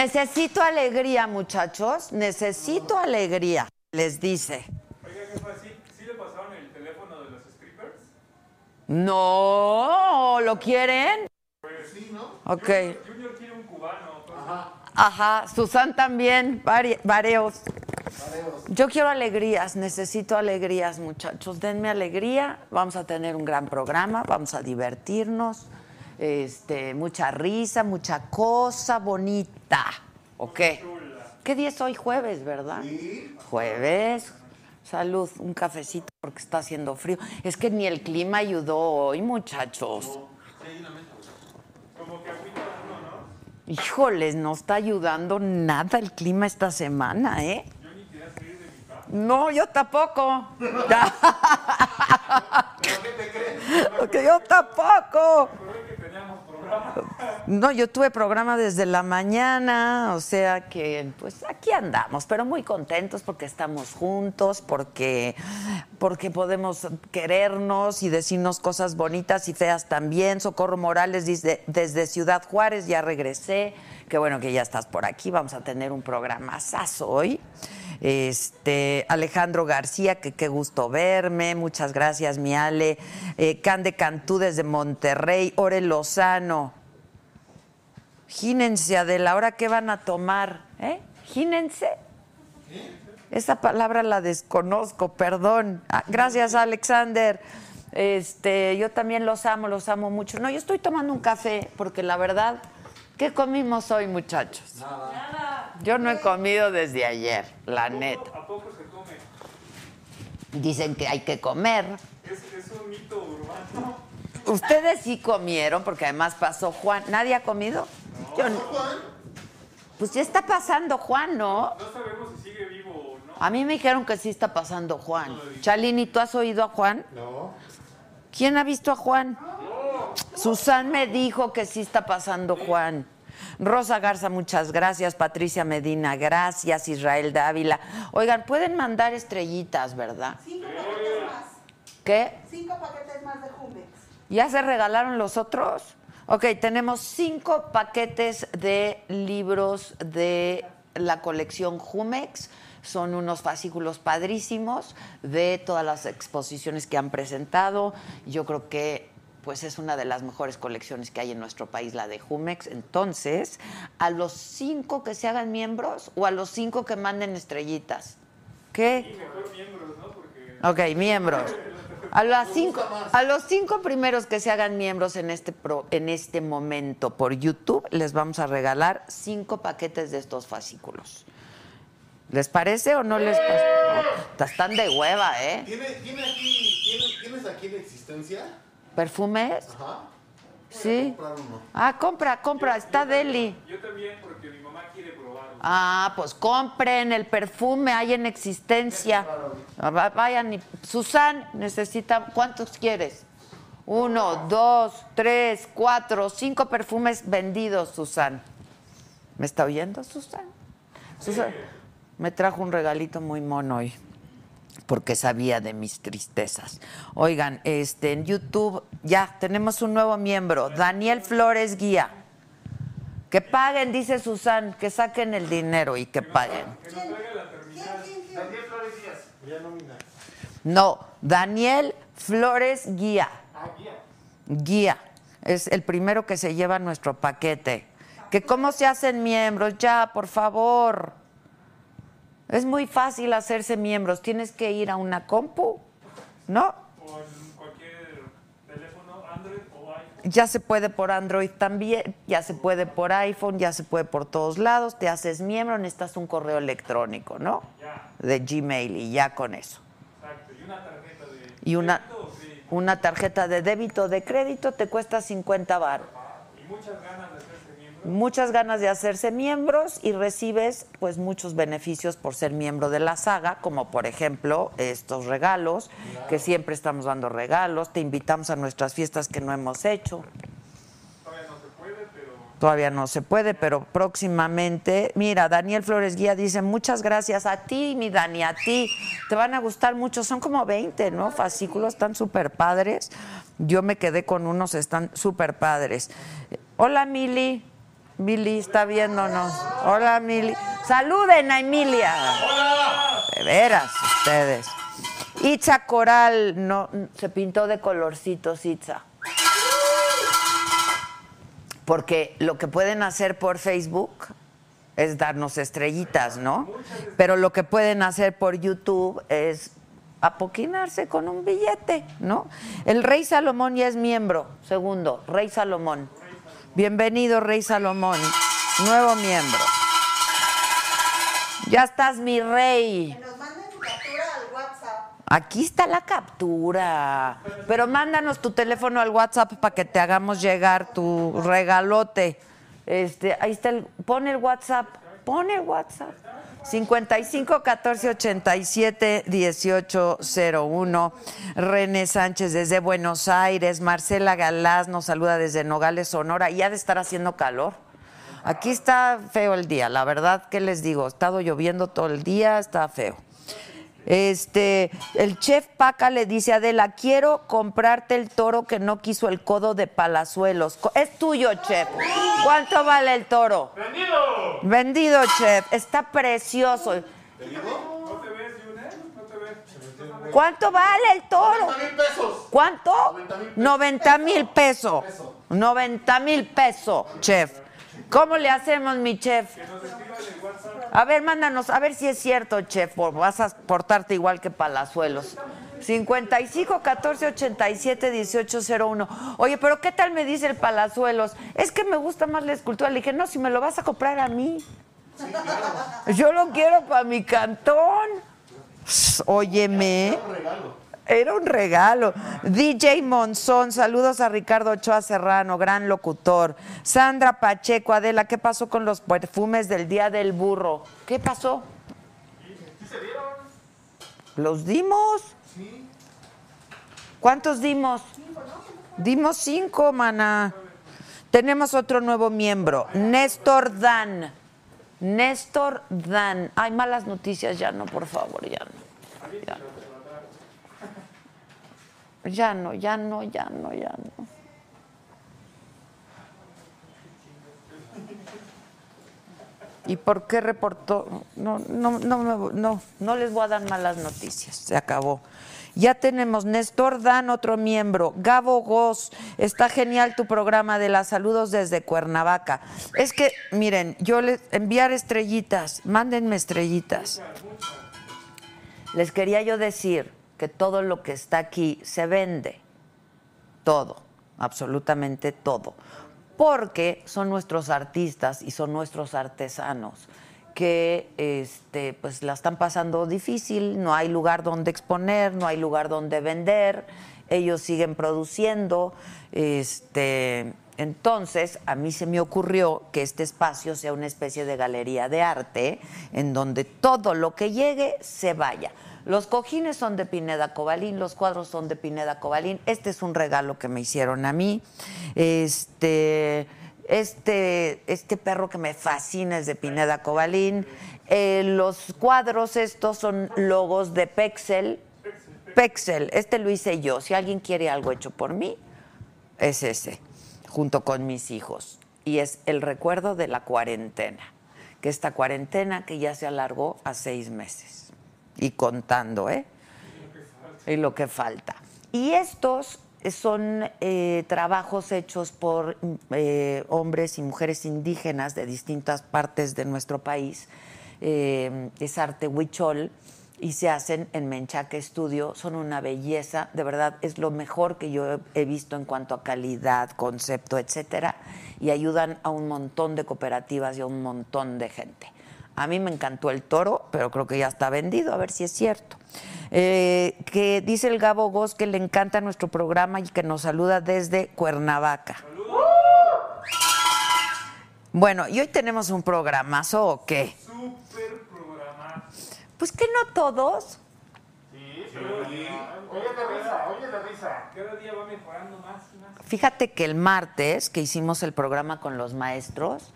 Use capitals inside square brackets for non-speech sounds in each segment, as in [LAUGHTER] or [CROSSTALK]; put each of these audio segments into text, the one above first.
Necesito alegría, muchachos. Necesito alegría, les dice. Oiga, ¿qué fue así? ¿Sí le pasaron el teléfono de los strippers? No, ¿lo quieren? Pues sí, ¿no? Ok. Junior, Junior quiere un cubano. Ajá. Ajá, Susan también, vari- vareos. Yo quiero alegrías, necesito alegrías, muchachos. Denme alegría, vamos a tener un gran programa, vamos a divertirnos, este, mucha risa, mucha cosa bonita. ¿Ok? ¿Qué día es hoy? Jueves, ¿verdad? Jueves. Salud, un cafecito porque está haciendo frío. Es que ni el clima ayudó hoy, muchachos. Como que ¿no? Híjoles, no está ayudando nada el clima esta semana, ¿eh? No, yo tampoco. [LAUGHS] Ya. Porque [LAUGHS] yo tampoco. [LAUGHS] No, yo tuve programa desde la mañana, o sea que pues aquí andamos, pero muy contentos porque estamos juntos, porque porque podemos querernos y decirnos cosas bonitas y feas también. Socorro Morales dice desde Ciudad Juárez, ya regresé. Qué bueno que ya estás por aquí. Vamos a tener un programa hoy. Este, Alejandro García, que qué gusto verme. Muchas gracias, mi Ale. Eh, Cande Cantú desde Monterrey. Ore Lozano. Gínense, Adela. ¿Ahora qué van a tomar? ¿Eh? Gínense. Esa palabra la desconozco, perdón. Ah, gracias, Alexander. Este, yo también los amo, los amo mucho. No, yo estoy tomando un café porque la verdad, ¿qué comimos hoy, muchachos? Yo no he comido desde ayer, la neta. ¿A poco se come? Dicen que hay que comer. Es, es un mito urbano. Ustedes sí comieron, porque además pasó Juan. ¿Nadie ha comido? Yo no. Pues ya está pasando Juan, ¿no? No sabemos si sigue vivo o no. A mí me dijeron que sí está pasando Juan. Chalini, ¿tú has oído a Juan? No. ¿Quién ha visto a Juan? Susan me dijo que sí está pasando Juan. Rosa Garza, muchas gracias. Patricia Medina, gracias. Israel Dávila. Oigan, pueden mandar estrellitas, ¿verdad? Cinco paquetes más. ¿Qué? Cinco paquetes más de Jumex. ¿Ya se regalaron los otros? Ok, tenemos cinco paquetes de libros de la colección Jumex. Son unos fascículos padrísimos de todas las exposiciones que han presentado. Yo creo que pues es una de las mejores colecciones que hay en nuestro país, la de Jumex. Entonces, a los cinco que se hagan miembros o a los cinco que manden estrellitas. ¿Qué? Mejor miembros, ¿no? Porque Ok, miembros. A, las cinco, a los cinco primeros que se hagan miembros en este, pro- en este momento por YouTube, les vamos a regalar cinco paquetes de estos fascículos. ¿Les parece o no les parece? No, están de hueva, ¿eh? ¿Tiene, tiene aquí, tiene- ¿Tienes aquí en existencia? ¿Perfumes? Ajá. Sí. comprar uno. Ah, compra, compra, está Deli. yo también, porque mi mamá quiere probarlo. Ah, pues compren el perfume, hay en existencia. Ah, va- Vayan y... Susan, necesita... ¿Cuántos quieres? Uno, dos, tres, cuatro, cinco perfumes vendidos, Susan. ¿Me está oyendo, Susan? Susan me trajo un regalito muy mono hoy porque sabía de mis tristezas. Oigan, este en YouTube ya tenemos un nuevo miembro, Daniel Flores Guía. Que paguen, dice Susan, que saquen el dinero y que paguen. Daniel Flores nómina. No, Daniel Flores Guía. Ah, guía. Guía. Es el primero que se lleva nuestro paquete. Que cómo se hacen miembros, ya, por favor. Es muy fácil hacerse miembros. Tienes que ir a una compu, ¿no? O en cualquier teléfono Android o iPhone. Ya se puede por Android también, ya se puede por iPhone, ya se puede por todos lados. Te haces miembro, necesitas un correo electrónico, ¿no? Ya, De Gmail y ya con eso. exacto. Y una tarjeta de Y una, débito una tarjeta de débito de crédito te cuesta 50 bar. Y muchas ganas de. Muchas ganas de hacerse miembros y recibes pues muchos beneficios por ser miembro de la saga, como por ejemplo estos regalos, que siempre estamos dando regalos, te invitamos a nuestras fiestas que no hemos hecho. Todavía no se puede, pero Todavía no se puede, pero próximamente. Mira, Daniel Flores Guía dice, muchas gracias a ti, mi Dani, a ti. Te van a gustar mucho. Son como 20, ¿no? Fascículos, están súper padres. Yo me quedé con unos, están súper padres. Hola, Mili. Mili está viéndonos. Hola, Mili. Saluden a Emilia. De veras, ustedes. Itza Coral, no, se pintó de colorcitos, Itza. Porque lo que pueden hacer por Facebook es darnos estrellitas, ¿no? Pero lo que pueden hacer por YouTube es apoquinarse con un billete, ¿no? El rey Salomón ya es miembro. Segundo, rey Salomón. Bienvenido, rey Salomón. Nuevo miembro. Ya estás, mi rey. Nos captura al WhatsApp. Aquí está la captura. Pero mándanos tu teléfono al WhatsApp para que te hagamos llegar tu regalote. Este, ahí está el, pon el WhatsApp, pon el WhatsApp. 55 14 87 18 01. René Sánchez desde Buenos Aires. Marcela Galás nos saluda desde Nogales, Sonora. Y ha de estar haciendo calor. Aquí está feo el día, la verdad, ¿qué les digo? Ha estado lloviendo todo el día, está feo. Este, el chef Paca le dice a Adela, quiero comprarte el toro que no quiso el codo de Palazuelos. Es tuyo, chef. ¿Cuánto vale el toro? ¡Vendido! Vendido, chef. Está precioso. ¿No te ves? ¿No te ves? ¿Cuánto vale el toro? 90 mil pesos. ¿Cuánto? 90 90 mil pesos. pesos. 90 mil pesos, chef. ¿Cómo le hacemos, mi chef? A ver, mándanos, a ver si es cierto, chef, vas a portarte igual que Palazuelos. 55 14 87 18 01. Oye, pero ¿qué tal me dice el Palazuelos? Es que me gusta más la escultura. Le dije, no, si me lo vas a comprar a mí. Yo lo quiero para mi cantón. Óyeme. Era un regalo. DJ Monzón, saludos a Ricardo Ochoa Serrano, gran locutor. Sandra Pacheco, Adela, ¿qué pasó con los perfumes del Día del Burro? ¿Qué pasó? ¿Los dimos? ¿Cuántos dimos? Dimos cinco, mana. Tenemos otro nuevo miembro, Néstor Dan. Néstor Dan. Hay malas noticias, ya no, por favor, ya no. Ya no. Ya no, ya no, ya no, ya no. ¿Y por qué reportó? No, no, no, no, no, no les voy a dar malas noticias. Se acabó. Ya tenemos Néstor Dan, otro miembro. Gabo Goz, está genial tu programa de las saludos desde Cuernavaca. Es que, miren, yo les enviar estrellitas, mándenme estrellitas. Les quería yo decir que todo lo que está aquí se vende. Todo, absolutamente todo. Porque son nuestros artistas y son nuestros artesanos que este, pues la están pasando difícil, no hay lugar donde exponer, no hay lugar donde vender, ellos siguen produciendo, este, entonces a mí se me ocurrió que este espacio sea una especie de galería de arte en donde todo lo que llegue se vaya. Los cojines son de Pineda Cobalín, los cuadros son de Pineda Cobalín. Este es un regalo que me hicieron a mí. Este, Este, este perro que me fascina es de Pineda Cobalín. Eh, los cuadros estos son logos de Pexel. Pexel, este lo hice yo. Si alguien quiere algo hecho por mí, es ese, junto con mis hijos. Y es el recuerdo de la cuarentena, que esta cuarentena que ya se alargó a seis meses. Y contando, ¿eh? Y lo que falta. Y estos son eh, trabajos hechos por eh, hombres y mujeres indígenas de distintas partes de nuestro país. Eh, es arte huichol y se hacen en Menchaca Estudio. Son una belleza, de verdad, es lo mejor que yo he visto en cuanto a calidad, concepto, etcétera, y ayudan a un montón de cooperativas y a un montón de gente. A mí me encantó el toro, pero creo que ya está vendido, a ver si es cierto. Eh, que dice el Gabo Gos que le encanta nuestro programa y que nos saluda desde Cuernavaca. Bueno, ¿y hoy tenemos un programazo o qué? Súper programa. Pues que no todos. Sí, sí. Oye de risa, oye de risa. Cada día va mejorando más y más. Fíjate que el martes que hicimos el programa con los maestros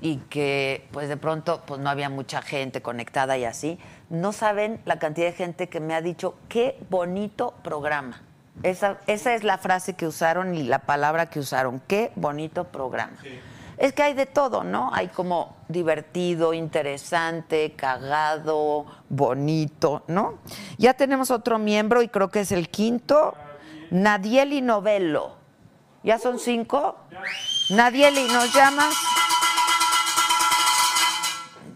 y que pues de pronto pues no había mucha gente conectada y así, no saben la cantidad de gente que me ha dicho qué bonito programa. Esa, esa es la frase que usaron y la palabra que usaron, qué bonito programa. Es que hay de todo, ¿no? Hay como divertido, interesante, cagado, bonito, ¿no? Ya tenemos otro miembro y creo que es el quinto, Nadieli Novello. ¿Ya son cinco? Nadieli, ¿nos llamas?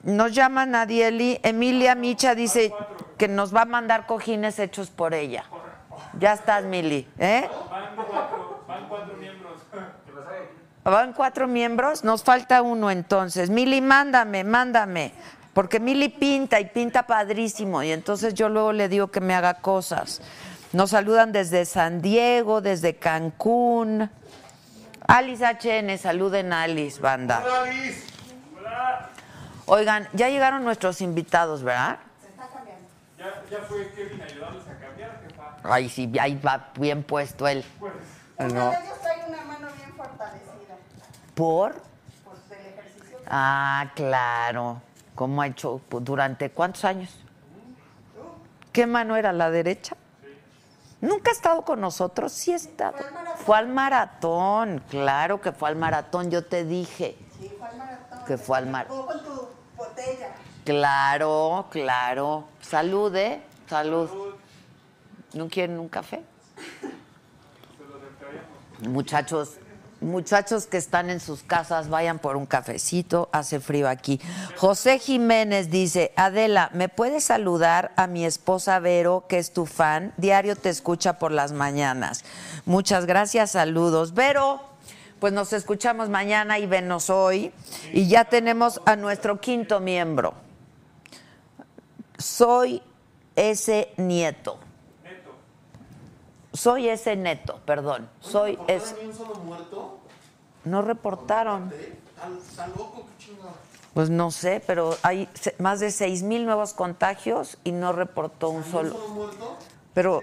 Nos llama Nadieli. Emilia Micha dice que nos va a mandar cojines hechos por ella. Ya estás, Mili. ¿eh? Van cuatro, van cuatro miembros. Van cuatro miembros, nos falta uno entonces. Mili, mándame, mándame. Porque Mili pinta y pinta padrísimo. Y entonces yo luego le digo que me haga cosas. Nos saludan desde San Diego, desde Cancún. Alice HN, saluden a Alice, banda. Hola, Liz. Oigan, ya llegaron nuestros invitados, ¿verdad? Ya, ya fue Kevin a ayudarles a cambiar, jefa. Ay, sí, ahí va bien puesto él. Pues, Uno de ellos trae una mano bien fortalecida ¿Por? por el ejercicio. Ah, claro. ¿Cómo ha hecho Pues, durante cuántos años? ¿Qué mano era la derecha? ¿Nunca ha estado con nosotros? Sí está. Fue al maratón. Fue al maratón, claro que fue al maratón, yo te dije. Sí, fue al maratón. Que fue al mar- Jugó con tu botella. Claro, claro. Salude, salud. ¿No quieren un café? [LAUGHS] Muchachos, muchachos que están en sus casas, vayan por un cafecito, hace frío aquí. José Jiménez dice, Adela, ¿me puedes saludar a mi esposa Vero, que es tu fan? Diario te escucha por las mañanas. Muchas gracias, saludos. Vero, pues nos escuchamos mañana y venos hoy. Y ya tenemos a nuestro quinto miembro. Soy ese nieto. Soy ese neto, perdón. Soy ese. un solo muerto? No reportaron. Pues no sé, pero hay más de 6 mil nuevos contagios y no reportó un solo. Pero,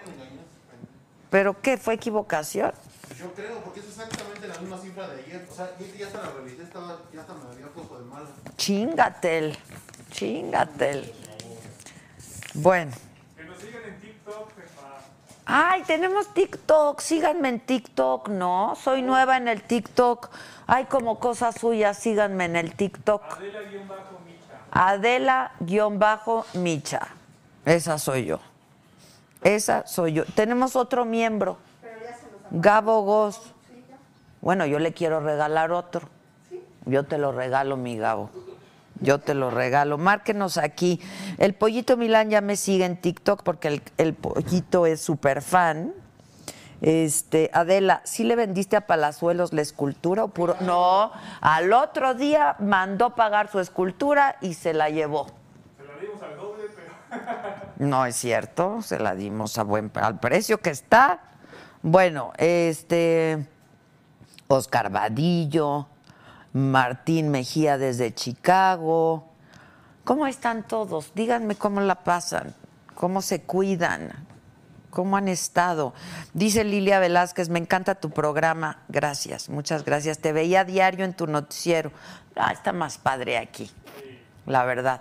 pero ¿qué? ¿Fue equivocación? Yo creo, porque es exactamente la misma cifra de ayer. O sea, ya, ya hasta la revisé, estaba, ya hasta me había puesto de mala. Chingatel, chingatel. Bueno. que nos sigan en TikTok, jefa. Ay, tenemos TikTok, síganme en TikTok, ¿no? Soy nueva en el TikTok. Hay como cosas suyas, síganme en el TikTok. Adela-Micha. Adela-Micha. Esa soy yo. Esa soy yo. Tenemos otro miembro. Gabo Goz. Bueno, yo le quiero regalar otro. Yo te lo regalo, mi Gabo. Yo te lo regalo. Márquenos aquí. El pollito Milán ya me sigue en TikTok porque el, el pollito es súper fan. Este, Adela, ¿sí le vendiste a Palazuelos la escultura o puro? No, al otro día mandó pagar su escultura y se la llevó. Se la dimos al doble, pero. No es cierto, se la dimos a buen al precio que está. Bueno, este Oscar Vadillo, Martín Mejía desde Chicago. ¿Cómo están todos? Díganme cómo la pasan, cómo se cuidan, ¿Cómo han estado? Dice Lilia Velázquez, me encanta tu programa. Gracias, muchas gracias. Te veía diario en tu noticiero. Ah, está más padre aquí, la verdad.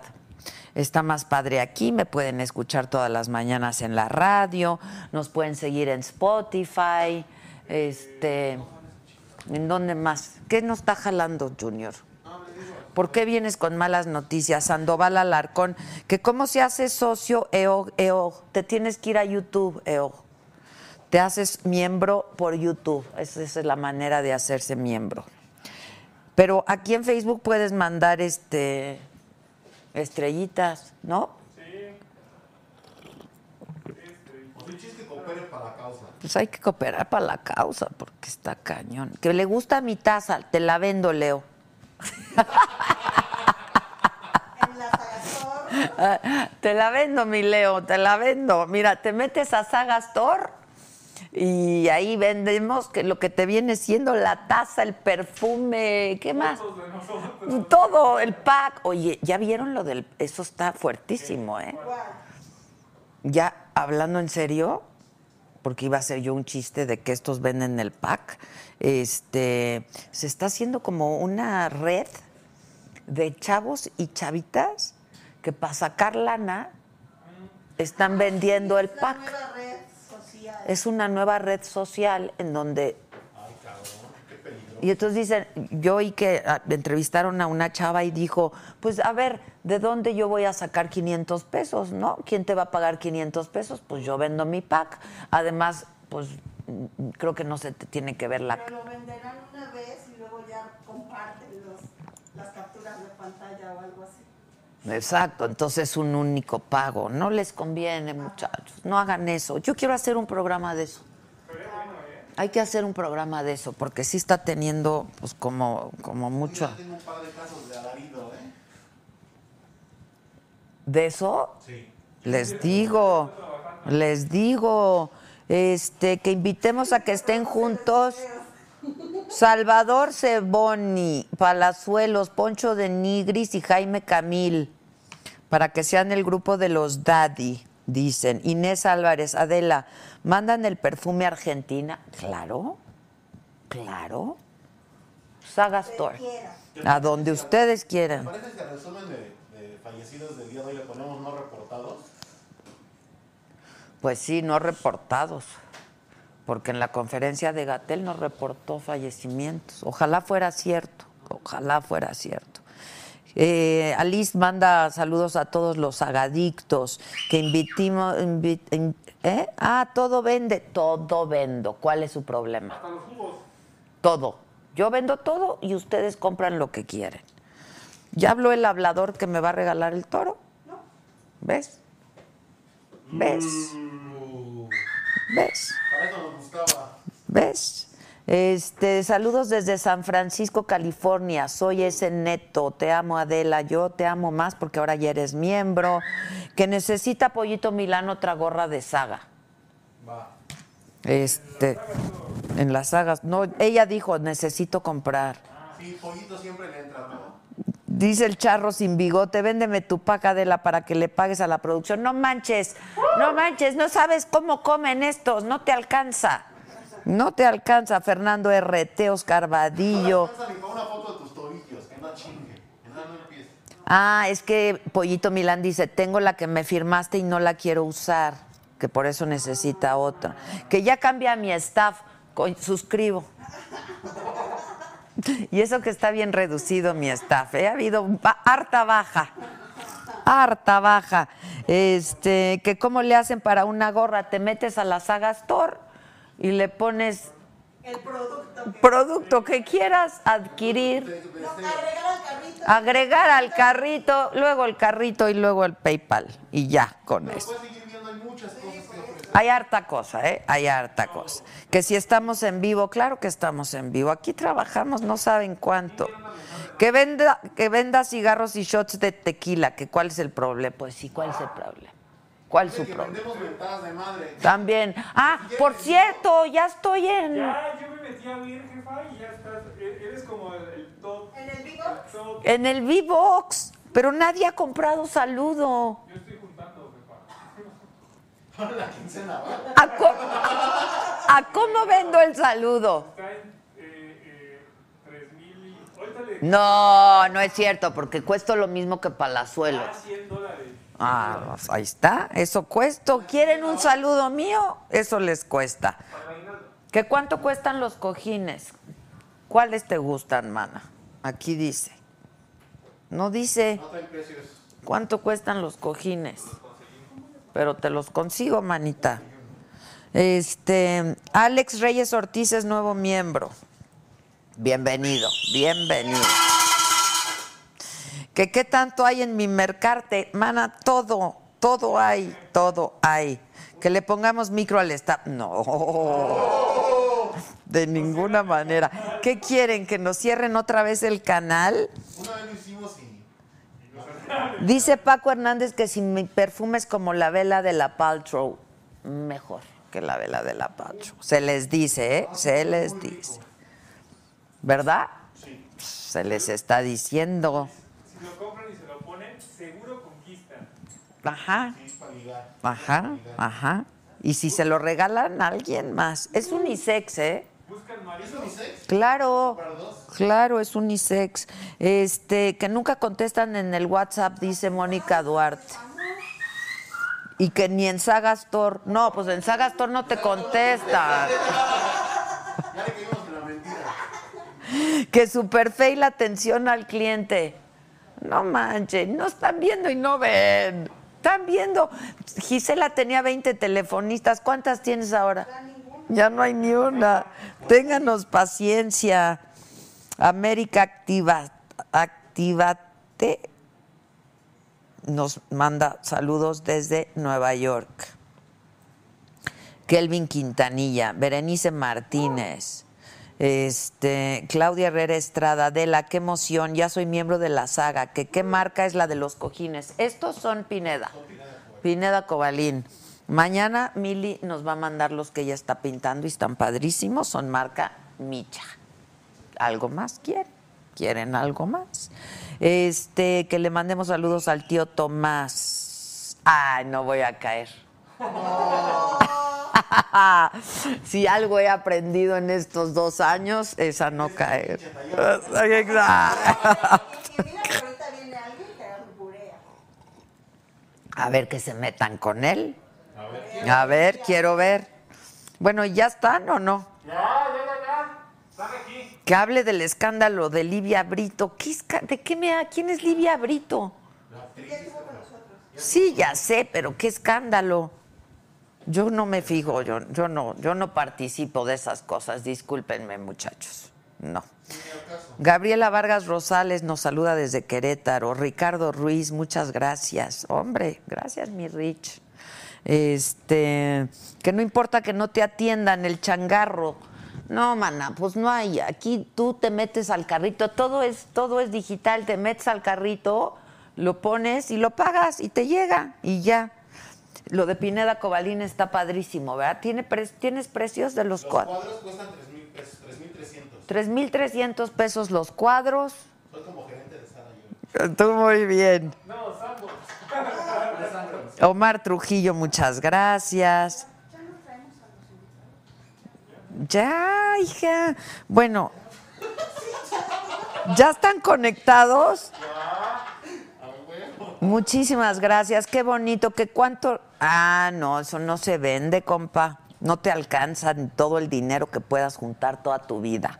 Está más padre aquí, me pueden escuchar todas las mañanas en la radio, nos pueden seguir en Spotify, este, ¿en dónde más? ¿Qué nos está jalando, Junior? ¿Por qué vienes con malas noticias? Sandoval Alarcón, que cómo se hace socio EO, EO, te tienes que ir a YouTube, EO. Te haces miembro por YouTube, esa esa es la manera de hacerse miembro. Pero aquí en Facebook puedes mandar este estrellitas, ¿no? Para. Pues hay que cooperar para la causa, porque está cañón. Que le gusta mi taza, te la vendo, Leo. Sagastor, [LAUGHS] te la vendo, mi Leo, te la vendo. Mira, te metes a Sagastor y ahí vendemos que lo que te viene siendo la taza, el perfume, ¿qué más? Todo, el pack. Oye, ¿ya vieron lo del...? Eso está fuertísimo, ¿eh? Ya hablando en serio, porque iba a ser yo un chiste de que estos venden el pack, este, se está haciendo como una red de chavos y chavitas que para sacar lana están vendiendo el pack. Es una nueva red social en donde y entonces dicen, yo oí que ah, entrevistaron a una chava y dijo, pues a ver, ¿de dónde yo voy a sacar 500 pesos? ¿No? ¿Quién te va a pagar 500 pesos? Pues yo vendo mi pack. Además, pues creo que no se te tiene que ver la... Pero lo venderán una vez y luego ya comparten los, las capturas de pantalla o algo así. Exacto, entonces es un único pago. No les conviene, muchachos. No hagan eso. Yo quiero hacer un programa de eso. Hay que hacer un programa de eso, porque sí está teniendo, pues, como, como mucho. Yo tengo un par de casos de alarido, ¿eh? ¿De eso? Sí. Les digo, les digo, este, que invitemos a que estén juntos. Salvador Ceboni, Palazuelos, Poncho de Nigris y Jaime Camil, para que sean el grupo de los Daddy, dicen. Inés Álvarez, Adela, ¿mandan el perfume a Argentina? Claro, claro. Saga Store, a donde ustedes quieran. Parece que el resumen de, de fallecidos del día de hoy le ponemos no reportados. Pues sí, no reportados, porque en la conferencia de Gatel no reportó fallecimientos. Ojalá fuera cierto, ojalá fuera cierto. Eh, Alice manda saludos a todos los agadictos que invitimos. invi- in- ¿eh? Ah, todo vende, todo vendo. ¿Cuál es su problema? Hasta los jugos. Todo. Yo vendo todo y ustedes compran lo que quieren. ¿Ya habló el hablador que me va a regalar el toro? ¿Ves? ¿Ves? ¿Ves? Para eso nos gustaba. ¿Ves? Este, saludos desde San Francisco, California. Soy ese neto. Te amo, Adela. Yo te amo más porque ahora ya eres miembro. Que necesita Pollito Milán otra gorra de saga. Va. Este, en las sagas. No, ella dijo, necesito comprar. Sí, pollito siempre le entra todo. Dice el charro sin bigote, véndeme tu paca Adela para que le pagues a la producción. No manches, no manches, no sabes cómo comen estos, no te alcanza. No te alcanza, Fernando RT, Oscar No Vadillo. alcanza ni para una foto de tus tobillos, que no chingue. Que no, no. Ah, es que Pollito Milán dice, tengo la que me firmaste y no la quiero usar, que por eso necesita otra. Que ya cambia mi staff, suscribo. [LAUGHS] Y eso que está bien reducido mi staff, ¿eh? ha habido harta baja, harta baja. Este, que cómo le hacen para una gorra, te metes a la Saga Store y le pones El producto que producto que quieras adquirir. no, agregar al carrito. agregar al carrito, luego el carrito y luego el PayPal. Y ya, con Pero eso. puedes seguir viendo, hay muchas cosas que ofrecer. Hay harta cosa, ¿eh? Hay harta cosa. Que si estamos en vivo, claro que estamos en vivo. Aquí trabajamos, no saben cuánto. Que venda, que venda cigarros y shots de tequila, que cuál es el problema. Pues sí, ¿cuál es el problema? ¿Cuál su problema? de madre. También. Ah, por cierto, ya estoy en. Ya, yo me metí a ver, jefa, y ya estás. e- Eres como el, el top. En el top. En el V-Box. Pero nadie ha comprado saludo. Yo estoy juntando, jefa. [LAUGHS] la quincena. ¿A, cómo vendo el saludo? Está en eh, eh, 3000 y. Ahorita le. No, no es cierto, porque cuesta lo mismo que Palazuelos. Ah, 100 dólares. Ah, pues ahí está, eso cuesta. ¿Quieren un saludo mío? Eso les cuesta. ¿Qué cuánto cuestan los cojines? ¿Cuáles te gustan, mana? Aquí dice. No dice cuánto cuestan los cojines. Pero te los consigo, manita. Este, Alex Reyes Ortiz es nuevo miembro. Bienvenido, bienvenido. ¿Que qué tanto hay en mi mercarte? Mana, todo, todo hay, todo hay. Que le pongamos micro al staff. No, de ninguna manera. ¿Qué quieren? ¿Que nos cierren otra vez el canal? Una vez lo hicimos y. Dice Paco Hernández que si mi perfume es como la vela de la Paltrow, mejor que la vela de la Paltrow. Se les dice, ¿eh? Se les dice. ¿Verdad? Se les está diciendo. Si lo compran y se lo ponen, seguro conquistan. Ajá, Sí, es para ligar. ajá, ajá. Y si se lo regalan a alguien más. Es unisex, ¿eh? Buscan marido. ¿Eso dice? Claro, Para dos. claro, es unisex. Este, que nunca contestan en el WhatsApp, dice Mónica Duarte. Y que ni en Sagastor. No, pues en Sagastor no te contestan. Ya le la mentira. Que super fe y la atención al cliente. No manchen, no están viendo y no ven. Están viendo. Gisela tenía 20 telefonistas. ¿Cuántas tienes ahora? Ya no hay ni una. Ténganos paciencia. América Activa, Activate nos manda saludos desde Nueva York. Kelvin Quintanilla, Berenice Martínez, este, Claudia Herrera Estrada, Adela, qué emoción, ya soy miembro de la saga, que qué marca es la de los cojines. Estos son Pineda, Pineda Cobalín. Mañana Mili nos va a mandar los que ella está pintando y están padrísimos, son marca Micha. ¿Algo más quieren? ¿Quieren algo más? Este, que le mandemos saludos al tío Tomás. Ay, no voy a caer. [LAUGHS] si algo he aprendido en estos dos años es a no caer. Exacto. A ver que se metan con él. A ver, quiero ver. Bueno, ¿y ¿ya están o no? Ya, ya, ya. Están aquí. Que hable del escándalo de Livia Brito. ¿Qué ¿De qué me da? ¿Quién es Livia Brito? Sí, ya sé, pero qué escándalo. Yo no me fijo, yo, yo no, yo no participo de esas cosas. Discúlpenme, muchachos. No. Gabriela Vargas Rosales nos saluda desde Querétaro. Ricardo Ruiz, muchas gracias. Hombre, gracias, mi Rich. Este, que no importa que no te atiendan el changarro. No, mana, pues no hay. Aquí tú te metes al carrito, todo es, todo es digital, te metes al carrito, lo pones y lo pagas y te llega y ya. Lo de Pineda Cobalín está padrísimo, ¿verdad? ¿Tiene pre- ¿Tienes precios de los Los cuadros? cuadros cuestan 3.000 pesos, 3.300. 3.300 pesos los cuadros. Soy como gerente de Sara yo. Tú muy bien. No, Sambo. [LAUGHS] Omar Trujillo, muchas gracias. Ya, hija. Bueno, ¿ya están conectados? Muchísimas gracias. Qué bonito. ¿Qué cuánto? Ah, no, eso no se vende, compa. No te alcanza todo el dinero que puedas juntar toda tu vida.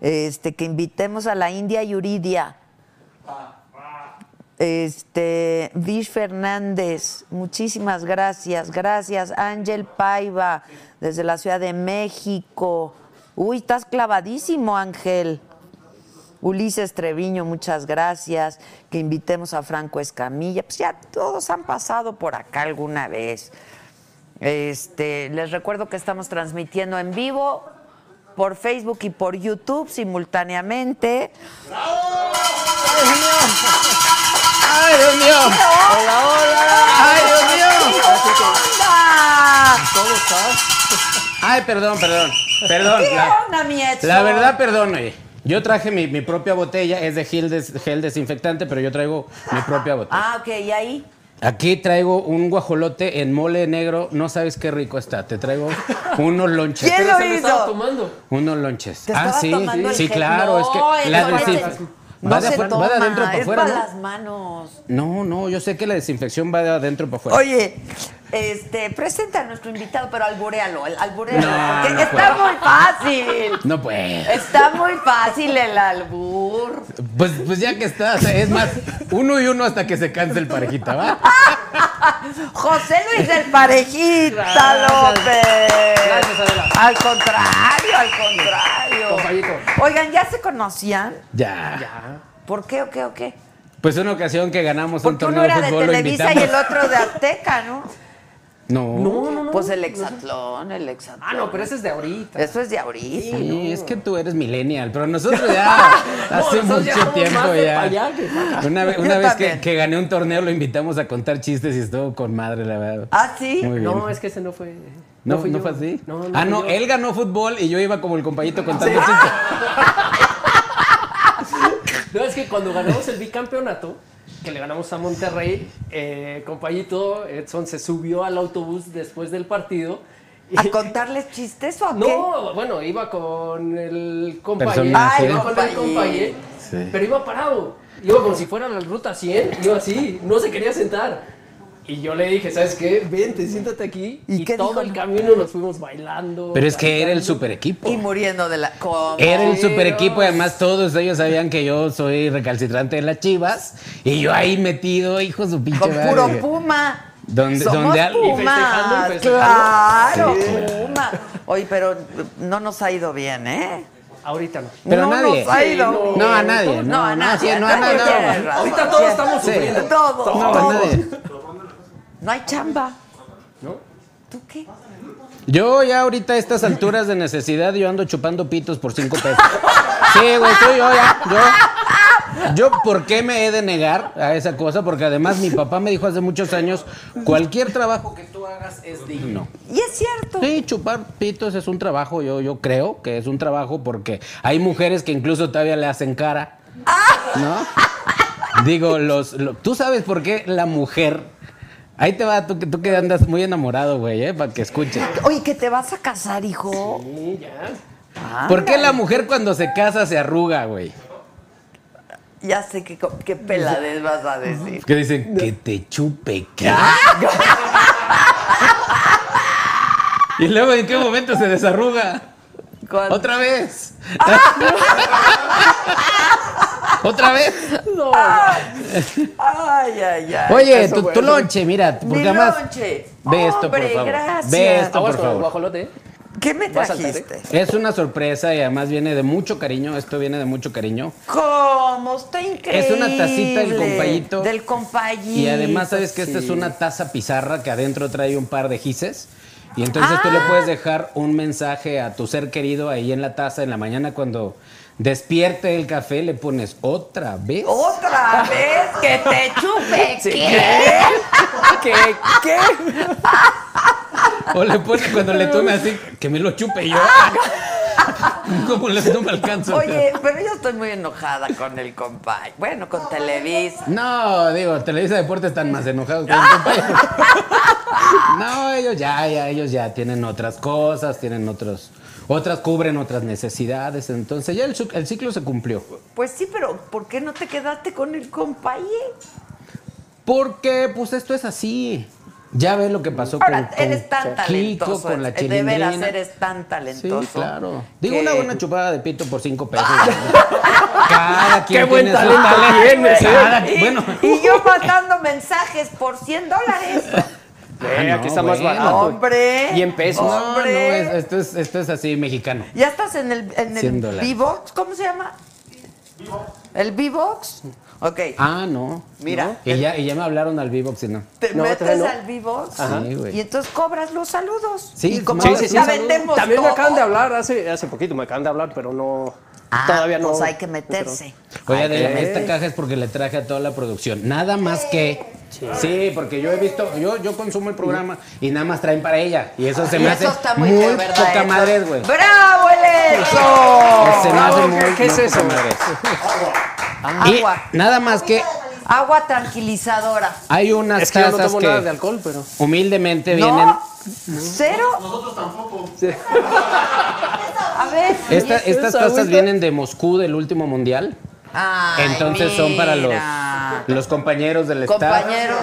Este, que invitemos a la India Yuridia. Este, Vish Fernández, muchísimas gracias, gracias. Ángel Paiva, desde la Ciudad de México. Uy, estás clavadísimo, Ángel. Ulises Treviño, muchas gracias. Que invitemos a Franco Escamilla. Pues ya todos han pasado por acá alguna vez. Este, les recuerdo que estamos transmitiendo en vivo por Facebook y por YouTube simultáneamente. ¡Ay, Dios mío! Hola, hola. ¡Ay, Dios mío! ¡Hola! Ay, perdón, perdón. Perdón. ¿Qué La, onda, mi Edson? la verdad, perdón, oye. Yo traje mi, mi propia botella, es de gel, des- gel desinfectante, pero yo traigo mi propia botella. Ah, ok, ¿y ahí? Aquí traigo un guajolote en mole negro. No sabes qué rico está. Te traigo unos [LAUGHS] lonches. ¿Quién lo lo estaba hizo? tomando. Unos lonches. ¿Te ah, sí. tomando el Sí, gel? claro. es que la no va, No de se toma, va de adentro para es afuera, para ¿no? las manos. No, no, yo sé que la desinfección va de adentro para afuera. Oye, este, presenta a nuestro invitado, pero alburéalo, el- alburéalo, No, porque no está puedo. muy fácil. [LAUGHS] No pues. Está muy fácil el albur. Pues, pues ya que estás, es más, uno y uno hasta que se canse el parejita, ¿va? [LAUGHS] José Luis del Parejita. López. Gracias, Adela. Al contrario, al contrario. Oigan, ¿ya se conocían? Ya. Ya. ¿Por qué o qué o qué? Pues una ocasión que ganamos un Porque torneo uno era de de fútbol lo Televisa y invitamos. el otro de Azteca, ¿no? No. No, no, no. Pues el hexatlón, el hexatlón. Ah, no, pero ese es de ahorita. Eso es de ahorita. Sí, es que tú eres millennial, pero nosotros [LAUGHS] ya hace nosotros ya mucho somos tiempo más de ya. pa' allá que pa' acá. Una, vez- Yo una vez también. que, que gané un torneo lo invitamos a contar chistes y estuvo con madre, la verdad. ¿Ah, sí? Muy bien. No, es que ese no fue. ¿No, fui no yo. fue así? No, no ah, fui no, yo. él ganó fútbol y yo iba como el compañito contando chistes. [LAUGHS] No, es que cuando ganamos el bicampeonato, que le ganamos a Monterrey, eh, compañito Edson se subió al autobús después del partido. y- ¿A contarles chistes o a qué? No, bueno, iba con el compañero. Iba con el compañero. Sí. Pero iba parado. Iba como si fuera la ruta 100. Iba así. No se quería sentar. Y yo le dije, ¿sabes qué? Vente, siéntate aquí. ¿Y Y, qué todo dijo? el camino nos fuimos bailando. Pero es que era el super equipo. Y muriendo de la... ¿Cómo? Era el super equipo y además todos ellos sabían que yo soy recalcitrante de las chivas y yo ahí metido, hijo de su pinche Con madre. puro Puma. Donde- Somos donde al- Y festejando, Pumas, y festejando. claro, Sí. Puma. Oye, pero no nos ha ido bien, ¿eh? Ahorita no. Pero no a nadie. nos ha ido Sí, bien. No, a nadie. No, a no, nadie. sí, no, a nadie. no. Ahorita todos estamos Sí. sufriendo. Todos, No, a todos. nadie. No hay chamba. ¿No? ¿Tú qué? Yo ya ahorita a estas alturas de necesidad yo ando chupando pitos por cinco pesos. Sí, güey, soy yo ya. Yo, yo, ¿por qué me he de negar a esa cosa? Porque además mi papá me dijo hace muchos años, cualquier trabajo que tú hagas es digno. Y es cierto. Sí, chupar pitos es un trabajo, yo, yo creo que es un trabajo porque hay mujeres que incluso todavía le hacen cara. ¿No? Digo, los, lo- tú sabes por qué la mujer. Ahí te va, tú, que- tú que andas muy enamorado, güey, ¿eh? Para que escuches. Oye, que te vas a casar, hijo. Sí, ya. ¿Por qué la mujer cuando se casa se arruga, güey? Ya sé qué, qué peladez vas a decir. Que dicen que te chupe, ¿qué? [LAUGHS] y luego, ¿en qué momento se desarruga? Cuando- Otra vez. [LAUGHS] Otra vez. Ay, ay, ay. Oye, tu, tu lonche, mira, Mi porque además. lonche. Ve esto, por Hombre, favor. gracias. Ve esto, por favor. guajolote. ¿eh? ¿Qué me saltar, trajiste? Es una sorpresa y además viene de mucho cariño. Esto viene de mucho cariño. ¿Cómo? Está increíble. Es una tacita del compayito. Del compayito. Y además, ¿sabes que Esta es una taza pizarra que adentro trae un par de gises. Y entonces tú le Ah. puedes dejar un mensaje a tu ser querido ahí en la taza en la mañana cuando despierte el café, le pones otra vez. Otra vez que te chupe. [LAUGHS] Sí, ¿Qué? [LAUGHS] ¿Qué? ¿Qué? O le pones cuando le tome así, que me lo chupe yo. [LAUGHS] ¿Cómo le no me alcanzo? Oye, pero yo estoy muy enojada con el compay. Bueno, con Televisa. No, digo, Televisa Deportes están más enojados con el compañero. No, ellos ya, ya, ellos ya tienen otras cosas, tienen otros, otras cubren otras necesidades. Entonces ya el, ciclo se cumplió. Pues sí, pero ¿por qué no te quedaste con el compay? Porque, pues esto es así. Ya ves lo que pasó Ahora, con, con eres tan Kiko, talentoso. con la de veras, chilindrina. eres tan talentoso. Sí, claro. Digo, que- una buena chupada de pito por cinco pesos. [LAUGHS] Cada quien Qué buen tiene su talento tienes. Cada- Y, bueno. y yo [LAUGHS] mandando mensajes por 100 dólares. No, aquí está más barato. Hombre. Y en pesos. No, no, esto, es, esto es así mexicano. ¿Ya estás en el, en 100 el. V-Box? ¿Cómo se llama? ¿El V-Box? Ok. Ah, no. Mira. ¿No? Y, ya, y ya me hablaron al Vivox y no. Te No, metes no. al V-Box Ajá. Sí, güey. y entonces cobras los saludos. Sí, y como sí, sí, sí. vendemos También me acaban de hablar hace, hace poquito, me acaban de hablar, pero no. Ah, todavía no. pues hay que meterse. Oye, de Ok. esta caja es porque le traje a toda la producción. Nada más que. Sí. porque yo he visto, yo, yo consumo el programa y nada más traen para ella. Y eso se me eso hace está muy, muy, verdad poca hecho. madre, güey. ¡Bravo, el hecho! Se me hace Bravo, muy, ¿qué- es eso? [LAUGHS] Y Agua. nada más que Agua tranquilizadora. Hay unas Es que yo no tazas tomo que nada de alcohol, pero. humildemente vienen. ¿No? ¿Cero? Nosotros tampoco. [LAUGHS] A ver. Esta- estas tazas vienen de Moscú del último mundial. Ay, Entonces son para los, los compañeros del staff. Compañeros.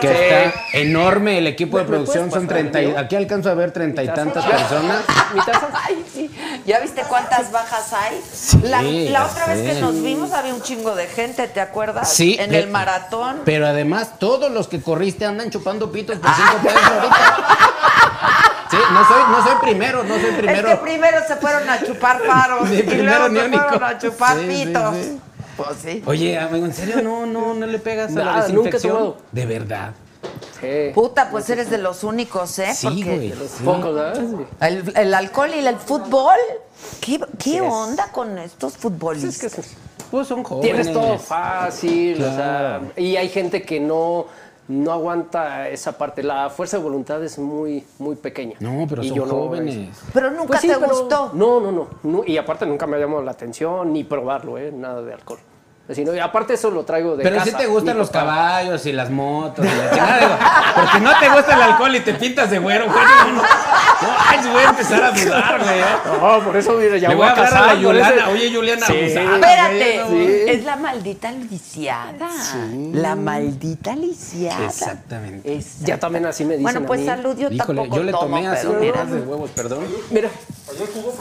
Que está enorme el equipo de ¿Me- me producción. Son pasar, 30 y- tío? aquí alcanzo a ver treinta y tantas ¿Ya? personas. [LAUGHS] ¿Mi taza? Ay, sí. ¿Ya viste cuántas bajas hay? la otra vez que nos vimos había un chingo de gente, ¿te acuerdas? Sí. En el maratón. Pero además, todos los que corriste andan chupando pitos por Ah. cinco pesos ahorita. Sí, no soy, no soy primero, no soy primero. Es que primero se fueron a chupar faros [LAUGHS] Ni y primero luego ni se único. fueron a chupar Sí, sí, pitos. sí. Pues sí. Oye, amigo, ¿en serio no, no, no le pegas a la Nada, nunca he desinfección? tomado. De verdad. Sí. Puta, pues eres de los únicos, ¿eh? Sí, Porque güey. el, el alcohol y el fútbol. ¿Qué, qué onda con estos Es futbolistas? que Pues son jóvenes. tienes todo fácil, o sea, y hay gente que no, no aguanta esa parte. La fuerza de voluntad es muy, muy pequeña. No, pero Y son yo no- jóvenes. Pero nunca Pues sí, te pero- gustó. No, no, no, no, Y aparte nunca me ha llamado la atención ni probarlo, ¿eh? Nada de alcohol. Así, no, y aparte eso lo traigo de Pero casa. sí te gustan los caballos y las motos y la chingada, digo, Porque no te gusta el alcohol y te pintas de güero, güey. No, no, ay, voy a empezar a dudar, güey. ¿eh? No, por eso, mira, ya Le voy a hablar a casar la con Juliana. ese- Oye, Juliana, Sí. abusada, Espérate, güey, no, es la maldita lisiada. La maldita lisiada. Exactamente. Exacto. Ya también así me dicen Bueno, a pues mí. salud, yo Híjole, tampoco yo le tomo, tomé así pero un mira, par de huevos, perdón. Mira,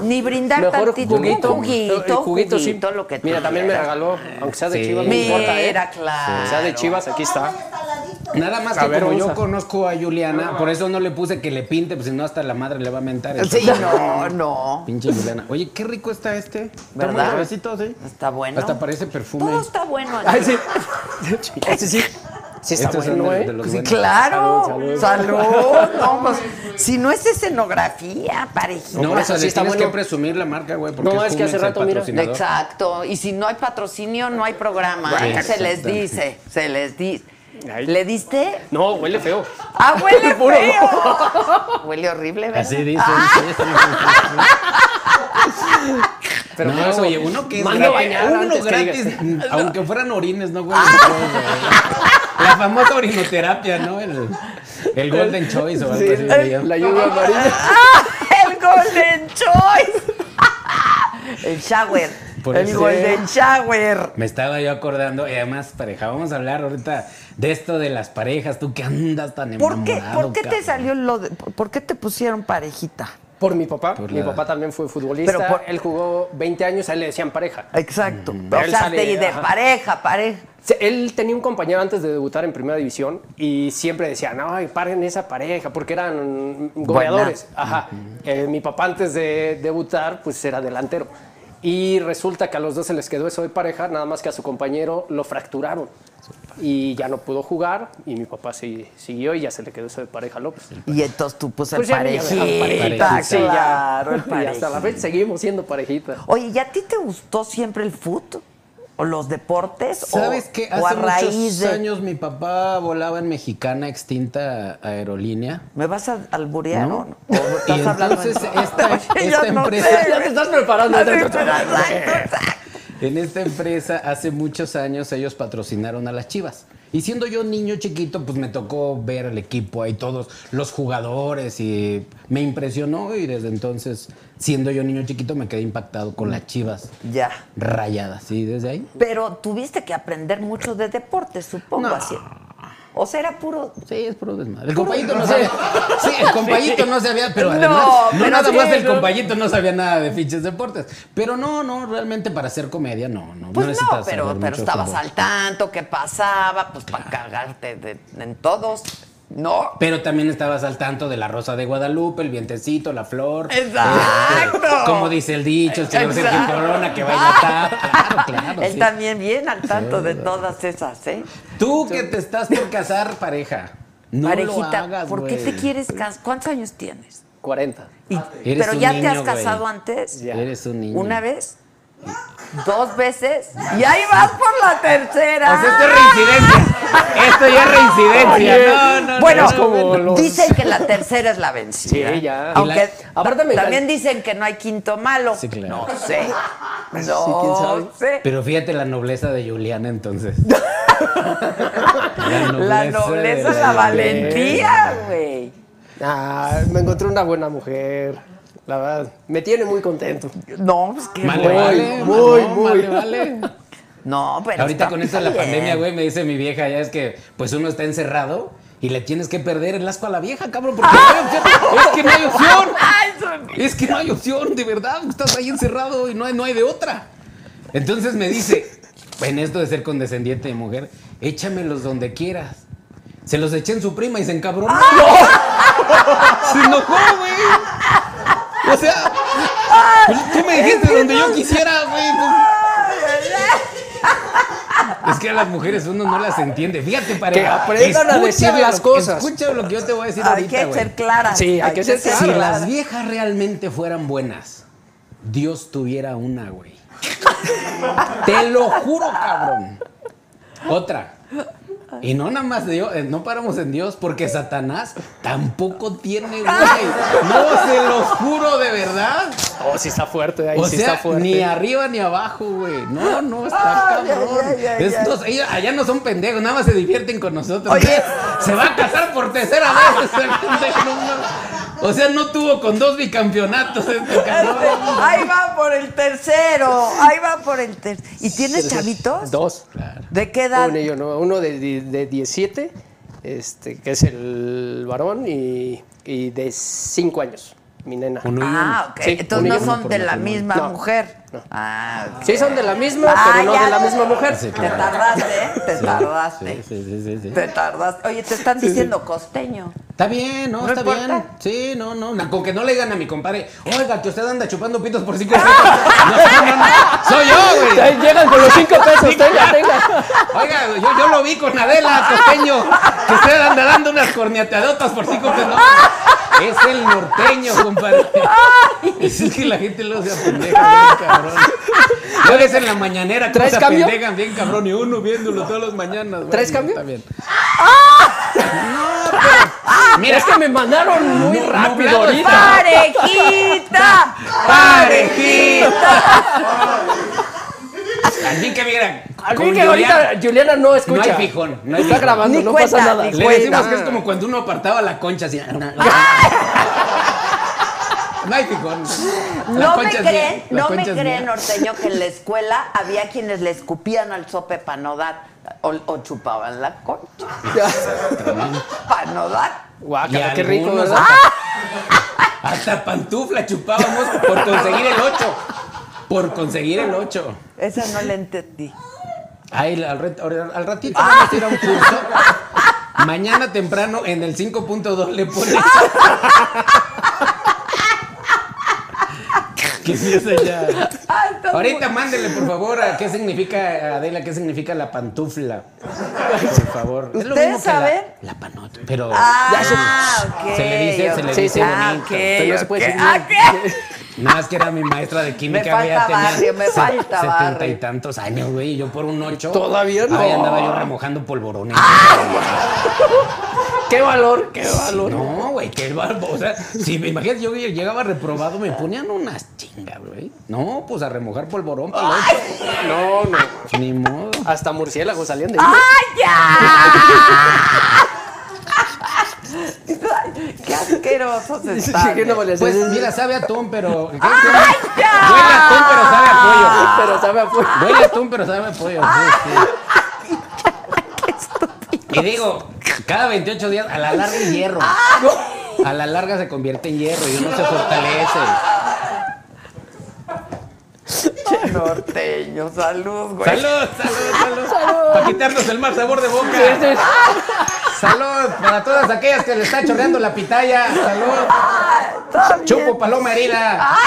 ni brindar mejor tantito, juguito. un juguito, juguito, sí. juguito, lo que Mira, también me regaló, aunque sea de Sí. Chivas, no importa, ¿eh? Mira, claro. Aunque sea de Chivas, aquí está. Nada más que ver, como yo conozco a Juliana, por eso no le puse que le pinte, pues si no hasta la madre le va a mentar. Sí, Entonces, no, no. Pinche Juliana. Oye, qué rico está este. Está ¿Verdad? muy suavecito, sí. Está bueno. Hasta parece perfume. Todo está bueno. Ay, sí. Ese [LAUGHS] sí. Sí está Estos son bueno, de- ¿eh? Sí, claro. Salud, Salud. salud. No, pues, si no es escenografía, parejita. No, o sea, sí está tienes bueno. que presumir la marca, güey, porque No, es, es que hace rato, mira. Exacto. Y si no hay patrocinio, no hay programa. Right. Se les dice, se les dice. Ay. ¿Le diste? No, huele feo. ¡Ah, huele [LAUGHS] feo! [LAUGHS] Huele horrible, ¿verdad? Así dicen. Ah, Pero no, oye, uno que es gratis, bañar uno que gratis, aunque fueran orines, no huele feo, güey. La famosa orinoterapia, ¿no? El, el Golden Choice o algo Sí, así. le llaman. la lluvia amarilla. ¡Ah! ¡El Golden Choice! El shower. Por el eso. Golden Shower. Me estaba yo acordando, y además, pareja, vamos a hablar ahorita de esto de las parejas. Tú que andas tan ¿Por qué, enamorado, ¿por qué te salió lo de, por qué te pusieron parejita? Por mi papá. Por mi la- papá también fue futbolista. Pero por- Él jugó 20 años, a él le decían pareja. Exacto. Pero O sea, sale- de, de pareja, pareja. Él tenía un compañero antes de debutar en Primera División y siempre decía, no, paren esa pareja, porque eran goleadores. Ajá. Eh, mi papá antes de debutar, pues era delantero. Y resulta que a los dos se les quedó eso de pareja, nada más que a su compañero lo fracturaron. Y ya no pudo jugar y mi papá sí, siguió y ya se le quedó eso de pareja a López. Y entonces tú pues el Pues ya, ya, parejita, parejita, sí, ya. claro, el Y hasta la parejita. fecha seguimos siendo parejita. Oye, ¿y a ti te gustó siempre el fútbol? ¿O los deportes? ¿O- ¿Sabes qué? o a Hace raíz muchos de... años mi papá volaba en Mexicana Extinta Aerolínea. ¿Me vas a alburear ¿No? o? ¿O estás Y hablando entonces en- esta- [LAUGHS] esta yo no empresa- sé. Ya te estás preparando. [LAUGHS] Exacto. En esta empresa hace muchos años ellos patrocinaron a las Chivas. Y siendo yo niño chiquito, pues me tocó ver el equipo ahí, todos los jugadores y me impresionó y desde entonces, siendo yo niño chiquito, me quedé impactado con las Chivas Ya. rayadas. Y desde ahí, Pero tuviste que aprender mucho de deportes, supongo No. así. O sea, era puro... sí, es puro desmadre. El compayito no sabía. Sí, el compayito no sabía, pero [LAUGHS] No, además, no, pero nada sí, más el no. compayito no sabía nada de fiches deportes. Pero no, no, realmente para hacer comedia, no, no. Pues no, necesitas pero, pero estabas al tanto, qué pasaba, pues para cagarte de- en todos. No. Pero también estabas al tanto de la rosa de Guadalupe, el vientecito, la flor. Exacto. Este, como dice el dicho, el señor Sergio. Corona, que vaya a estar. Claro, claro. Él sí. también bien al tanto de todas esas, ¿eh? Tú que te estás por casar, pareja. No Parejita, lo hagas, ¿por qué te quieres casar? ¿Cuántos años tienes? 40. Y- Eres pero un ya te has casado antes. Ya. Eres un niño. ¿Una vez? ¿Dos veces? Y ahí vas por la tercera. Sea, esto es reincidencia. Esto ya es reincidencia. No, no, Bueno, no. como los- dicen que la tercera es la vencida. Sí, ya. Aunque la- aparte me también dicen que no hay quinto malo. Sí, claro. No sé. No Sí, quién sabe. sé. Pero fíjate la nobleza de Juliana entonces. [LAUGHS] La nobleza, de la valentía, güey. Ah, me encontré una buena mujer. La verdad, me tiene muy contento. No, pues qué Vale, bueno. vale, muy, no, muy. vale, vale. No, pero Ahorita está con esto de la pandemia, güey, me dice mi vieja, ya es que pues uno está encerrado y le tienes que perder el asco a la vieja, cabrón, porque no hay opción. Es que no hay opción. Es que no hay opción, de verdad. Estás ahí encerrado y no hay, no hay de otra. Entonces me dice, en esto de ser condescendiente de mujer, échamelos donde quieras. Se los eché en su prima y se encabronó. Se enojó, güey. O sea, tú me dijiste donde yo quisiera, güey. pues. Es que a las mujeres uno no las entiende. Fíjate, para Que aprendan a decir las cosas. Escucha lo que yo te voy a decir Hay ahorita, que güey. ser claras. Sí, hay que ser Si claras. las viejas realmente fueran buenas, Dios tuviera una, güey. [LAUGHS] Te lo juro, cabrón. Otra. Y no nada más Dios, eh, no paramos en Dios, porque Satanás tampoco tiene, [LAUGHS] güey. No, se los juro de verdad. Oh, sí está fuerte, ahí O sí sea, está fuerte. ni arriba ni abajo, güey. No, no, está Ay, cabrón. Estos, ellos allá no son pendejos, nada más se divierten con nosotros. Oye. Se va a casar por tercera vez. [LAUGHS] o sea, no tuvo con dos bicampeonatos [LAUGHS] este cabrón. Ahí va por el tercero. Ahí va por el tercero. ¿Y tienes chavitos? Dos. ¿De qué edad? Uno, y yo, no, uno de, de, de 17, este, que es el varón, y, y de 5 años, mi nena. Uno y uno. Ah, ok. Sí, Entonces uno no son de la misma No, mujer. no. Ah, ok. Sí son de la misma, Ah, pero no de la misma mujer. Sí, Te tardaste, ¿eh? Te tardaste. Sí, sí, sí, sí, sí. Te tardaste. Oye, te están diciendo costeño. Está bien, ¿no? ¿No está importa? bien. Sí, no, no. Con que no le digan a mi compadre, oiga, que usted anda chupando pitos por cinco [LAUGHS] pesos. No, no, no. Soy yo, güey. Ahí llegan con los 5 pesos, tenga, tenga. Oiga, yo, yo lo vi con Adela Costeño, que usted anda dando unas corneateadotas por cinco pesos. No, es el norteño, compadre. Es que la gente lo se apendeja, bien cabrón. Ya ves en la mañanera ¿Traes se cambio? apendejan bien cabrón y uno viéndolo todas las mañanas. güey. ¿Traes cambio? Está bien. Mira, es que me mandaron muy No, rápido ahorita. ¡Parejita! ¡Parejita! Al fin que vieran. Al con fin que ahorita Juliana no escucha. No hay fijón, no hay Está fijón. grabando, Ni no cuenta, pasa nada. ni Le cuenta. decimos que es como cuando uno apartaba la concha así. No hay fijón. No me creen, no me creen, norteño, que en la escuela había quienes le escupían al sope para no dar o, o chupaban la concha para no dar. Guácala, qué rico, ¿verdad? Hasta, hasta pantufla chupábamos por conseguir el 8. Por conseguir el 8. Esa no la entendí. Ay, al, ret- al- ratito vamos a ir a un curso. Mañana temprano en el 5.2 le pones. ¿Qué empieza ya? Ay, está Ahorita mándele, por favor, a qué significa, Adela, qué significa la pantufla. Por favor. Es lo ¿Ustedes mismo que la- saben? La, panota. Pero. Ah, ok. Se le dice- se le ok. dice Ah, bonito. ok, Pero no se puede ok. decir Ah, ¿qué? Nada más que era mi maestra de química, Me güey, ya tenía barrio, me falta setenta y tantos años, güey, y yo por un ocho. Todavía no. Ahí andaba yo remojando polvorones. Qué valor, qué valor. No, güey, qué barbo. O sea, si me imaginas, yo llegaba reprobado, me ponían unas chingas, güey. No, pues a remojar polvorón para. No, no. Ni modo. Hasta murciélagos salían de ahí. ¡Ay, ya! [LAUGHS] ¡Qué asquerosos están! ¿Qué no? Pues mira, sabe a atún, pero. ¿qué? ¡Ay, ya! Huele a atún, pero sabe a pollo. Pero sabe a pollo. Huele a atún, pero sabe a pollo. sí, sí. Y digo, cada 28 días, a la larga es hierro. A la larga se convierte en hierro y uno se fortalece. Norteño, salud, güey. Salud, salud, salud. Para quitarnos el mal sabor de boca. Salud para todas aquellas que le está chorreando la pitaya. Salud. Chupo paloma herida.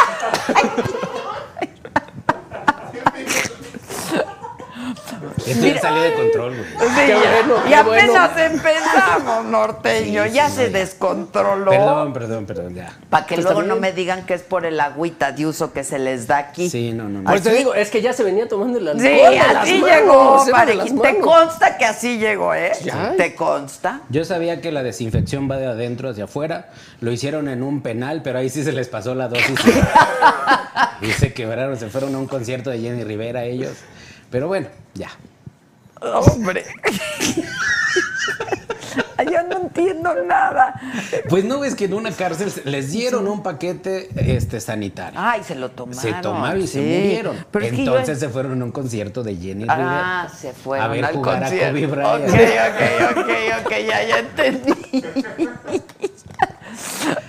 Esto ya salió de control, güey. Sí, Qué bueno, y apenas empezamos, norteño. ya se descontroló. Perdón, perdón, perdón, ya. Para que Está luego no me digan que es por el agüita de uso que se les da aquí. Sí, no, no, eso te digo, es que ya se venía tomando el alcohol Sí, de las así manos, llegó, las Te consta que así llegó, ¿eh? Ya. ¿Te consta? Yo sabía que la desinfección va de adentro hacia afuera. Lo hicieron en un penal, pero ahí sí se les pasó la dosis. [LAUGHS] y se quebraron, se fueron a un concierto de Jenny Rivera ellos. Pero bueno, ya. Hombre. Yo no entiendo nada. Pues no ves que en una cárcel les dieron un paquete este, sanitario. Ay, se lo tomaron. se tomaron y se murieron. Pero es que yo- Entonces se fueron a un concierto de Jenny Ah, Rivera. se fueron a ver al jugar concierto. a Kobe Bryant. Ok, ok, ok, ok, ya, ya entendí.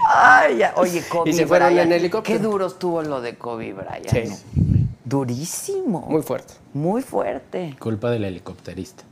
Ay, ya. Oye, Kobe Y se fueron Bryant. en helicóptero. Qué duro estuvo lo de Kobe Bryant. Sí. ¿no? Durísimo. Muy fuerte. Muy fuerte. Culpa del helicópterista.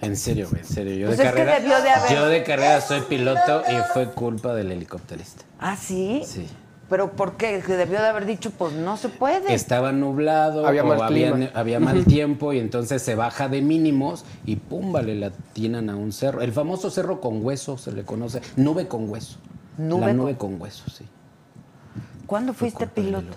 En serio, güey, en serio. Yo Pues de es que carrera. debió de haber- Yo de carrera soy piloto y fue culpa del helicópterista. ¿Ah, sí? Sí. ¿Pero por qué? Que debió de haber dicho, pues no se puede. Estaba nublado, Había o mal había, había mal tiempo y entonces se baja de mínimos y pum, vale, la tiran a un cerro. El famoso cerro con hueso se le conoce. Nube con hueso. Nube la con- nube con, hueso, sí. ¿Cuándo fuiste piloto?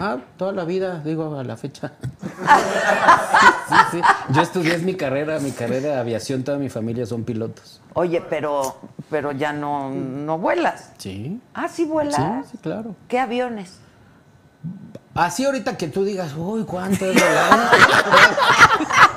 Ah, toda la vida, digo, a la fecha. [LAUGHS] sí, sí. Yo estudié mi carrera, mi carrera de aviación, toda mi familia son pilotos. Oye, pero, pero ya no, no vuelas. Sí. Ah, sí vuelas. Sí, sí, claro. ¿Qué aviones? Así ahorita que tú digas, uy, ¿cuánto es volar? [LAUGHS]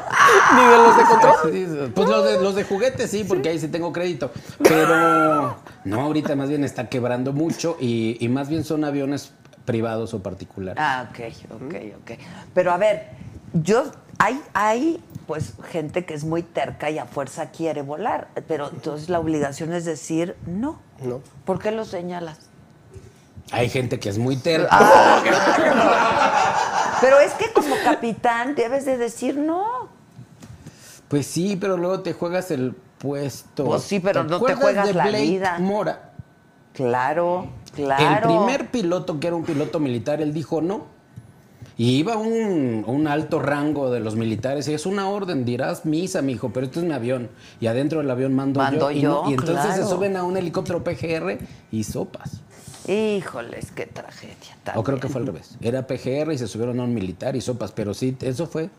Ni de los de control. Pues los de, los de juguete sí, porque ahí sí tengo crédito. Pero no, ahorita más bien está quebrando mucho y, y más bien son aviones privados o particulares. Ah, ok, ok, ok. Pero a ver, yo, hay, hay pues gente que es muy terca y a fuerza quiere volar, pero entonces la obligación es decir no. No. ¿Por qué lo señalas? Hay gente que es muy terca. Ah. Pero es que como capitán debes de decir no. Pues sí, pero luego te juegas el puesto. Pues sí, pero no te juegas de la Blake vida. Mora. Claro, claro. El primer piloto, que era un piloto militar, él dijo no. Y iba un, un alto rango de los militares y es una orden, dirás misa, mijo, pero esto es mi avión. Y adentro del avión mando, Mando yo. y yo, no- Y, entonces claro. se suben a un helicóptero PGR y sopas. Híjoles, qué tragedia. O creo que también. fue al revés. Era PGR y se subieron a un militar y sopas. Pero sí, eso fue.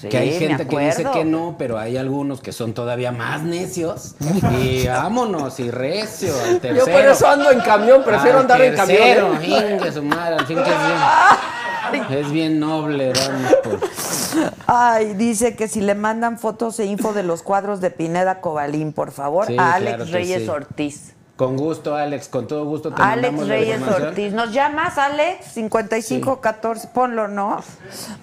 Sí, que hay gente que dice que no, pero hay algunos que son todavía más necios. Y [LAUGHS] vámonos, y recio, al Yo por eso ando en camión, prefiero Al andar en camión. tercero, hingue su madre, al fin que es bien. Es bien noble, vamos por- Ay, dice que si le mandan fotos e info de los cuadros de Pineda Cobalín, por favor, Sí, a Alex claro Reyes sí. Ortiz. Con gusto, Alex, con todo gusto te Alex la Reyes. Ortiz. ¿Nos llamas, Alex? 5514, ponlo, ¿no?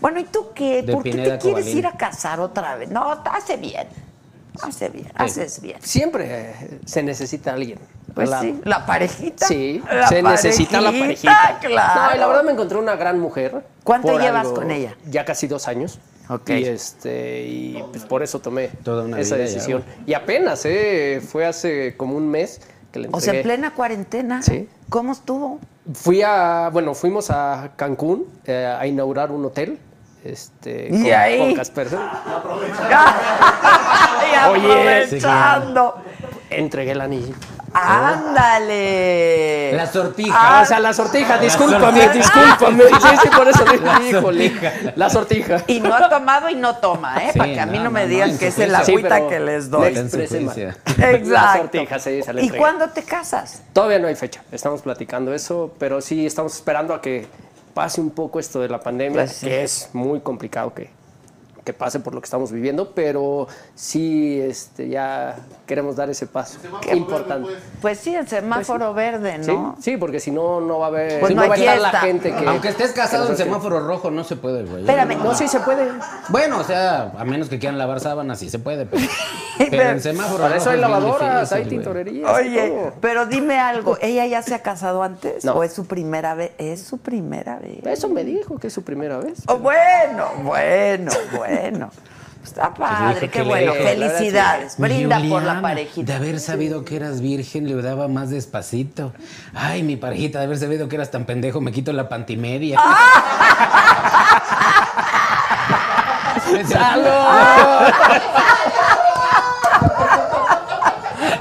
Bueno, ¿y tú qué? De ¿Por qué te quieres ir a casar otra vez? No, hace bien. Hace bien, haces bien. Siempre eh, se necesita alguien. Pues lado. sí, la parejita. Sí, La se necesita la parejita, [LAUGHS] claro. No, y la verdad me encontré una gran mujer. ¿Cuánto llevas con ella? Ya casi dos años. Ok. Y este, y pues por eso tomé Toda una esa ya, decisión. y apenas, eh, fue hace como un mes que le O sea, en plena cuarentena. Sí. ¿Cómo estuvo? Fui a, bueno, fuimos a Cancún eh, a inaugurar un hotel. Este, Y con, ahí- con Casper. [LAUGHS] [LAUGHS] Oye, aprovechando. Entregué el anillo. Ándale. La sortija. Ah, o sea, la sortija, discúlpame, discúlpame. [LAUGHS] Sí, sí, por eso dije, La híjole. sortija. La sortija. Y no ha tomado y no toma, ¿eh? Sí, Para que a mí no, no, me digan que es el. Sí, agüita que les doy. Exacto. La sortija, sí, se la ¿Y cuándo te casas? Todavía no hay fecha, estamos platicando eso, pero sí estamos esperando a que pase un poco esto de la pandemia, Pues sí. que es muy complicado que, que pase por lo que estamos viviendo, pero sí este, ya queremos dar ese paso importante. Pues sí, el semáforo verde, Sí, ¿no? sí, porque si no, no va a haber, Pues no no va a estar la gente que... Aunque estés casado en que semáforo rojo, no se puede, güey. Espérame. No, sí se puede. Bueno, o sea, a menos que quieran lavar sábanas, sí se puede, pero, [LAUGHS] pero en semáforo Para eso rojo hay lavadoras, difícil, hay tintorerías. y Oye, todo. pero dime algo, ¿ella ya se ha casado antes? No. ¿O es su primera vez? Es su primera vez. Eso me dijo que es su primera vez. Oh, bueno, bueno, bueno. Está Pues padre, qué le- bueno. Felicidades. Brinda por la parejita. De haber sabido que eras virgen, le daba más despacito. Ay, mi parejita, de haber sabido que eras tan pendejo, me quito la pantimedia. [LAUGHS] ¡Salud! [LAUGHS]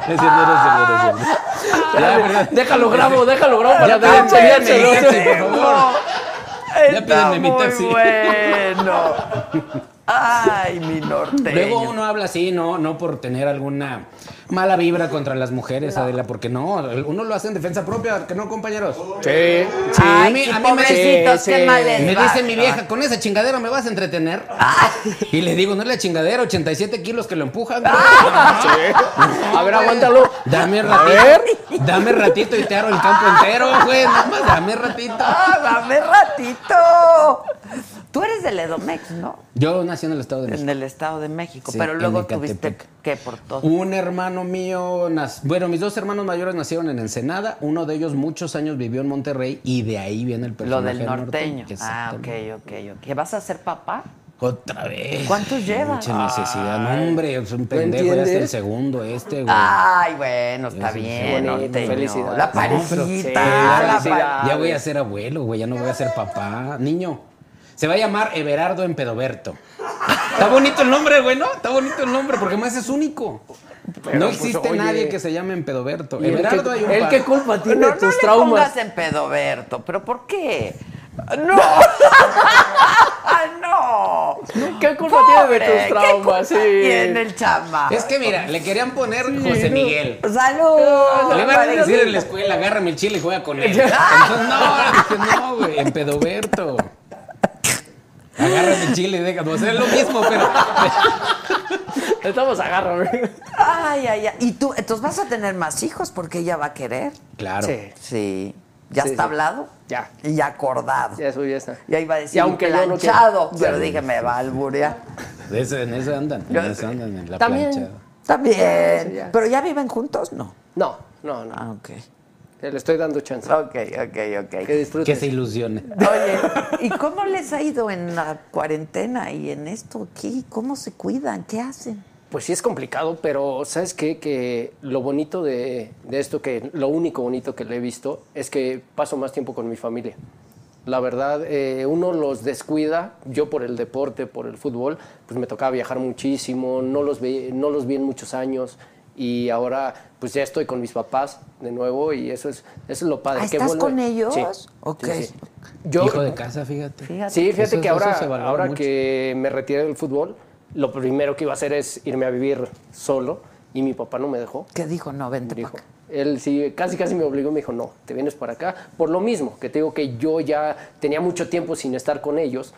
Es cierto. Ya. [LAUGHS] Déjalo grabo, déjalo grabo para Ya pídenme mi taxi, por favor. Ya pídenme mi taxi. bueno. Ay, mi norteño. Luego uno habla así, no, no por tener alguna mala vibra contra las mujeres, Adela, porque no, uno lo hace en defensa propia, que no, compañeros. Sí, Ay, a mí- a mí me- Sí, qué sí. mal les Me va. dice mi vieja, con esa chingadera me vas a entretener. Y le digo, no es la chingadera, 87 kilos que lo empujan. güey. A ver, aguántalo. Dame A ratito. ver. Dame ratito y te aro el campo entero, güey. Nada más dame ratito. Ah, dame ratito. Tú eres del Edomex, ¿no? Yo nací en el Estado de México. En el Estado de México, Sí, pero luego tuviste que por todo. Un hermano mío, nas- bueno, mis dos hermanos mayores nacieron en Ensenada. Uno de ellos muchos años vivió en Monterrey y de ahí viene el Lo personaje del norteño. Ah, ok, ok, ok. ¿Vas a ser papá? Otra vez. ¿Cuántos llevas? Mucha necesidad. No, hombre, es un pendejo. Ya hasta el segundo este, güey. Ay, bueno, está bien, bonito, norteño. felicidades. La No, parejita, pero- Sí, la felicidades. pa- Ya voy a ser abuelo, güey. Ya no voy a ser papá. Niño. Se va a llamar Everardo Empedoberto. Está bonito el nombre, güey, ¿no? Está bonito el nombre porque más es único. Pero, no pues, existe oye. nadie que se llame Empedoberto. ¿Y el Everardo hay un que, el par. que culpa tiene No, no tus le traumas? pongas en pedoberto, pero ¿por qué? No. no. [LAUGHS] ¿Qué culpa tiene de tus ¿qué traumas? culpa Sí. tiene el chama? Es que mira, le querían poner José Miguel. Salud. Le iban a decir en la escuela, agárrame el chile y juega con [LAUGHS] él. Entonces, no, dije, no, güey, Empedoberto. Agárrame el chile y déjame. Es lo mismo, pero. [LAUGHS] Estamos agárrame. Ay, ay, ay. Y tú, entonces vas a tener más hijos porque ella va a querer. Claro. Sí. Sí. ¿Ya Sí, está sí. hablado? Ya. Y acordado. Ya eso ya está. Ya iba a decir Y aunque no planchado, quiera. pero dije, me va a alburear. De eso- en eso andan. En eso andan, en la También. planchada. Sí, ya. ¿Pero ya viven juntos? No. No, no, no. Ah, ok. Le estoy dando chance. Ok, ok, ok. Que disfrutes. Que se ilusione. Oye, ¿y cómo les ha ido en la cuarentena y en esto aquí? ¿Cómo se cuidan? ¿Qué hacen? Pues sí es complicado, pero ¿sabes qué? Que lo bonito de, de esto, que lo único bonito que le he visto, es que paso más tiempo con mi familia. La verdad, eh, uno los descuida, yo por el deporte, por el fútbol, pues me tocaba viajar muchísimo, no los vi, no los vi en muchos años y ahora pues ya estoy con mis papás de nuevo y eso es, eso es lo padre. Ah, que ¿estás con ellos? Sí, Ok. sí, sí. Yo, Hijo de casa, fíjate. Fíjate. Sí, fíjate Eso- que ahora, ahora mucho. que me retiré del fútbol, lo primero que iba a hacer es irme a vivir solo y mi papá no me dejó. ¿Qué dijo? No, vente Dijo, para acá. él sí, casi casi me obligó, me dijo, no, te vienes para acá. Por lo mismo, que te digo que yo ya tenía mucho tiempo sin estar con ellos.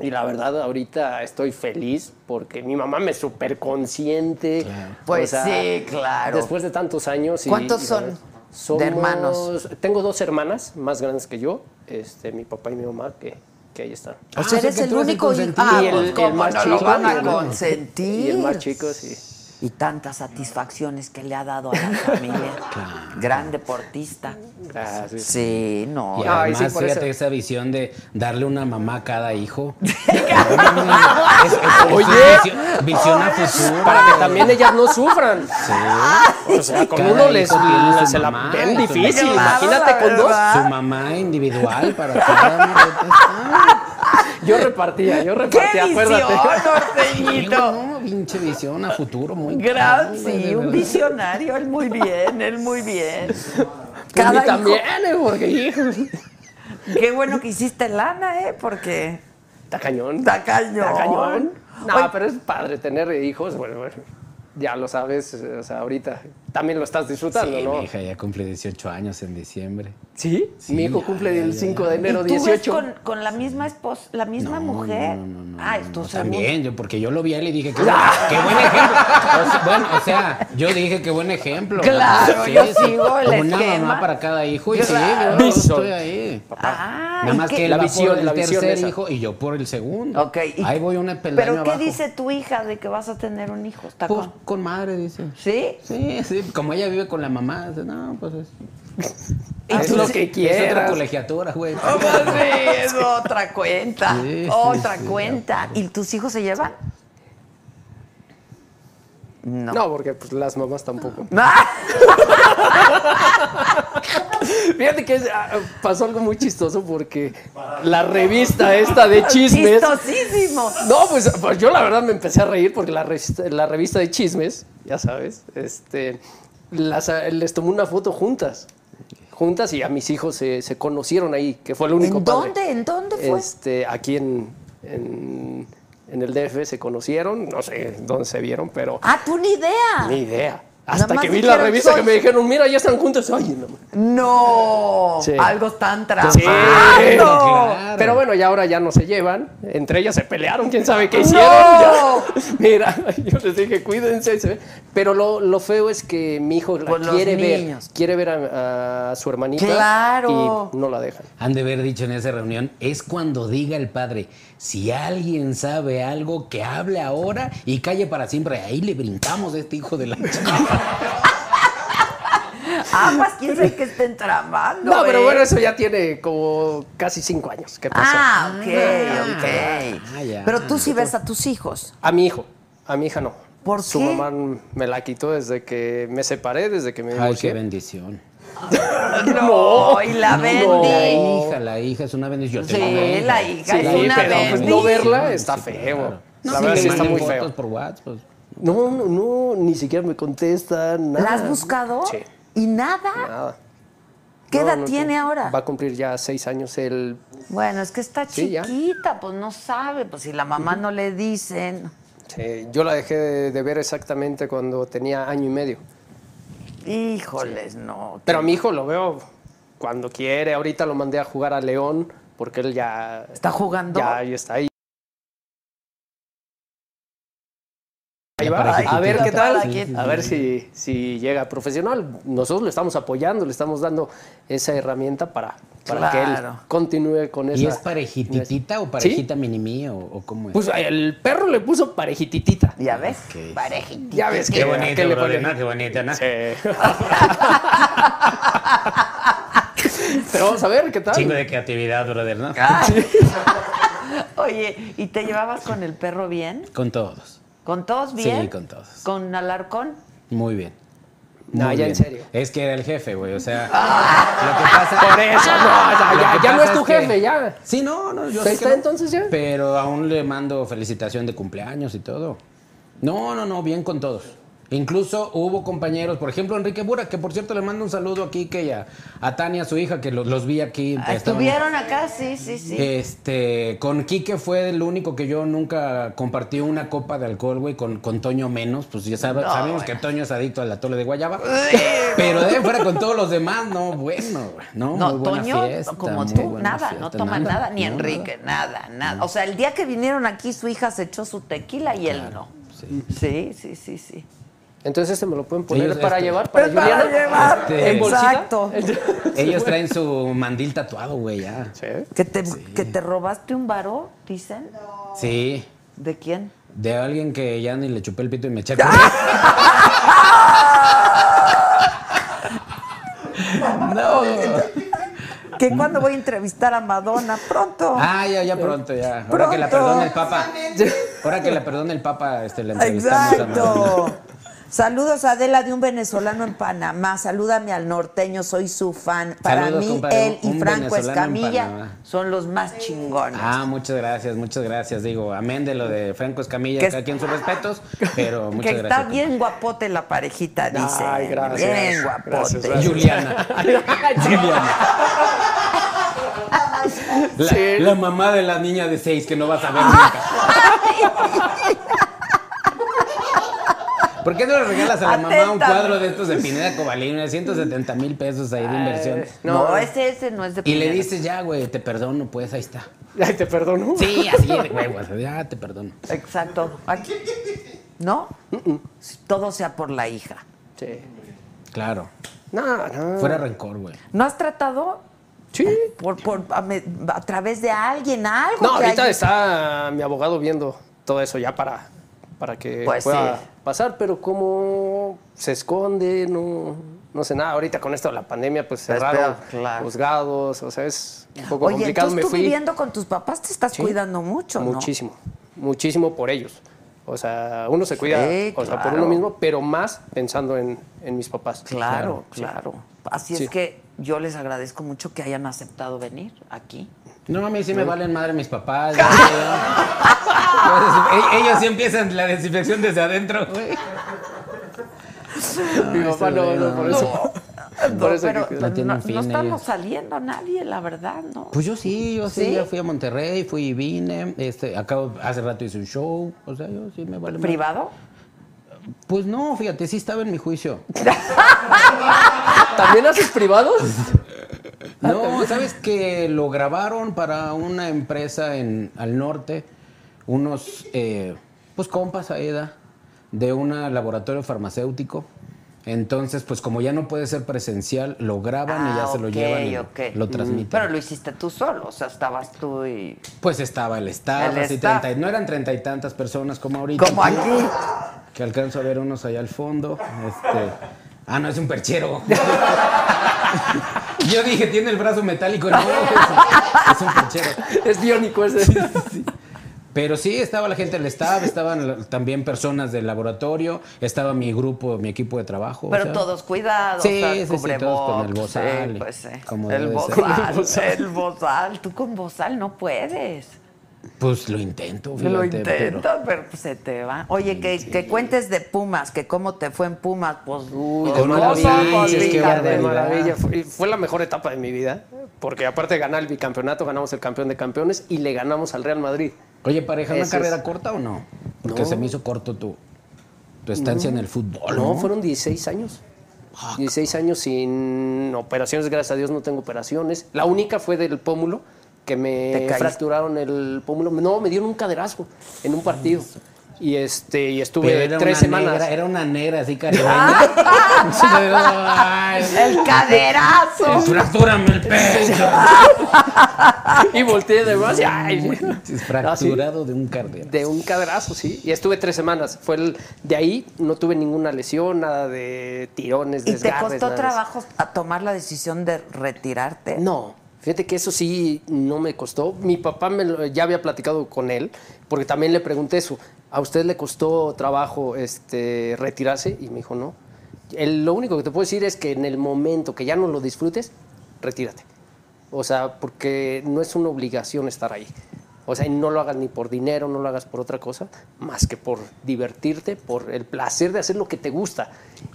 Y la verdad, ahorita estoy feliz porque mi mamá me súper consciente. Pues sí, claro. Después de tantos años. y- ¿Cuántos y son de somos- hermanos? Tengo dos hermanas más grandes que yo, este, mi papá y mi mamá, que, que ahí están. O Ah, sea, o sea, eres que el tú eres el único hijo. Ah, Y el- pues, el ¿cómo más no chico, lo van a consentir? Y el más chico, sí. Y tantas satisfacciones que le ha dado a la [LAUGHS] familia. Gran deportista. Gracias. Sí, no. Y Ay, además, sí, por fíjate eso. esa visión de darle una mamá a cada hijo. [LAUGHS] Es- es- es Oye. visión, visión a futuro. Para que también ellas no sufran. O sea, con Cada uno les, se la ven difícil. Imagínate Claro, con dos. Su mamá individual para cada uno. [LAUGHS] Yo repartía, yo ¡Qué repartía, visión, acuérdate. Norteñito! [LAUGHS] no, pinche visión a futuro muy güey, sí, un visionario, él muy bien, él muy bien. [LAUGHS] Cada Cada hijo- también, eh, porque hijo, Qué bueno que hiciste lana, ¿eh? Porque está cañón. está cañón. Está cañón. No, Oye, pero es padre tener hijos, bueno, bueno, ya lo sabes, o sea, ahorita también lo estás disfrutando, Sí, ¿no? mi hija ya cumple 18 años en diciembre. ¿Sí? Sí, Mi hijo ya, cumple ya, el ya. 5 de ¿Y enero tú ves 18. con, con la misma esposa, la misma No, mujer? no, no, no, ah, no, esto no, También, yo, porque yo lo vi a él y dije, qué, Ah. buen, qué buen ejemplo. O sea, bueno, o sea, yo dije, qué buen ejemplo. Claro, yo sigo el Una esquema. mamá para cada hijo y Claro. sí, yo estoy ahí. Ah, Nada ¿y más que él La va visión, por el la visión tercer esa. hijo y yo por el segundo. Ok, y- Ahí voy una peldaño ¿Pero qué abajo. dice tu hija de que vas a tener un hijo? ¿Está Pues, con- con madre, dice. ¿Sí? Sí, sí, como ella vive con la mamá, dice, no, pues es, Es tú lo sí- que es otra quieras. colegiatura, güey. Oh, pues sí, es otra cuenta. Sí, sí, otra sí, cuenta. ¿Y tus hijos se llevan? No. No, porque pues las mamás tampoco. Ah, [LAUGHS] Fíjate que ah, pasó algo muy chistoso porque la revista esta de chismes. Chistosísimo. No, pues, pues yo la verdad me empecé a reír porque la, revista- la revista de chismes, ya sabes, este, las- les tomó una foto juntas. Juntas y a mis hijos se, se conocieron ahí, que fue lo único ¿En padre. dónde? ¿En dónde fue? Este, aquí en, en, en el DF se conocieron, no sé dónde se vieron, pero Ah, tú ni idea. ni idea. Hasta que vi la revista "Soy- que me dijeron, mira, ya están juntos. Ay, no. No, Sí. algo. Sí. claro. Pero bueno, ya ahora ya no se llevan. Entre ellas se pelearon, quién sabe qué hicieron. [LAUGHS] ¡No! Mira, [LAUGHS] yo les dije, cuídense. se- Pero lo, lo feo es que mi hijo la Pues los quiere niños. ver, quiere ver a, a su hermanita Claro. y no la dejan. Han de haber dicho en esa reunión, es cuando diga el padre, si alguien sabe algo, que hable ahora y calle para siempre. Ahí le brincamos a este hijo de la [LAUGHS] chica. Aguas, quién sabe que estén tramando. No, pero ¿eh? bueno, eso ya tiene como casi cinco años que pasó. Ah, ok, ok. Ah, ya. Pero tú sí ves a tus hijos. A mi hijo, a mi hija no. ¿Por Su qué? mamá me la quitó desde que me separé, desde que me Ay, qué divorcié. bendición. [LAUGHS] No, y la La Bendy. hija, la hija es una bendición. Sí, la hija Sí, es una pues, Bendy. no verla está Sí, feo. claro. La Sí, verdad que sí está muy feo. por WhatsApp. pues. No, no, no, ni siquiera me contestan. Nada. ¿La has buscado? Sí. ¿Y nada? Nada. ¿Qué No, edad no, tiene no. ahora? Va a cumplir ya seis años el... Bueno, es que está Sí, ya. chiquita, pues no sabe. Pues si la mamá no le dicen. sí, yo la dejé de, de ver exactamente cuando tenía año y medio. Híjoles, no. Pero a mi hijo lo veo cuando quiere. Ahorita lo mandé a jugar a León porque él ya... ¿Está jugando? Ya, ya está ahí. Ahí va, a ver qué tal, Sí, sí, sí. a ver si, si llega profesional. Nosotros le estamos apoyando, le estamos dando esa herramienta para, para que él continúe con esa. ¿Y es parejititita o parejita minimí o, o cómo es? Pues el perro le puso parejititita. ¿Ya ves? Ok. Parejitita. Ya ves Qué que bonito, que le brother, ¿no? Qué bonito, ¿no? Sí. [LAUGHS] Pero vamos a ver qué tal. Chingo de creatividad, brother, ¿no? Oye, ¿y te llevabas con el perro bien? Con todos. ¿Con todos Sí, bien? con todos. ¿Con Alarcón? Muy bien. No, Muy ya en serio. Es que era el jefe, güey. O sea, [LAUGHS] lo que pasa. Por eso, no, ya, no es tu que- jefe, ya. Sí, no, no, yo sé está que no. entonces ya. Pero aún le mando felicitación de cumpleaños y todo. No, no, no, bien con todos. Incluso hubo compañeros, por ejemplo, Enrique Bura, que por cierto le mando un saludo aquí que ya, a Tania, su hija, que los, los vi aquí. Ah, ¿Estuvieron acá? Sí, sí, sí. Este, con Quique fue el único que yo nunca compartí una copa de alcohol, güey, con, con Toño menos, pues ya sabe- No, sabemos bueno. que Toño es adicto al atole de guayaba. Pero de fuera con todos los demás, no, bueno, güey, no, No, muy buena Toño, fiesta, como tú, nada, fiesta, no toma nada, ni Enrique, nada, nada. O sea, el día que vinieron aquí, su hija se echó su tequila y él no. Sí. Sí, sí, sí, sí. Entonces este me lo pueden poner Ellos, para este, llevar para para Juliana. llevar, Este, en exacto. Ellos traen su mandil tatuado, güey, ya. Sí. ¿Que te, que te robaste un varó, dicen? Sí. ¿De quién? De alguien que ya ni le chupé el pito y me eché [LAUGHS] No. Que cuando voy a entrevistar a Madonna, pronto. Ah, ya, ya pronto, ya. Ahora que la perdone el Papa. Ahora que la perdone el Papa, este, la entrevistamos a Madonna. Saludos a Adela de un venezolano en Panamá. Salúdame al norteño, soy su fan. Para Saludos, mí, compadre, él y Franco en Escamilla son los más chingones. Ah, muchas gracias, muchas gracias. Digo, amén de lo de Franco Escamilla, Que cada es- quien sus respetos, pero [LAUGHS] muchas que gracias. está bien guapote la parejita, dice. Ay, gracias. Bien guapote. Gracias, gracias. Juliana. [LAUGHS] Juliana. [LAUGHS] La, Sí. la mamá de la niña de seis que no vas a ver nunca. ¿Por qué no le regalas a la mamá un cuadro de estos de Pineda Cobalina, 170 mil pesos ahí de inversión? No, No. ese, ese no es de Y le Pineda. dices, ya, güey, te perdono, pues ahí está. Ay, te perdono. Sí, así de huevos, ya te perdono. Exacto. Aquí. ¿No? Todo sea por la hija. Sí. Claro. No, no. Fuera rencor, güey. ¿No has tratado Sí. por, por, a, me- a través de alguien, algo? No, que ahorita haya- está mi abogado viendo todo eso ya para, para que Pues pueda sí. pasar, pero como se esconde, no, no sé nada. Ahorita con esto de la pandemia, pues cerraron claro. juzgados, o sea, es un poco Oye, complicado. entonces Me tú fui viviendo con tus papás te estás Sí. cuidando mucho, ¿no? muchísimo, muchísimo por ellos. O sea, uno se cuida Sí, o sea, por claro. uno mismo, pero más pensando en, en mis papás. Claro, sí. claro. Así Sí. es que yo les agradezco mucho que hayan aceptado venir aquí. No, a mí sí me valen madre mis papás. [LAUGHS] e- Ellos sí empiezan la desinfección desde adentro, güey. Mi papá no, no, por eso. Por eso pero que- No tienen no, fin no estamos ellos. saliendo nadie, la verdad, ¿no? Pues yo sí, yo sí, ¿Sí? ya fui a Monterrey, fui y vine, este, acabo, hace rato hice un show, o sea, yo sí me vale. ¿Privado? Pues no, fíjate, sí estaba en mi juicio. ¿También haces privados? No, sabes que lo grabaron para una empresa en al norte, unos eh, pues compas Aida de un laboratorio farmacéutico. Entonces, pues como ya no puede ser presencial, lo graban y ya se lo Ah, llevan y ok. lo transmiten. Pero lo hiciste tú solo, o sea, estabas tú y... Pues estaba el staff, El así staff. 30 y- no eran treinta y tantas personas como ahorita. Como aquí. Que alcanzo a ver unos allá al fondo. Este, ah, no, es un perchero. [LAUGHS] Yo dije, tiene el brazo metálico. No, es, es un perchero. Es biónico ese. Pero sí, estaba la gente del staff, estaban también personas del laboratorio, estaba mi grupo, mi equipo de trabajo. o Pero sea, todos cuidados, Sí, o sea, sí, sí, todos con el bozal sí, pues sí. como el bozal, el bozal. Tú con bozal no puedes. Pues lo intento, fíjate. Lo pero- intentas, pero, pues se te va. Oye, que, que cuentes de Pumas, que cómo te fue en Pumas, pues... Uy, pues, de maravilla, manches, qué de barbaridad. maravilla. Fue, fue la mejor etapa de mi vida, porque aparte de ganar el bicampeonato, ganamos el campeón de campeones y le ganamos al Real Madrid. Oye, pareja, ¿una carrera es. corta o no? Porque No. se me hizo corto tu, tu estancia en el fútbol. No, fueron 16 años. 16 años sin operaciones, gracias a Dios no tengo operaciones. La única fue del pómulo, que ¿Te me fracturaron el pómulo. No, me dieron un caderazo en un partido. Y este y estuve tres semanas. Negra, era una negra así [LAUGHS] caribeña. Ay, ¡El caderazo! Fractúrame el pecho. [LAUGHS] y volteé de más. ay, Fracturado de un cardero. De un caderazo, sí. Y estuve tres semanas. Fue el, de ahí no tuve ninguna lesión, nada de tirones, ¿Y te costó trabajo a tomar la decisión de retirarte? No, fíjate que eso sí no me costó. Mi papá me lo- ya había platicado con él, porque también le pregunté eso. ¿A usted le costó trabajo este, retirarse? Y me dijo, no. El- lo único que te puedo decir es que en el momento que ya no lo disfrutes, retírate. O sea, porque no es una obligación estar ahí. O sea, y no lo hagas ni por dinero, no lo hagas por otra cosa, más que por divertirte, por el placer de hacer lo que te gusta.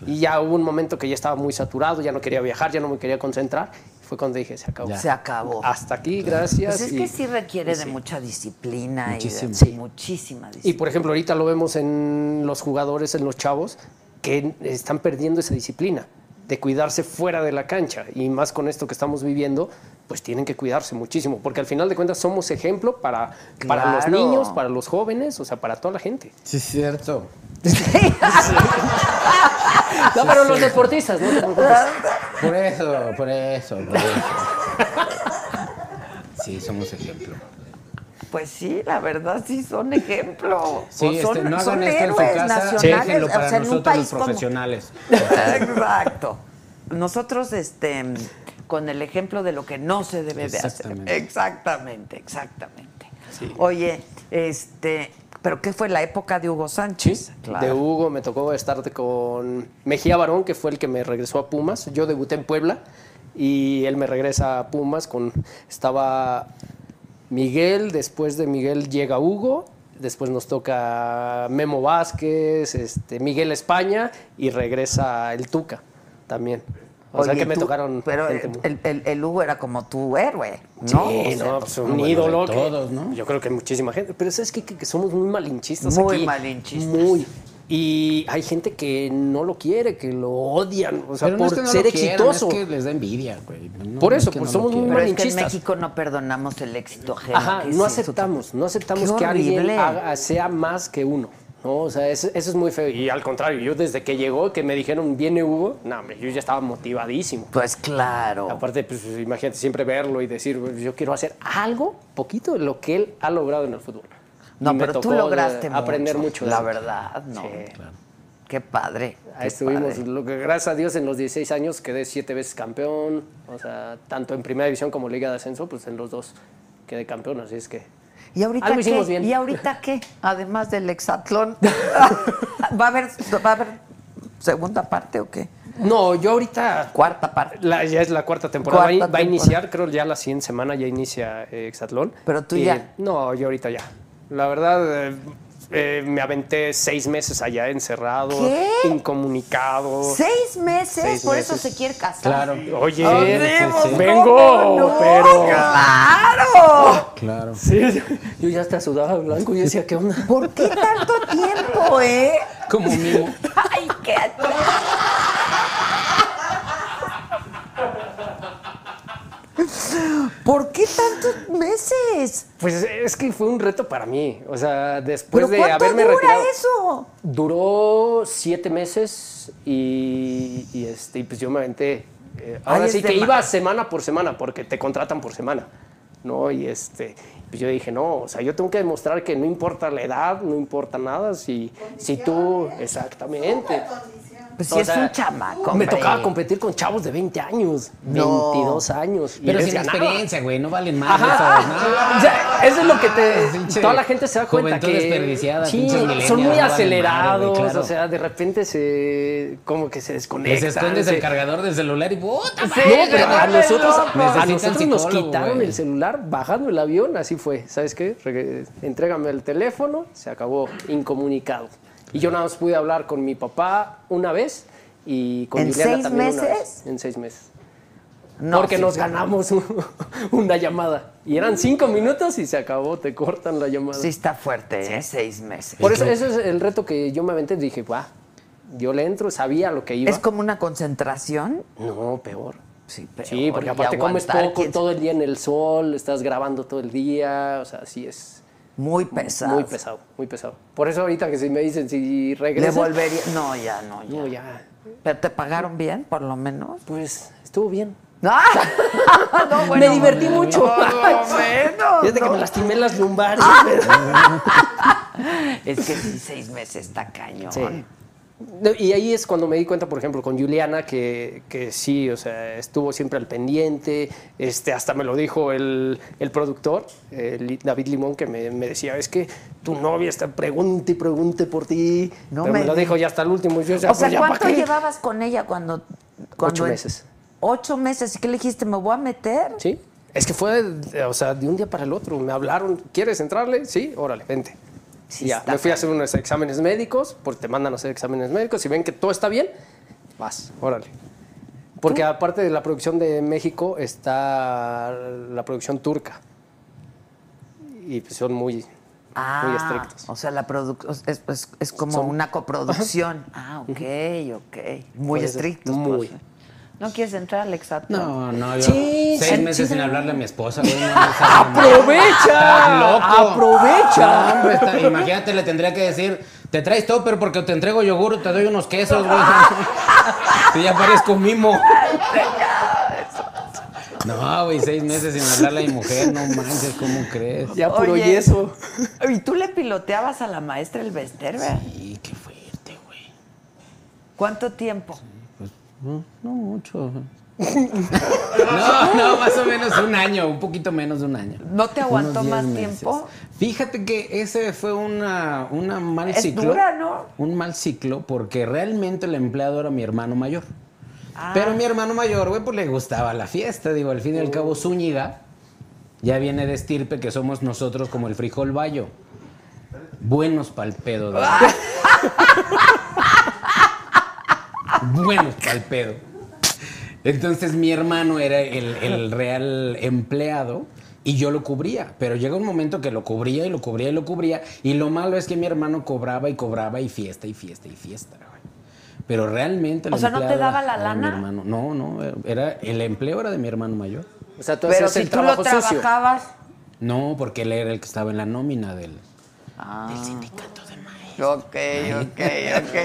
Y ya hubo un momento que ya estaba muy saturado, ya no quería viajar, ya no me quería concentrar. Fue cuando dije, se acabó. Se acabó. Hasta aquí, gracias. Pues es y- que sí requiere de sí. mucha disciplina Muchísimo. y de, Sí. muchísima Y disciplina. por ejemplo, ahorita lo vemos en los jugadores, en los chavos, que están perdiendo esa disciplina de cuidarse fuera de la cancha. Y más con esto que estamos viviendo, pues tienen que cuidarse muchísimo, porque al final de cuentas somos ejemplo para, para los niños, para los jóvenes, o sea, para toda la gente. Sí, es cierto. [LAUGHS] No, pero los deportistas, no. Por eso, por eso, por eso. Sí, somos ejemplo. Pues sí, la verdad sí son ejemplo. Sí, Pues son, este, no son hagan esto en su héroes casa, nacionales. o para en un los como- profesionales. [LAUGHS] Exacto. Nosotros, este, con el ejemplo de lo que no se debe de hacer. Exactamente. Exactamente. Oye, este, ¿pero qué fue la época de Hugo Sánchez? De Hugo me tocó estar con Mejía Barón, que fue el que me regresó a Pumas. Yo debuté en Puebla y él me regresa a Pumas con estaba Miguel, después de Miguel llega Hugo, después nos toca Memo Vázquez, este, Miguel España y regresa el Tuca también. O sea que me tú- tocaron Pero gente el, el- el Hugo era como tu héroe, ¿no? Sí, O sea, no, pues, un bueno, ídolo. que- todos, ¿no? Yo creo que muchísima gente. Pero ¿sabes? Que, que somos muy malinchistas Muy aquí. malinchistas. Muy. Y hay gente que no lo quiere, que lo odian. O sea, Pero no por es que no ser lo quieran, exitoso. es que les da envidia, güey. No, Por no eso, es que pues no lo somos muy quieran. Pero es que en malinchistas. México no perdonamos el éxito ajeno. Ajá, ¿qué no es aceptamos, no aceptamos Qué que alguien haga- sea más que uno. ¿No? O sea, eso, eso es muy feo. Y al contrario, yo desde que llegó, que me dijeron, viene Hugo, no, hombre, yo ya estaba motivadísimo. Pues claro. Aparte, pues imagínate siempre verlo y decir, "Pues, yo quiero hacer algo, poquito de lo que él ha logrado en el fútbol. No, Y pero tú lograste aprender mucho. La eso. verdad, no. Sí. Qué padre. Ahí qué estuvimos, padre. lo que, gracias a Dios en los 16 años quedé siete veces campeón, o sea, tanto en primera división como Liga de Ascenso, pues en los dos quedé campeón, así es que... ¿Y ahorita Algo qué? hicimos bien. ¿Y ahorita qué? [LAUGHS] Además del hexatlón. [LAUGHS] ¿Va a haber, va a haber segunda parte o qué? No, yo ahorita... Cuarta parte. La- ya es la cuarta temporada, va, a- va a temporada. iniciar, creo ya la siguiente semana ya inicia eh, Hexatlón. Pero tú Y, ya. No, yo ahorita ya. La verdad, eh, eh, me aventé seis meses allá encerrado, ¿Qué? incomunicado. ¿Seis meses? Seis Por meses. eso se quiere casar. Claro. Oye, sí, sí, sí. ¿cómo vengo, no? pero... ¡Claro! Claro. Sí, yo ya hasta sudaba blanco y decía, ¿qué onda? ¿Por qué tanto tiempo, eh? Como mimo. [LAUGHS] ¡Ay, qué ¿Por qué tantos meses? Pues es que fue un reto para mí. O sea, después ¿Pero de haberme dura retirado. eso? Duró siete meses y, y, este, y pues yo me aventé. eh, ahora Ay, sí que iba semana por semana porque te contratan por semana. ¿no? Y este, pues yo dije, no, o sea, yo tengo que demostrar que no importa la edad, no importa nada, si, si tú, exactamente. Pues O es sea, un chamaco. Me hombre. tocaba competir con chavos de 20 años, No. 22 años. Pero sin ganaba. experiencia, güey, no valen más ¿no? o sea, eso es lo que te. Toda la gente se da cuenta que. desperdiciada, sí, son muy no valen acelerados. madre, güey, claro. O sea, de repente se. como que se desconectan. Les escondes el se- cargador del celular y puta madre, pero a nosotros, a nos quitaron el celular bajando el avión, así fue. ¿Sabes qué? Entrégame el teléfono, se acabó incomunicado. Y yo nada más pude hablar con mi papá una vez y con ¿En Juliana seis también una meses? vez. En seis meses. No, Porque sí. nos ganamos [LAUGHS] una llamada. Y eran cinco minutos y se acabó, te cortan la llamada. Sí está fuerte, ¿eh? Seis meses. Por eso, ese es el reto que yo me aventé. Dije, va, yo le entro, sabía lo que iba. ¿Es como una concentración? No, peor. Sí, peor, Sí, porque aparte comes poco ¿quién- todo el día en el sol, estás grabando todo el día, o sea, sí es Muy pesado. muy pesado, muy pesado. Por eso ahorita que si me dicen si ¿Le regresas, volvería? No, ya, no, ya. no, ya, ¿Pero te pagaron bien, por lo menos? pues estuvo bien. ¡Ah! [LAUGHS] No, bueno, me divertí mucho. Menos. Fíjate que no. me lastimé las lumbares. [LAUGHS] Es que sí, seis meses está cañón. Sí. Y ahí es cuando me di cuenta, por ejemplo, con Juliana, que, que sí, o sea, estuvo siempre al pendiente, este, hasta me lo dijo el, el productor, eh, David Limón, que me, me decía, es que tu novia está pregunte y pregunte por ti, No pero me me, lo di- dijo ya hasta el último. yo, ya, O sea, pues, ¿pa' ¿cuánto llevabas con ella cuando, cuando Ocho meses. Ocho meses. ¿Y qué le dijiste? ¿Me voy a meter? Sí, es que fue, o sea, de un día para el otro. Me hablaron, ¿quieres entrarle? Sí, órale, vente. Sí ya, me fui a hacer unos exámenes médicos, porque te mandan a hacer exámenes médicos. Si ven que todo está bien, vas, órale. Porque aparte de la producción de México, está la producción turca. Y pues son muy, muy Ah, estrictos. o sea, la es, es- es como Son- una [LAUGHS] coproducción. Ah, ok, ok. Muy estrictos. muy. pues. ¿No quieres entrar, Alexa? No, no, yo Sí, seis sí, meses sí. sin hablarle a mi esposa, güey. No, no. ¡Aprovecha! Loco. ¡Aprovecha! No, hombre, está- imagínate, le tendría que decir, te traes topper porque te entrego yogur, te doy unos quesos, güey. [LAUGHS] Que ya parezco mimo. No, güey, seis meses sin hablarle a mi mujer, no manches, ¿cómo crees? Ya puro Oye. yeso. ¿Y tú le piloteabas a la maestra el Vesterber? Sí, qué fuerte, güey. ¿Cuánto tiempo? No, no mucho. No, no, más o menos un año, un poquito menos de un año. ¿No te aguantó más meses. tiempo? Fíjate que ese fue una, una mal Es ciclo. dura, ¿no? Un mal ciclo porque realmente el empleado era mi hermano mayor. Ah. Pero mi hermano mayor, güey, pues le gustaba la fiesta. Digo, al fin y al cabo, Zúñiga ya viene de estirpe que somos nosotros como el frijol bayo. Buenos pa'l pedo, de [LAUGHS] Buenos pa'l pedo. Entonces mi hermano era el, el real empleado y yo lo cubría. Pero llega un momento que lo cubría y lo cubría y lo cubría. Y lo malo es que mi hermano cobraba y cobraba y fiesta y fiesta y fiesta. güey. Pero realmente el O sea, ¿no te daba la era mi lana? hermano. No, no, era el empleo era de mi hermano mayor. O sea, tú Pero si el tú lo sucio. trabajabas... No, porque él era el que estaba en la nómina del, Ah. del sindicato de. Ok, ok, ok.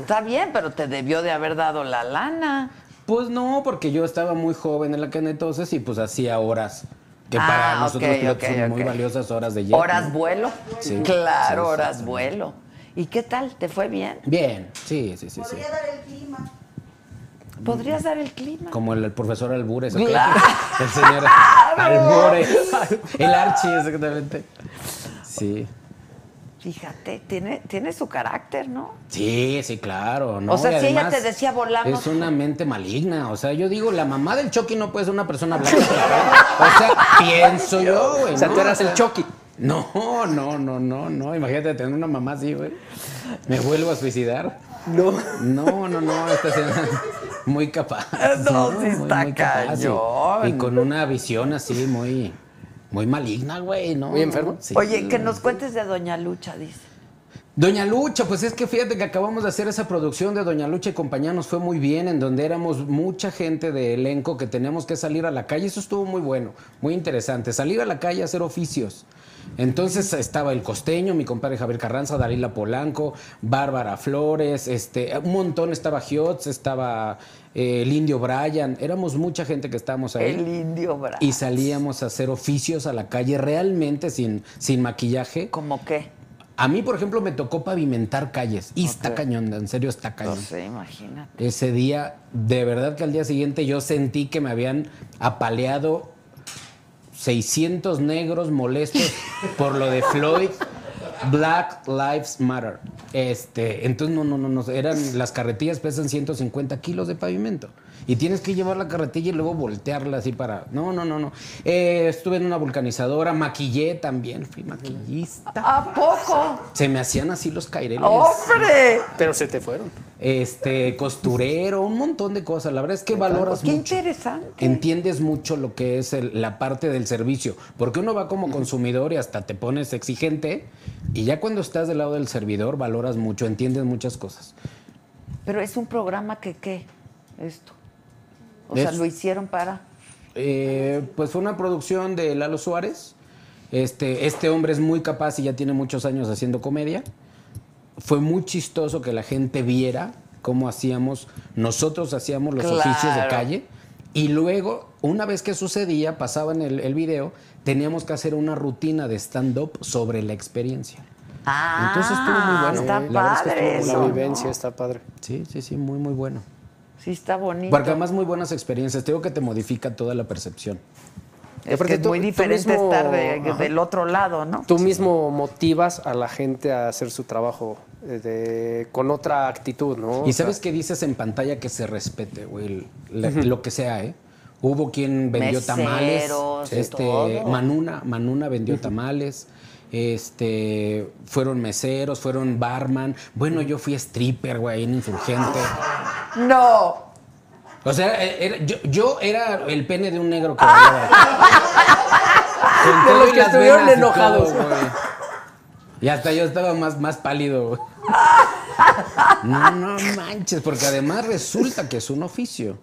Está bien, pero te debió de haber dado la lana. Pues no, porque yo estaba muy joven en la que entonces y pues hacía horas. Que Ah, para nosotros ok, los pilotos ok, son muy valiosas horas de jet. ¿Horas ¿no? vuelo? Sí, Claro, sí, horas vuelo. ¿Y qué tal? ¿Te fue bien? Bien, sí, sí, sí, sí. Podría dar el clima. ¿Podrías dar el clima? Como el, el profesor Albures. Claro. [LAUGHS] El señor [LAUGHS] Albures. El Archie, exactamente. Sí. Fíjate, tiene, tiene su carácter, ¿no? Sí, sí, claro. ¿no? O sea, Y si ella te decía, volamos. Es una mente maligna. O sea, yo digo, la mamá del Chucky no puede ser una persona blanca. o sea, pienso yo, güey. O sea, ¿no? tú eras el Chucky. No, no, no, no, no. Imagínate tener una mamá así, güey. Me vuelvo a suicidar. No. No, no, no. Esta señora muy capaz. No, sí está y- cañón. Y, con una visión así muy, muy maligna, güey, ¿no? ¿Muy enfermo? Sí. Oye, que nos cuentes de Doña Lucha, dice. Doña Lucha, pues es que fíjate que acabamos de hacer esa producción de Doña Lucha y compañía, nos fue muy bien, en donde éramos mucha gente de elenco que teníamos que salir a la calle, eso estuvo muy bueno, muy interesante, salir a la calle a hacer oficios. Entonces estaba el costeño, mi compadre Javier Carranza, Dalila Polanco, Bárbara Flores, este, un montón, estaba Giotz, estaba eh, el Indio Bryan, éramos mucha gente que estábamos ahí. El indio bravo. Y salíamos a hacer oficios a la calle realmente sin, sin maquillaje. ¿Cómo qué? A mí, por ejemplo, me tocó pavimentar calles. Y está cañón, en serio está No cañón. sé, imagínate. Ese día, de verdad que al día siguiente yo sentí que me habían apaleado 600 negros molestos por lo de Floyd. Black Lives Matter. Este, entonces no, no, no, no, eran las carretillas pesan 150 kilos de pavimento y tienes que llevar la carretilla y luego voltearla así para. No, no, no, no. Eh, estuve en una vulcanizadora, maquillé también, fui maquillista. ¿A poco? Se me hacían así los caireles. ¡Hombre! Pero se te fueron. Este, costurero, un montón de cosas. La verdad es que valoras Qué mucho. interesante. Entiendes mucho lo que es el- la parte del servicio. Porque uno va como consumidor y hasta te pones exigente. Y ya cuando estás del lado del servidor, valoras mucho, entiendes muchas cosas. Pero es un programa que, ¿qué? Esto. O sea, lo hicieron para... Eh, pues fue una producción de Lalo Suárez. Este, este hombre es muy capaz y ya tiene muchos años haciendo comedia. Fue muy chistoso que la gente viera cómo hacíamos, nosotros hacíamos los Claro. oficios de calle. Y luego, una vez que sucedía, pasaban el, el video, teníamos que hacer una rutina de stand-up sobre la experiencia. Ah, Entonces estuvo muy bueno. Está La verdad es que padre estuvo muy eso. La bueno. vivencia está padre. Sí, sí, sí, muy, muy bueno. Sí, está bonito. Porque además muy buenas experiencias. Te digo que te modifica toda la percepción. es aparte que es tú- muy diferente mismo- estar de- del otro lado, ¿no? Tú mismo motivas a la gente a hacer su trabajo de- con otra actitud, ¿no? Y O sea, sabes que dices en pantalla que se respete, güey, lo que sea, ¿eh? Hubo quien vendió tamales, Meseros, este todo. Manuna, Manuna vendió tamales. Este, fueron meseros, fueron barman. Bueno, yo fui stripper, güey, en Insurgente. No. O sea, e, era- yo, yo era el pene de un negro que Ah. [LAUGHS] De los que estuvieron enojados. todo. Y hasta yo estaba más, más pálido. No, no manches, porque además resulta que es un oficio.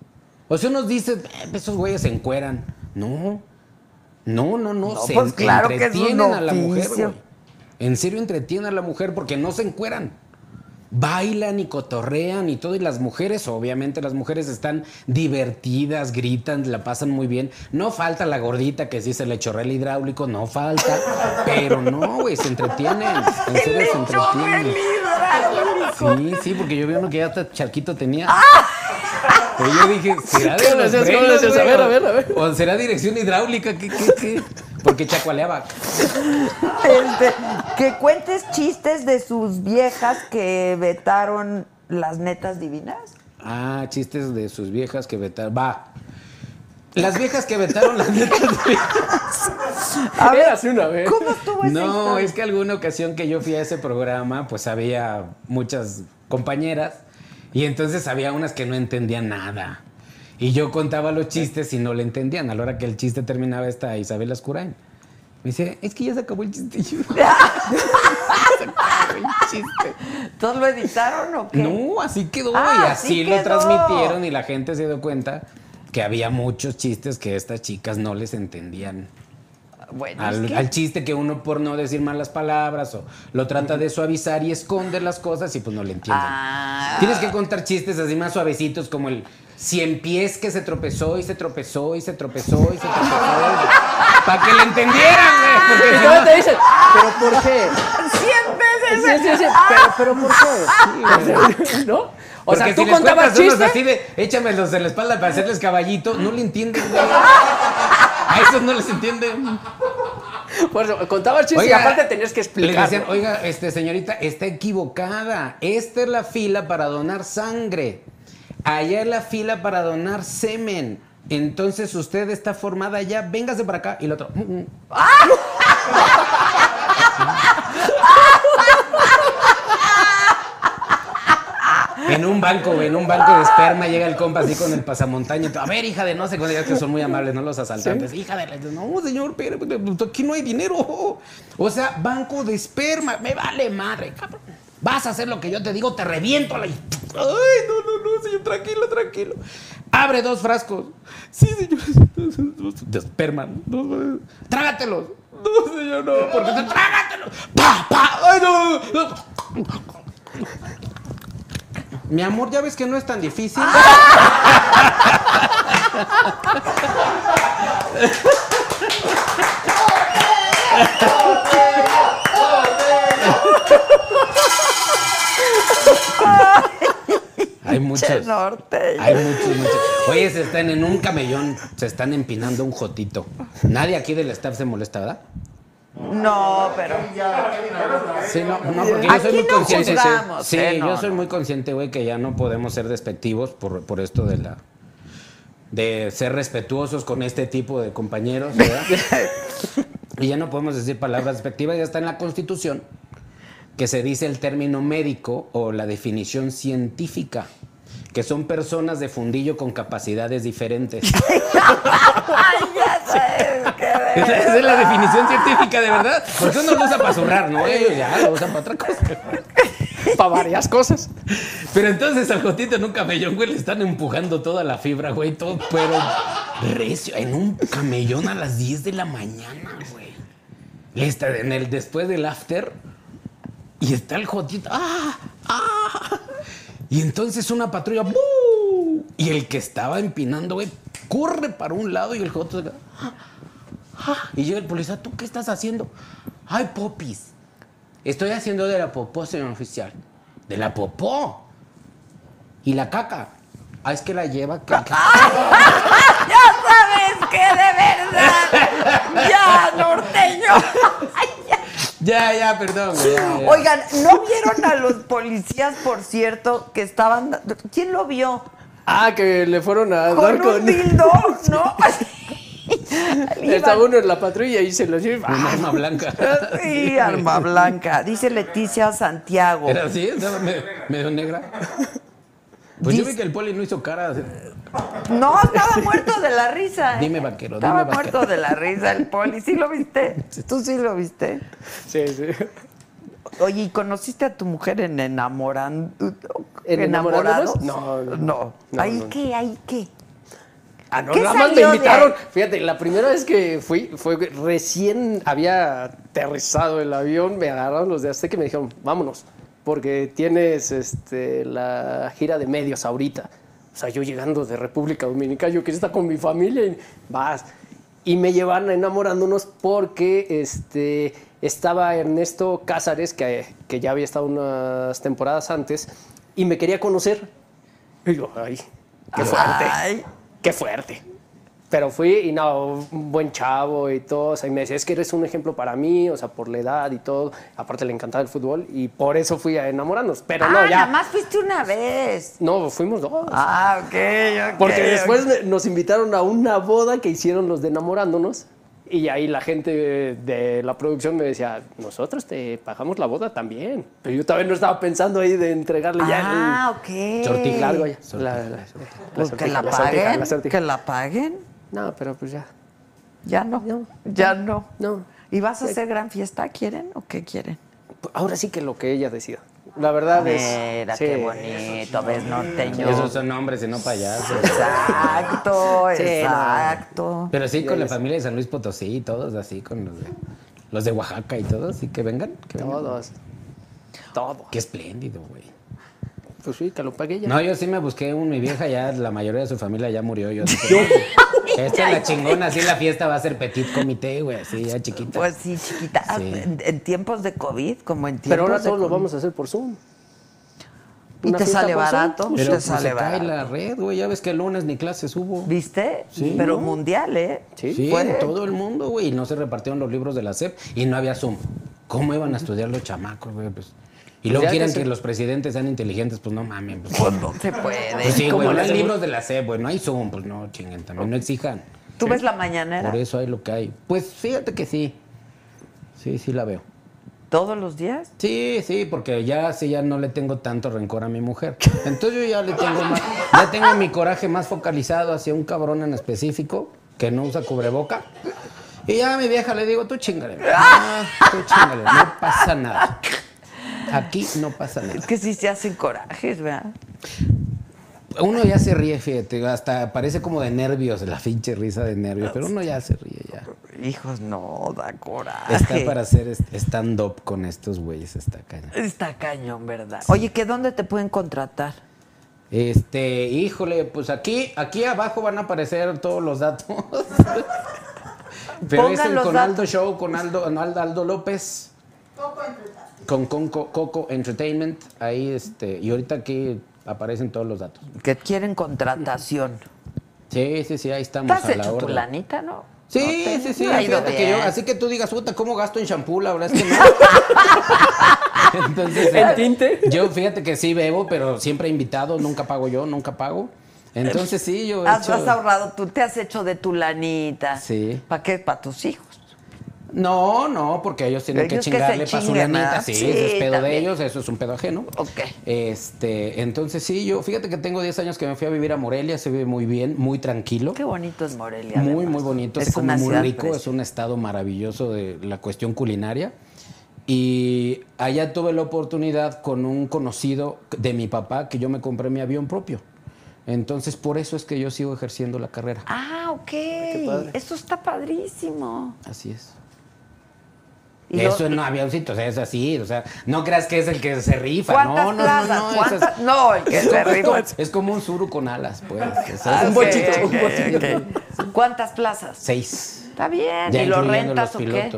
O sea, unos dicen, "Eh, esos güeyes se encueran. No, no, no, no. No, se pues claro que es un entretienen a la mujer, güey. En serio entretienen a la mujer porque no se encueran. Bailan y cotorrean y todo, y las mujeres, obviamente las mujeres están divertidas, gritan, la pasan muy bien. No falta la gordita que sí se le chorrea el hidráulico, no falta. Pero no, güey, se entretienen. En [LAUGHS] serio se entretienen. Sí, sí, porque yo vi uno que ya hasta charquito tenía. Pero yo dije, ¿será de ¿Cómo los frenos? A ver, a ver, a ver. ¿O será dirección hidráulica? ¿Qué, qué, qué? Porque chacualeaba. Este, que cuentes chistes de sus viejas que vetaron las netas divinas. Ah, chistes de sus viejas que vetaron. Va. Las viejas que vetaron las netas de- A ver, Érase una vez. ¿Cómo estuvo esa No, historia? es que alguna ocasión que yo fui a ese programa, pues había muchas compañeras y entonces había unas que no entendían nada. Y yo contaba los chistes y no le entendían. A la hora que el chiste terminaba esta Isabel Ascurain. Me dice, es que ya se acabó el chiste. [LAUGHS] "Se acabó el chiste. ¿Todos lo editaron o qué? No, así quedó Ah, y así lo transmitieron y la gente se dio cuenta que había muchos chistes que estas chicas no les entendían. Bueno, Al, es que- al chiste que uno por no decir malas palabras o lo trata de suavizar y esconde las cosas y pues no le entienden. Ah. Tienes que contar chistes así más suavecitos como el cien pies que se tropezó y se tropezó y se tropezó y se tropezó. [LAUGHS] Para que le entendieran, güey. Porque Y si no- te dicen, ¿pero por qué? ¡Cien veces! Sí, sí, sí, pero, pero ¿por qué? [LAUGHS] ¿No? O porque sea, si tú les contabas chistes. así de échamelos en la espalda para hacerles caballito, no le entienden, güey. A esos no les entienden. Por eso, contabas chistes y aparte tenías que explicar. decían, oiga, este, señorita, está equivocada. Esta es la fila para donar sangre. Allá es la fila para donar semen. Entonces usted está formada ya, véngase para acá. Y el otro. "Mm, mm". [LAUGHS] En un banco, en un banco de esperma llega el compa así con el pasamontaña. A ver, hija de no sé cuándo, que son muy amables, ¿no? Los asaltantes. Hija de la... No, señor, pero aquí no hay dinero. O sea, banco de esperma. Me vale madre, cabrón. Vas a hacer lo que yo te digo, te reviento a la... Ay, no, no, no, señor, tranquilo, tranquilo. Abre dos frascos. Sí, señor. De esperma. ¿no? Trágatelos. No, señor, no, porque te trágatelos. Pa, pa. Ay, no. Mi amor, ya ves que no es tan difícil. [LAUGHS] [LAUGHS] Hay muchos. Che norteño. Hay muchos, muchos. Oye, se están en un camellón, se están empinando un jotito. Nadie aquí del staff se molesta, ¿verdad? No, pero. Sí, no, no, porque yo soy muy no consciente. sí. ¿eh? Yo soy muy consciente, güey, que ya no podemos ser despectivos por, por esto de la. de ser respetuosos con este tipo de compañeros, ¿verdad? [LAUGHS] y ya no podemos decir palabras despectivas, ya está en la Constitución que se dice el término médico o la definición científica, que son personas de fundillo con capacidades diferentes. [LAUGHS] Esa esa es la definición científica, de verdad. Porque uno lo usa para zurrar, ¿no? Ellos ya lo usan para otra cosa. [LAUGHS] Para varias cosas. Pero entonces al Jotito en un camellón, güey, le están empujando toda la fibra, güey, todo, pero recio, en un camellón a las 10 de la mañana, güey. Le está en el después del after y está el Jotito, ¡ah! ¡ah! Y entonces una patrulla, ¡bu! Y el que estaba empinando, güey, corre para un lado y el Joto se ¡ah! ¡ah! Y llega el policía, ¿tú qué estás haciendo? ¡Ay, popis! Estoy haciendo de la popó, señor oficial. ¿De la popó? ¿Y la caca? Ah, es que la lleva. que- [LAUGHS] Ya sabes que de verdad. Ya, norteño. [LAUGHS] Ya. Ya, perdón. güey, ya, ya. [LAUGHS] Oigan, ¿no vieron a los policías, por cierto, que estaban. ¿Quién lo vio? Ah, que le fueron a dar Con con. un dildo, ¿no? [LAUGHS] Estaba uno en la patrulla y se lo lleva. Un arma blanca. [LAUGHS] Sí, arma blanca. Dice Leticia Santiago. ¿Era así? ¿Estaba me- medio negra? Pues yo Dice- vi que el poli no hizo cara. No, estaba muerto de la risa. ¿eh? Dime, vaquero, Estaba dime, vaquero. muerto de la risa el poli. ¿Sí lo viste? ¿Tú sí lo viste? Sí, sí. Oye, ¿y conociste a tu mujer en enamorando? ¿En enamorados? No, no. No. No, ¿Ahí no. qué? ¿Ahí qué? Ah, no, ¿Qué nada más me invitaron. Fíjate, la primera vez que fui, fue recién había aterrizado el avión, me agarraron los de Azteca y me dijeron, vámonos, porque tienes este, la gira de medios ahorita. O sea, yo llegando de República Dominicana, yo quería estar con mi familia y vas. Y me llevan enamorándonos porque este, estaba Ernesto Cázares, que, que ya había estado unas temporadas antes, y me quería conocer. Y yo, ay, qué fuerte. Ay. Qué fuerte. Pero fui y no, un buen chavo y todo. O sea, y me decía, es que eres un ejemplo para mí, o sea, por la edad y todo. Aparte le encantaba el fútbol y por eso fui a enamorarnos. Pero ah, no, ya. nada más fuiste una vez. No, fuimos dos. Ah, ok, ok. Porque ok. después nos invitaron a una boda que hicieron los de enamorándonos. Y ahí la gente de la producción me decía, nosotros te pagamos la boda también. Pero yo todavía no estaba pensando ahí de entregarle ya el- Ah, ok. Sortija. largo ya. Sortija. La- la- la Pues que sortija, la paguen. Que la paguen. No, pero pues ya. Ya no. No. Ya no. No. ¿Y vas a hacer gran fiesta? ¿Quieren o qué quieren? Ahora sí que lo que ella decida. La verdad es. Mira, sí. qué bonito, ves norteño. Esos son hombres y no payasos. Exacto, Sí, exacto. Pero sí, con la familia de San Luis Potosí y todos así, con los de, los de Oaxaca y todos, sí que vengan. Que vengan. Todos. Todos. Qué espléndido, güey. Pues sí, que lo pague ella. No, yo sí me busqué un, mi vieja ya, la mayoría de su familia ya murió. Yo dije, esta es la [LAUGHS] chingona, así la fiesta va a ser petit comité, güey, así ya chiquita. Pues sí, chiquita. Ah, Sí. En, en tiempos de COVID, como en tiempos Pero ahora de todos lo vamos a hacer por Zoom. ¿Y te sale barato? Pero te pues, sale se cae barato. la red, güey, ya ves que el lunes ni clases hubo. ¿Viste? Sí. Pero mundial, ¿eh? Sí. Sí, en todo el mundo, güey, y no se repartieron los libros de la SEP y no había Zoom. ¿Cómo iban a estudiar los chamacos, güey? Pues, y luego quieren que los presidentes sean inteligentes, pues no mames. Pues, no se puede. Pues sí, ¿Cómo güey, no le hay libros de la SEP, güey, no hay Zoom, pues no, chinguen, también no exijan. ¿Tú ves la mañanera? Por eso hay lo que hay. Pues fíjate que sí. Sí, sí la veo. ¿Todos los días? Sí, sí, porque ya sí ya no le tengo tanto rencor a mi mujer. Entonces yo ya le tengo más, ya tengo mi coraje más focalizado hacia un cabrón en específico que no usa cubreboca. Y ya a mi vieja le digo, tú chingale. Ah, tú chingale, no pasa nada. Aquí no pasa nada. Es que sí se hacen corajes, ¿verdad? Uno ya se ríe, fíjate, hasta parece como de nervios, la pinche risa de nervios, pero uno ya se ríe ya. Hijos, no, da coraje. Está para hacer stand-up con estos güeyes, está cañón. Está cañón, ¿verdad? Oye, ¿que dónde te pueden contratar? Este, híjole, pues aquí, aquí abajo van a aparecer todos los datos. [LAUGHS] Pero es Pongan el los con. Aldo Show, con Aldo, Aldo, Aldo López, con Conco- Coco Entertainment, ahí este, y ahorita aquí aparecen todos los datos. Que quieren contratación. [LAUGHS] Sí, sí, sí, ahí estamos ¿Te has a la hecho tu lanita, no? Sí, No te- sí, sí. que yo- así que tú digas, puta, ¿cómo gasto en shampoo? La verdad es que no. [LAUGHS] Entonces, ¿En eh, tinte? Yo fíjate que sí bebo, pero siempre invitado, nunca pago yo, nunca pago. Entonces sí, yo he Has, hecho- has ahorrado, tú te has hecho de tu lanita. Sí. ¿Para qué? Para tus hijos. No, no, porque ellos tienen Ellos que chingarle para su lanita. Sí, Sí, es pedo de ellos, eso es un pedo ajeno. Ok. Este, entonces sí, yo, fíjate que tengo 10 años que me fui a vivir a Morelia, se vive muy bien, muy tranquilo. Qué bonito es Morelia. Muy, además. muy bonito, Es una muy rico, es un estado maravilloso de la cuestión culinaria. Y allá tuve la oportunidad con un conocido de mi papá que yo me compré mi avión propio. Entonces, por eso es que yo sigo ejerciendo la carrera. Ah, ok. padre. Eso está padrísimo. Así es. Y lo- Eso no avioncito, o sea, es así, o sea, no creas que es el que se rifa, ¿Cuántas no, no, plazas? no, no, eso ¿Cuántas? es- No, el que es se como- es rifa. como- Es como un suru con alas, pues. Ah, es- un bochito. ¿Cuántas plazas? Seis. Está bien. Ya ¿Y lo rentas los o qué?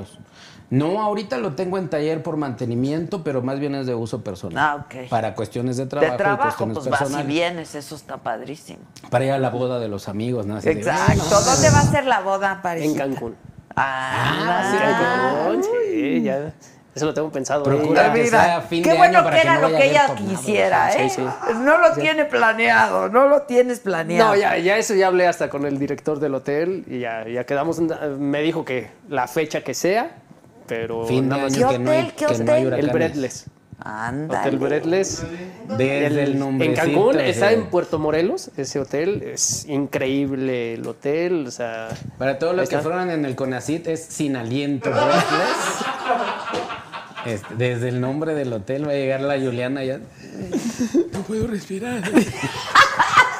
No, ahorita lo tengo en taller por mantenimiento, pero más bien es de uso personal. Ah, ok. Para cuestiones de trabajo, de y trabajo, cuestiones pues vas y vienes, eso está padrísimo. Para ir a la boda de los amigos, ¿no? Así de, Exacto. "Bueno, ¿Dónde va a ser la boda, En parecida? Cancún. Ah, Sí, Cancún, sí, ya. Eso lo tengo pensado. Procura ahí. que sea fin qué de bueno año para que que era no lo que ella quisiera, ¿eh? Sí, sí. No lo tiene planeado, no lo tienes planeado. No, ya, ya eso ya hablé hasta con el director del hotel y ya, ya quedamos. Me dijo que la fecha que sea, pero Fin de año ¿Qué que no hay, hotel? ¿Qué que no hay hotel? El. Breathless. Ándale. Hotel Breathless. Desde el nombre. En Cancún, está en Puerto Morelos, ese hotel. Es increíble el hotel, o sea... Para todos los que fueron en el CONACIT es sin aliento. breathless. [LAUGHS] Este, desde el nombre del hotel va a llegar la Juliana ya. No puedo respirar.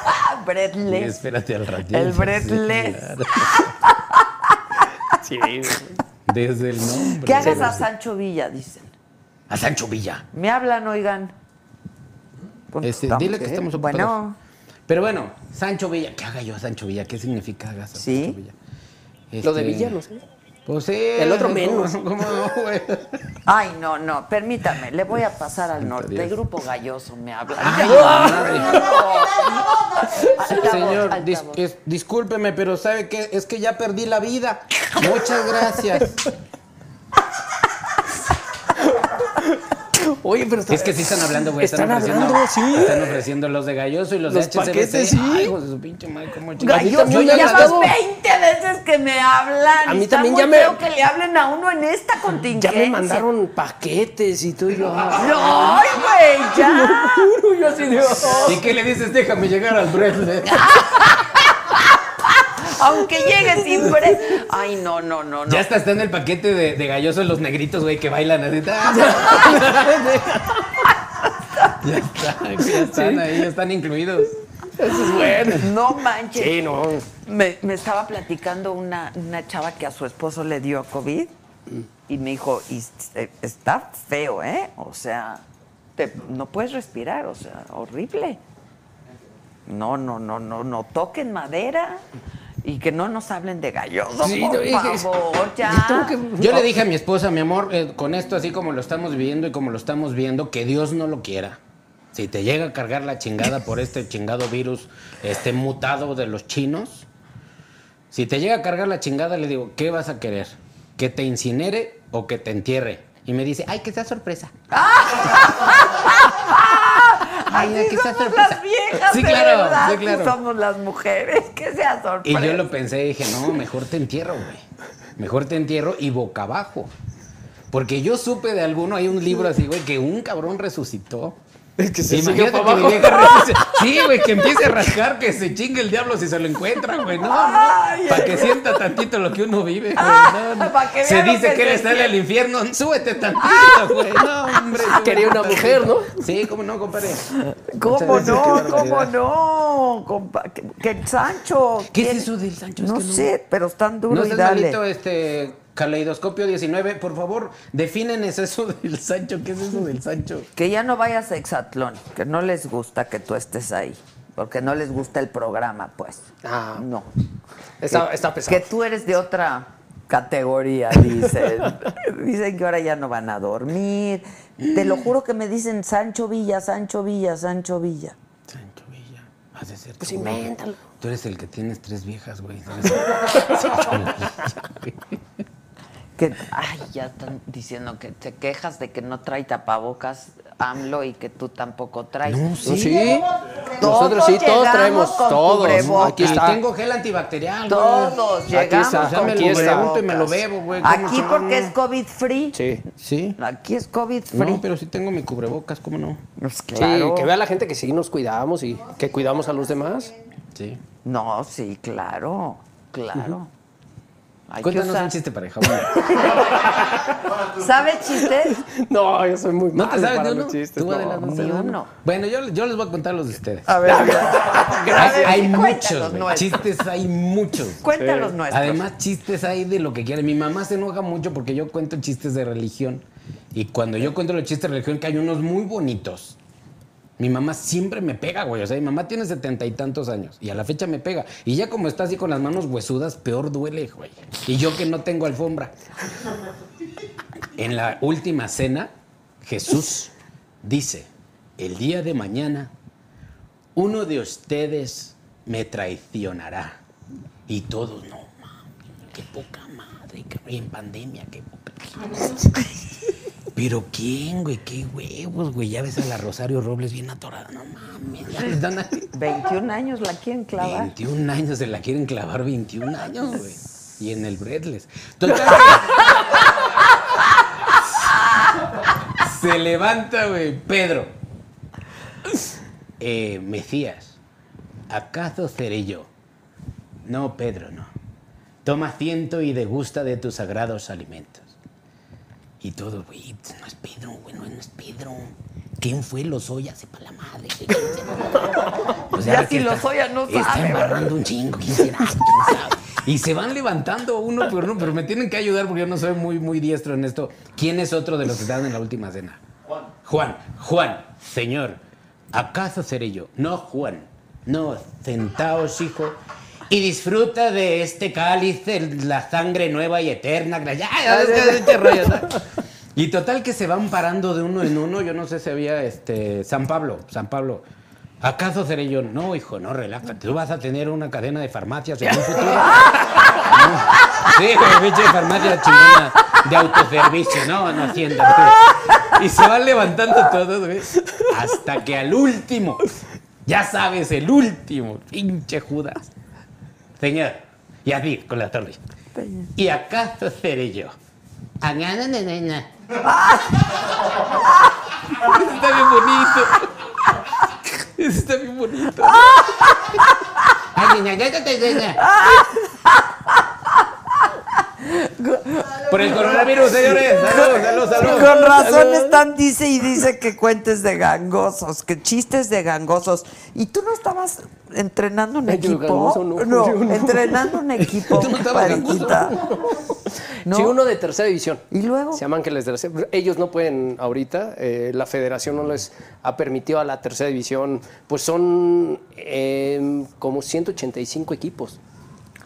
Ah, [LAUGHS] Breathless. Espérate al ratito. El claro. [LAUGHS] Sí, Desde el nombre. Que hagas a Sancho Villa, dicen. A Sancho Villa. Me hablan, oigan. Pues Este, dile que estamos ocupados. Bueno, Pero bueno, Sancho Villa. ¿Qué haga yo a Sancho Villa? ¿Qué significa hagas a ¿Sí? Sancho Villa? Lo de Este, Villa, no sé. Pues sí. El otro ¿cómo- menos. ¿Cómo, no, güey? ay, no, no, permítame, le voy a pasar al norte. Dios. Grupo Galloso me habla. Ay, Altavoz, Señor, altavoz. dis- es- discúlpeme, pero ¿sabe qué? Es que ya perdí la vida. Muchas gracias. Oye, pero está- Es que sí están hablando, güey. Están ofreciendo, hablando, sí. Están ofreciendo los de Galloso y los, Los de HCBC. paquetes, sí. Ay, hijos de su pinche madre, cómo. Galloso, también ya hablado. 20 veces que me hablan. A mí Está también muy ya me- feo que le hablen a uno en esta Ya contingencia. me mandaron paquetes y tú y yo. ah, No, ay, güey, ya. [LAUGHS] yo así de. oh. ¿Y qué le dices? Déjame llegar al Bresle. [LAUGHS] Aunque llegue sin [LAUGHS] bre... Ay, no, no, no, no. Ya hasta está en el paquete de, de Galloso los negritos, güey, que bailan así. [LAUGHS] ya está, ya están ahí, ya están incluidos. Eso es bueno. No manches. Sí, no. Me, me estaba platicando una, una chava que a su esposo le dio COVID y me dijo, y, eh, está feo, ¿eh? O sea, te- no puedes respirar, o sea, horrible. No, no, no, no, no toquen madera y que no nos hablen de galloso, Sí, por no, favor, ya. Yo tengo que- Yo le dije a mi esposa, mi amor, eh, con esto así como lo estamos viviendo y como lo estamos viendo, que Dios no lo quiera. Si te llega a cargar la chingada por este chingado virus este mutado de los chinos, si te llega a cargar la chingada, le digo, ¿qué vas a querer? ¿Que te incinere o que te entierre? Y me dice, ay, que sea sorpresa. [LAUGHS] Ay, somos sorpresa. las viejas, Sí, claro, verdad, sí, así claro. somos las mujeres, que sea Y sorpresa. yo lo pensé y dije, no, mejor te entierro, güey. Mejor te entierro y boca abajo. Porque yo supe de alguno, hay un libro así, güey, que un cabrón resucitó. Es que se Imagínate que abajo. [LAUGHS] Sí, güey, que empiece a rascar, que se chingue el diablo si se lo encuentra, güey. No, no. Para que sienta tantito lo que uno vive, güey. No, no. pa' que Se dice que él sale al infierno. Súbete [LAUGHS] tantito, güey. No, hombre. Quería una mujer, ¿no? Sí, cómo no, compadre. ¿Cómo no? ¿Cómo no? compa- Que, que el Sancho. ¿Qué es eso del Sancho? Es No que no- sé, pero están duro No y seas dale. malito, este caleidoscopio 19. Por favor, definen es eso del Sancho. ¿Qué es eso del Sancho? Que ya no vayas a Exatlón, que no les gusta que tú estés ahí. Porque no les gusta el programa, pues. Ah. No. Está, Que- está pesado. Que tú eres de otra categoría, dicen. [LAUGHS] dicen que ahora ya no van a dormir. Te lo juro que me dicen Sancho Villa, Sancho Villa, Sancho Villa. Sancho Villa. Has de ser Pues invéntalo. Tú eres el que tienes tres viejas, güey. [LAUGHS] Que, ay, ya están diciendo que te quejas de que no trae tapabocas AMLO y que tú tampoco traes. No, sí. sí. Todos Nosotros sí, todos traemos. Todos. cubrebocas. Aquí Y está. tengo gel antibacterial, güey. Todos Aquí llegamos sea, con me aquí pregunto y me lo bebo, güey. ¿Cómo Aquí porque es COVID free. Sí. Sí. Aquí es COVID free. No, pero sí tengo mi cubrebocas, ¿cómo no? Pues Sí, claro. que vea la gente que sí nos cuidamos y que cuidamos a los demás. Sí. No, sí, claro, claro. Hay Cuéntanos un chiste pareja. [LAUGHS] ¿Sabes chistes? No, yo soy muy ¿No malo te sabes para de los uno? chistes. Tú, no. Adela, no ni uno. Bueno, yo, yo les voy a contar los de ustedes. A ver, [LAUGHS] Hay, muchos, nuestros. Chistes hay muchos. Cuéntanos nuestros. Además, chistes hay de lo que quieran. Mi mamá se enoja mucho porque yo cuento chistes de religión. Y cuando yo cuento los chistes de religión, que hay unos muy bonitos. Mi mamá siempre me pega, güey. O sea, mi mamá tiene setenta y tantos años. Y a la fecha me pega. Y ya como está así con las manos huesudas, peor duele, güey. Y yo que no tengo alfombra. En la última cena, Jesús dice, el día de mañana, uno de ustedes me traicionará. Y todos, no, mames, qué poca madre, qué- en pandemia, qué poca. [LAUGHS] Pero quién, güey, qué huevos, güey. Ya ves a la Rosario Robles bien atorada, no mames. A- 21 años la quieren clavar. 21 años, se la quieren clavar 21 años, güey. Y en el Breadless. Total, Se levanta, güey, Pedro. Eh, Mesías, ¿acaso seré yo? No, Pedro, no. Toma asiento y degusta de tus sagrados alimentos. Y todo, güey, no es Pedro, güey, no, es Pedro. ¿Quién fue Lozoya? Sepa la madre. [LAUGHS] O Ya que si Lozoya no Está sabe, embarrando un chingo, ¿quién será? ¿Quién sabe? Y se van levantando uno por uno, pero me tienen que ayudar porque yo no soy muy, muy diestro en esto. ¿Quién es otro de los que estaban en la última cena? Juan. Juan, Juan, señor, ¿acaso seré yo? No, Juan. No, sentaos, hijo, y disfruta de este cáliz la sangre nueva y eterna. Ya, ya, este. Y total que se van parando de uno en uno. Yo no sé si había este San Pablo, San Pablo. ¿Acaso seré yo? No, hijo, no, relájate. Tú vas a tener una cadena de farmacias en un futuro. [LAUGHS] No. Sí, pinche farmacia chingona de autoservicio, no, no hacienda. güey. Y se van levantando todos, güey. Hasta que al último, ya sabes, el último, pinche Judas. Señor, y así, con la torre. ¿Y acaso seré yo? Añana, nena. Eso está bien bonito. Eso está bien bonito. Ay, te niña. Por el coronavirus, señores. Salud, salud, salud. Con razón Salud. están, dice y dice que cuentes de gangosos, que chistes de gangosos. ¿Y tú no estabas entrenando un equipo? gangoso no, no. entrenando un equipo, [LAUGHS] ¿Tú no estabas gangoso? parejita. ¿No? Sí, uno de tercera división. ¿Y luego? Se llaman de la Se- Ellos no pueden ahorita, eh, la federación no les ha permitido a la tercera división, pues son eh, como 185 equipos.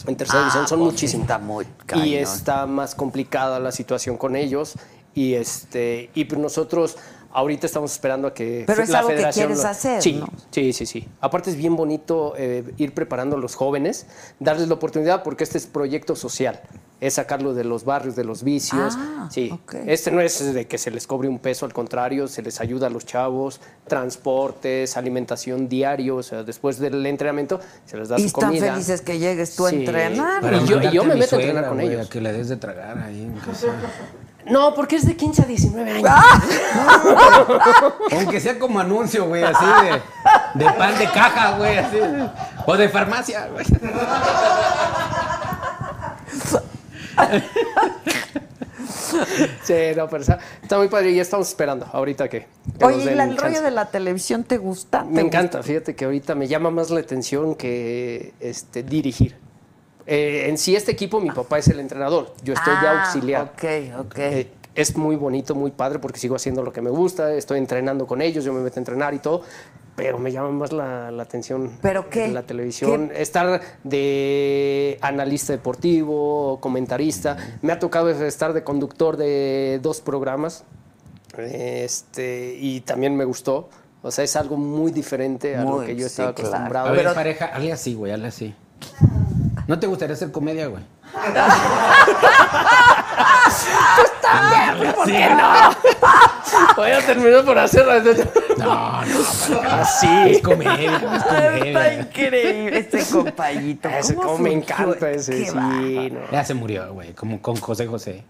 En tercera Ah, división son pues muchísimos. está muy cañón. y está más complicada la situación con ellos. Y este y pues nosotros ahorita estamos esperando a que Pero es la algo que federación quieres lo- hacer, Sí, ¿no? sí, sí, sí. Aparte es bien bonito eh, ir preparando a los jóvenes, darles la oportunidad porque este es proyecto social. Es sacarlo de los barrios, de los vicios. Ah, sí. Este no es de que se les cobre un peso, al contrario, se les ayuda a los chavos, transportes, alimentación diario, o sea, después del entrenamiento se les da Y su están comida. felices que llegues tú a entrenar. Para Y yo- y yo me meto a entrenar con ellos. a que le des de tragar ahí en casa. [LAUGHS] No, porque es de 15 a 19 años. [LAUGHS] Aunque sea como anuncio, güey, así de, de pan de caja, güey, así. O de farmacia, güey. Sí, no, pero está, está muy padre y ya estamos esperando ahorita que. que nos Oye, ¿y la- el chance. rollo de la televisión te gusta? Me ¿Te encanta, fíjate que ahorita me llama más la atención que este, dirigir. Eh, en sí, este equipo, mi papá es el entrenador, yo estoy Ah, auxiliar. Ok, ok. Eh, es muy bonito, muy padre porque sigo haciendo lo que me gusta, estoy entrenando con ellos, yo me meto a entrenar y todo, pero me llama más la, la atención ¿Pero qué? la televisión, estar de analista deportivo, comentarista, me ha tocado estar de conductor de dos programas este, y también me gustó, o sea, es algo muy diferente a lo Muy, que yo sí, estaba claro. acostumbrado. A ver, Pero- pareja, hazle así, güey, hazle así. ¿No te gustaría hacer comedia, güey? ¿Por qué no? Voy a terminar por hacerlo. No, no, Así. es comedia, es Está comedia. increíble este compayito. Ese ¿Cómo como me encanta ese, sí, no. Ya se murió, güey, como con José José.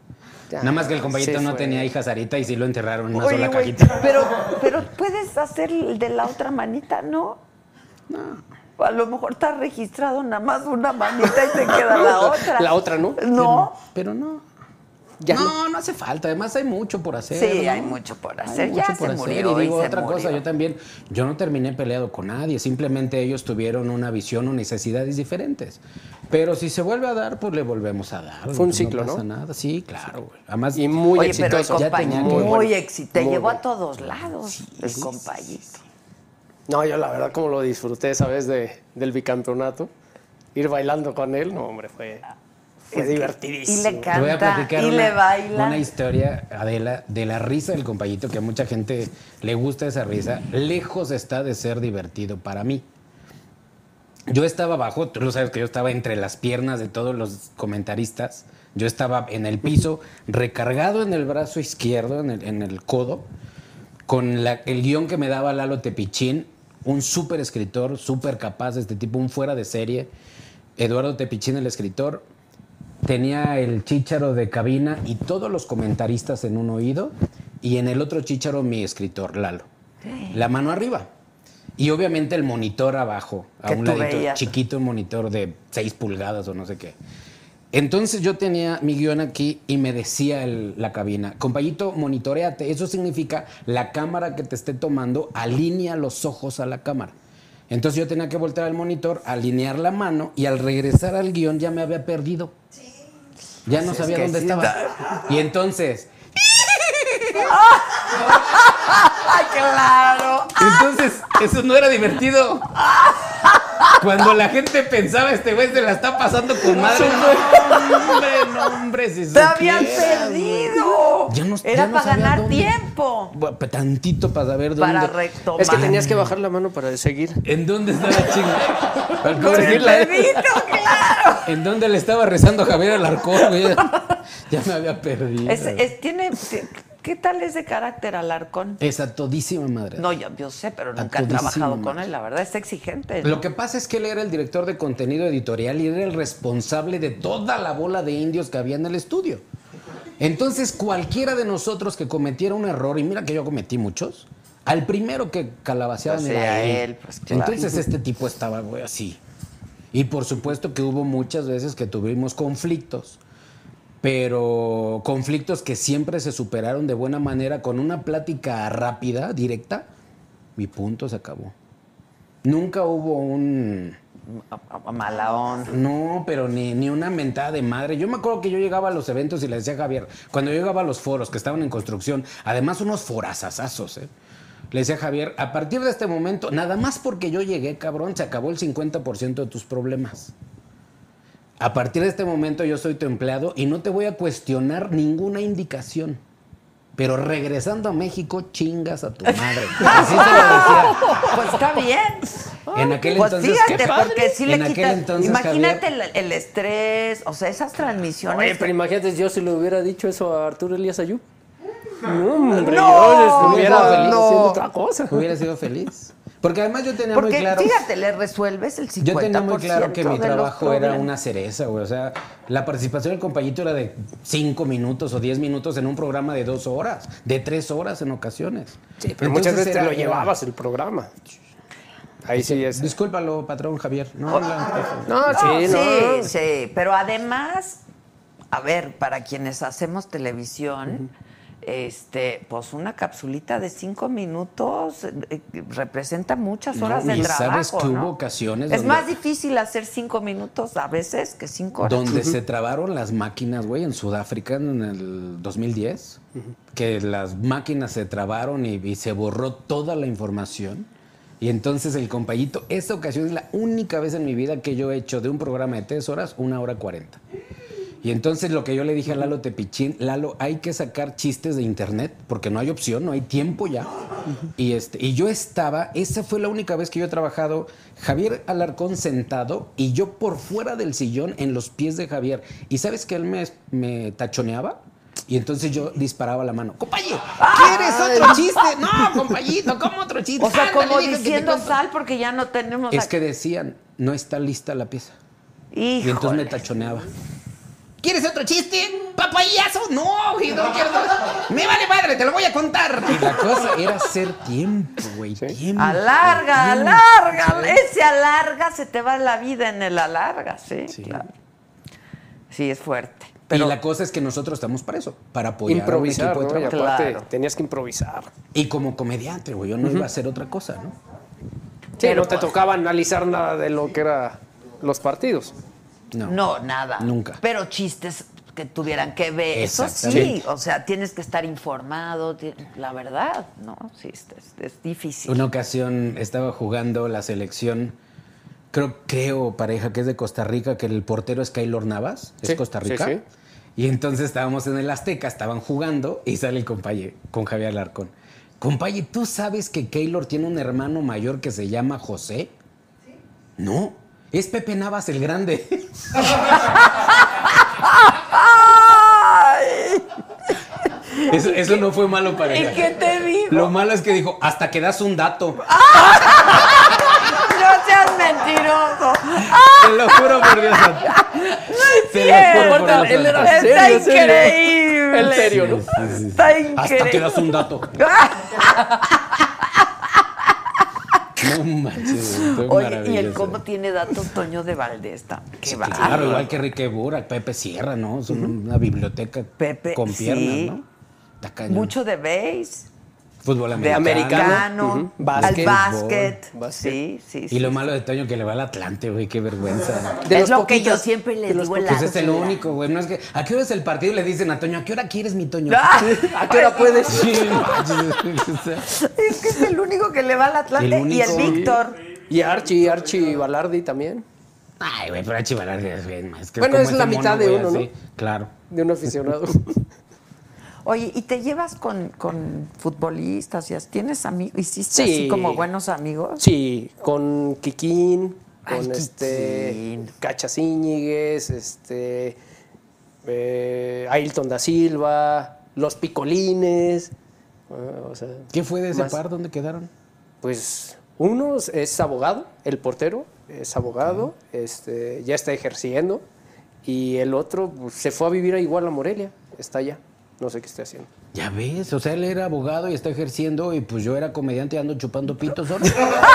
Ya, Nada más que el compañito se no tenía hija Sarita y sí lo enterraron en una Oye, sola cajita. pero, pero puedes hacer el de la otra manita, ¿no? No. A lo mejor está registrado nada más una manita y te queda la [LAUGHS] otra. La otra, ¿no? No. Pero no. Ya no. no, no hace falta. Además hay mucho por hacer. Sí, ¿no? hay mucho por Hay hacer. mucho Ya por se hacer. murió Y digo y otra cosa, yo también, yo no terminé peleado con nadie. Simplemente ellos tuvieron una visión o necesidades diferentes. Pero si se vuelve a dar, pues le volvemos a dar. Fue un pues ciclo, pasa ¿no? nada. Sí, claro, güey. Además, Y muy Oye, pero el exitoso. Ya tenía muy, que- exitoso. Te Muy llevó bueno. a todos lados el compayito. No, yo la verdad como lo disfruté esa vez de, del bicampeonato. Ir bailando con él, no, hombre, fue, fue Es divertidísimo. y le Te voy a canta platicar y una, le baila. una historia, Adela, de la risa del compañito, que a mucha gente le gusta esa risa. Lejos está de ser divertido para mí. Yo estaba abajo, tú lo sabes que yo estaba entre las piernas de todos los comentaristas. Yo estaba en el piso, recargado en el brazo izquierdo, en el, en el codo, con la- el guion que me daba Lalo Tepichín, un súper escritor, súper capaz de este tipo, un fuera de serie. Eduardo Tepichín, el escritor, tenía el chícharo de cabina y todos los comentaristas en un oído y en el otro chícharo mi escritor, Lalo. La mano arriba. Y obviamente el monitor abajo, a un ladito, veías. chiquito, un monitor de 6 pulgadas o no sé qué. Entonces yo tenía mi guion aquí y me decía el- la cabina, compañito, monitoreate. Eso significa la cámara que te esté tomando alinea los ojos a la cámara. Entonces yo tenía que voltear al monitor, alinear la mano y al regresar al guion ya me había perdido. Ya no Pues es sabía que dónde sí estaba. Y entonces, [LAUGHS] ¡Ay, claro! entonces eso no era divertido. [LAUGHS] Cuando la gente pensaba, este güey se la está pasando con madre. No, hombre, no, hombre, si ¡Te habían perdido! Ya no- Era ya no para ganar dónde. tiempo. Bueno, Tantito para saber dónde. Para retomar. Es que tenías que bajar la mano para seguir. ¿En dónde estaba chinga? Para Con el conseguirla. dedito, claro. ¿En dónde le estaba rezando Javier Alarcón, güey? Ya me había perdido. Es, es- tiene, ¿Qué tal es de carácter Alarcón? Es a todísima madre. No, yo, yo sé, pero nunca he trabajado con él, la verdad es exigente. ¿no? Lo que pasa es que él era el director de contenido editorial y era el responsable de toda la bola de indios que había en el estudio. Entonces, cualquiera de nosotros que cometiera un error, y mira que yo cometí muchos, al primero que calabaceaban Pues era a él. él, pues, claro. Entonces, este tipo estaba, güey, así. Y por supuesto que hubo muchas veces que tuvimos conflictos, pero conflictos que siempre se superaron de buena manera con una plática rápida, directa, mi punto se acabó. Nunca hubo un... A- a- a mala onda. No, pero ni, ni una mentada de madre. Yo me acuerdo que yo llegaba a los eventos y le decía a Javier, cuando yo llegaba a los foros que estaban en construcción, además unos forazazazos, ¿eh? Le decía a Javier, a partir de este momento, nada más porque yo llegué, cabrón, se acabó el 50% de tus problemas. A partir de este momento yo soy tu empleado y no te voy a cuestionar ninguna indicación. Pero regresando a México, chingas a tu madre. Así se lo decía. [LAUGHS] Pues está bien. En aquel Pues entonces, fíjate, porque sí le En aquel entonces, Imagínate Javier- el, el estrés, o sea, esas transmisiones. Oye, pero imagínate yo si le hubiera dicho eso a Arturo Elías Ayub. No, hombre, No, yo estuviera no, haciendo no. otra cosa. Hubiera sido feliz. Porque además yo tenía muy Porque claro. fíjate, le resuelves el 50% Yo tenía muy claro que mi trabajo era una cereza, güey. O sea, la participación del compañito era de 5 minutos o 10 minutos en un programa de 2 horas, de 3 horas en ocasiones. Sí, pero muchas veces te lo llevabas el programa. Ahí sí es. Discúlpalo, patrón Javier. No, la- No, No, sí, no. sí, sí, pero además, a ver, para quienes hacemos televisión, este, pues una capsulita de cinco minutos eh, eh, representa muchas No, horas de y trabajo. sabes que ¿no? hubo ocasiones Es donde- más difícil hacer cinco minutos a veces que cinco horas. Donde se trabaron las máquinas, güey, en Sudáfrica en el 2010. Que las máquinas se trabaron y, y se borró toda la información. Y entonces el compañito, esta ocasión es la única vez en mi vida que yo he hecho de un programa de tres horas, una hora cuarenta. Y entonces lo que yo le dije a Lalo Tepichín, Lalo, hay que sacar chistes de internet porque no hay opción, no hay tiempo ya. Y este, y yo estaba, esa fue la única vez que yo he trabajado, Javier Alarcón sentado y yo por fuera del sillón en los pies de Javier. Y sabes que él me, me tachoneaba. Y entonces yo disparaba la mano. ¡Compañero! ¿Quieres otro chiste? No, compañito, ¿cómo otro chiste? O sea, Ándale, como diciendo cuento". sal porque ya no tenemos. Es aquí- que decían, no está lista la pieza. Y entonces Híjole. me tachoneaba. ¿Quieres otro chiste? ¡Papayazo! No, güey, no quiero. Me vale madre, te lo voy a contar. Y la cosa era hacer tiempo, güey. Tiempo. Alarga, tiempo. alarga. Ese alarga, se te va la vida en el alarga, sí, Sí. claro. Sí, es fuerte. Pero Pero la cosa es que nosotros estamos para eso, para apoyar Improvisar, a un equipo de ¿no? Y trabajo. aparte Claro. tenías que improvisar. Y como comediante, güey, yo no iba a hacer otra cosa, ¿no? Sí, Pero no te pues- tocaba analizar nada de lo que era los partidos. No. no, nada. Nunca. Pero chistes que tuvieran que ver. Eso sí, o sea, tienes que estar informado, la verdad, ¿no? Sí, es, difícil. Una ocasión estaba jugando la selección, creo, creo, pareja, que es de Costa Rica, que el portero es Keylor Navas, es Sí, Costa sí, Rica. sí. Y entonces estábamos en el Azteca, estaban jugando y sale el compañero con Javier Alarcón. Compañero, ¿tú sabes que Keylor tiene un hermano mayor que se llama José? No, es Pepe Navas el grande. [LAUGHS] Eso, eso no fue malo para ¿Y ella. qué te digo? Lo malo es que dijo, hasta que das un dato. [LAUGHS] No seas mentiroso. Te lo juro por Dios. Te lo juro por cierto. Dios. Él era Está serio, serio. increíble. En serio, ¿no? Sí, sí, sí. Está increíble. Hasta que das un dato. No manches, Oye, y el cómo tiene datos Toño de Valdés. Qué Sí, claro, igual que Enrique Burak, Pepe Sierra, ¿no? Es una biblioteca Pepe, con piernas, sí. ¿no? Mucho de base, fútbol de americano. americano, Ujú. al Básquet. básquet. Básquet. Sí, sí, Y sí. lo malo de Toño que le va al Atlante, güey, qué vergüenza. [LAUGHS] De es lo que yo siempre le de digo en la Pues es el único, güey. No es que, ¿a qué hora es el partido? Le dicen a Toño, ¿a qué hora quieres mi Toño? [LAUGHS] ¿A qué hora puedes? Sí, o [LAUGHS] sea, Es que es el único que le va al Atlante. El y el. Víctor. Y Archie, Archie Balardi también. Ay, güey, pero Chivalar es, güey, es que Bueno, es la mitad de uno, ¿no? Claro. De un aficionado. Oye, ¿y te llevas con, con futbolistas? ¿Tienes amigos? ¿Hiciste Sí. así como buenos amigos? Sí, con Kikín, con Ay, este. Cachas Íñiguez, este eh, Ailton da Silva, los Picolines. o sea, ¿Qué fue de ese más- par? ¿Dónde quedaron? Pues uno es abogado, el portero es abogado, este, ya está ejerciendo, y el otro pues, se fue a vivir a igual a Morelia, está allá, no sé qué está haciendo. Ya ves, o sea, él era abogado y está ejerciendo y pues yo era comediante y ando chupando pitos solo. [LAUGHS]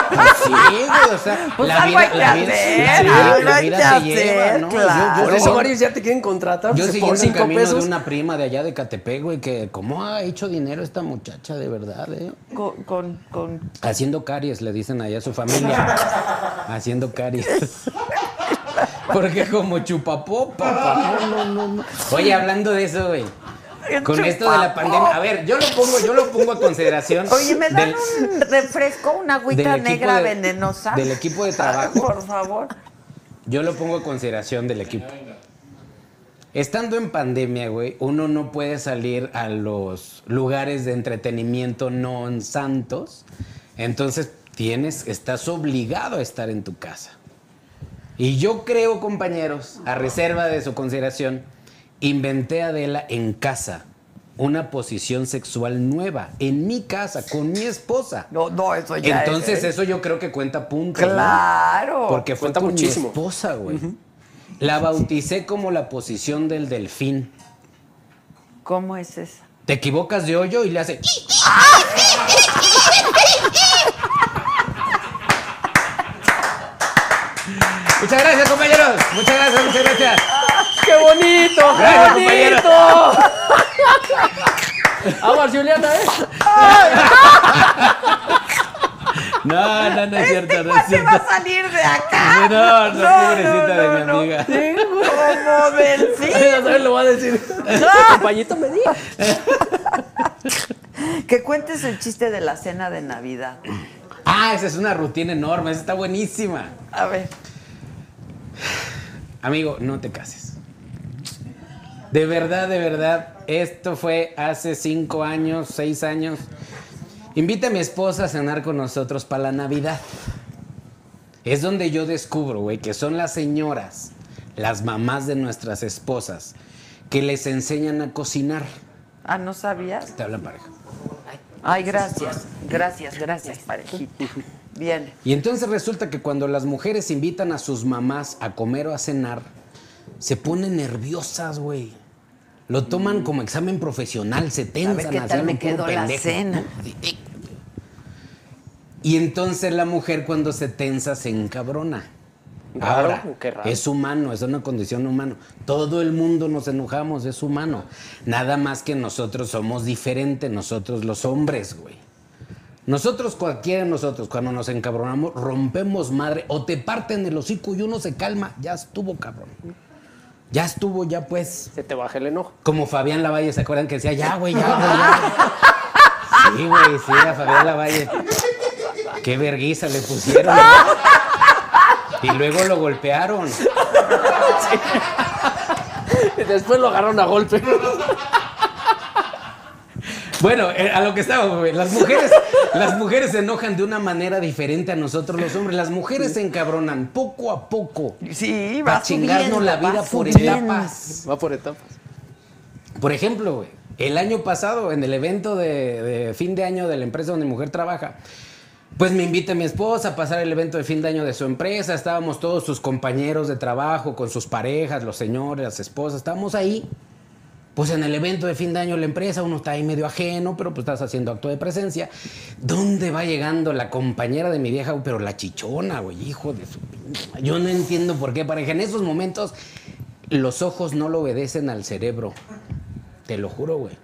Pues sí, güey, o sea, Pues la algo vida, hay la que vida, hacer, la algo vida- la hacer, lleva, ¿no? Yo- claro. Yo, Por eso varios ya te quieren contratar yo siguiendo por el 5 camino pesos. de una prima de allá de Catepec, güey, que cómo ha hecho dinero esta muchacha de verdad, ¿eh? Con, con, con- Haciendo caries, le dicen allá a su familia. [LAUGHS] Haciendo caries. [LAUGHS] Porque como chupapopa, papá. No, no, no, no. Oye, hablando de eso, güey. Con esto de la pandemia. A ver, yo lo pongo, yo lo pongo a consideración. Oye, ¿me dan del- un refresco, una agüita negra de- venenosa? del equipo de trabajo. Por favor. Yo lo pongo a consideración del equipo. Estando en pandemia, güey, uno no puede salir a los lugares de entretenimiento non santos. Entonces, tienes, estás obligado a estar en tu casa. Y yo creo, compañeros, a reserva de su consideración, inventé Adela en casa una posición sexual nueva en mi casa con mi esposa. No, no, eso ya es, Entonces ¿eh? eso yo creo que cuenta puntos. ¿no? Claro. Porque fue Cuenta con muchísimo. mi esposa, güey. La bauticé como la posición del delfín. ¿Cómo es esa? Te equivocas de hoyo y le hace. Muchas gracias, compañeros. Muchas gracias, muchas gracias. ¡Qué bonito! ¡Qué bonito! Aguas, Juliana, ¿eh? [LAUGHS] No, no, no es cierto, no es ¿Cuándo va a cierto. salir de acá? No, no, pobrecita no, de mi no. amiga. Como delfín. Ya sabes, lo va a decir. [LAUGHS] Compañito me diga. Que cuentes el chiste de la cena de Navidad. Ah, esa es una rutina enorme, esa está buenísima. A ver. Amigo, no te cases. De verdad, de verdad, esto fue hace cinco años, seis años. Invita a mi esposa a cenar con nosotros para la Navidad. Es donde yo descubro, güey, que son las señoras, las mamás de nuestras esposas, que les enseñan a cocinar. Ah, ¿no sabías? Te hablan pareja. Ay, gracias. Gracias, gracias, parejita. Bien. Y entonces resulta que cuando las mujeres invitan a sus mamás a comer o a cenar, se ponen nerviosas, güey. Lo toman como examen profesional, se A ver tensan, qué así tal me quedó la cena. Y entonces la mujer cuando se tensa se encabrona. Raro, Ahora, qué raro. es humano, es una condición humana. Todo el mundo nos enojamos, es humano. Nada más que nosotros somos diferentes, nosotros los hombres, güey. Nosotros, cualquiera de nosotros, cuando nos encabronamos, rompemos madre o te parten el hocico y uno se calma, ya estuvo, cabrón. Ya estuvo, ya pues. Se te baja el enojo. Como Fabián Lavalle, ¿se acuerdan que decía, ya, güey, ya, güey, ya? Sí, güey, sí, a Fabián Lavalle. Qué verguiza le pusieron. Y luego lo golpearon. Y después lo agarraron a golpe. Bueno, eh, a lo que estaba, güey. Las mujeres, las mujeres se enojan de una manera diferente a nosotros los hombres. Las mujeres se encabronan poco a poco. Sí, Para va chingarnos subiendo, la vida por subiendo. etapas. Va por etapas. Por ejemplo, el año pasado, en el evento de, de fin de año de la empresa donde mi mujer trabaja, pues me invita mi esposa a pasar el evento de fin de año de su empresa. Estábamos todos sus compañeros de trabajo, con sus parejas, los señores, las esposas. Estábamos ahí. Pues en el evento de fin de año de la empresa uno está ahí medio ajeno, pero pues estás haciendo acto de presencia. ¿Dónde va llegando la compañera de mi vieja? Pero la chichona, güey, hijo de su... Yo no entiendo por qué, pareja. En esos momentos los ojos no lo obedecen al cerebro. Te lo juro, güey.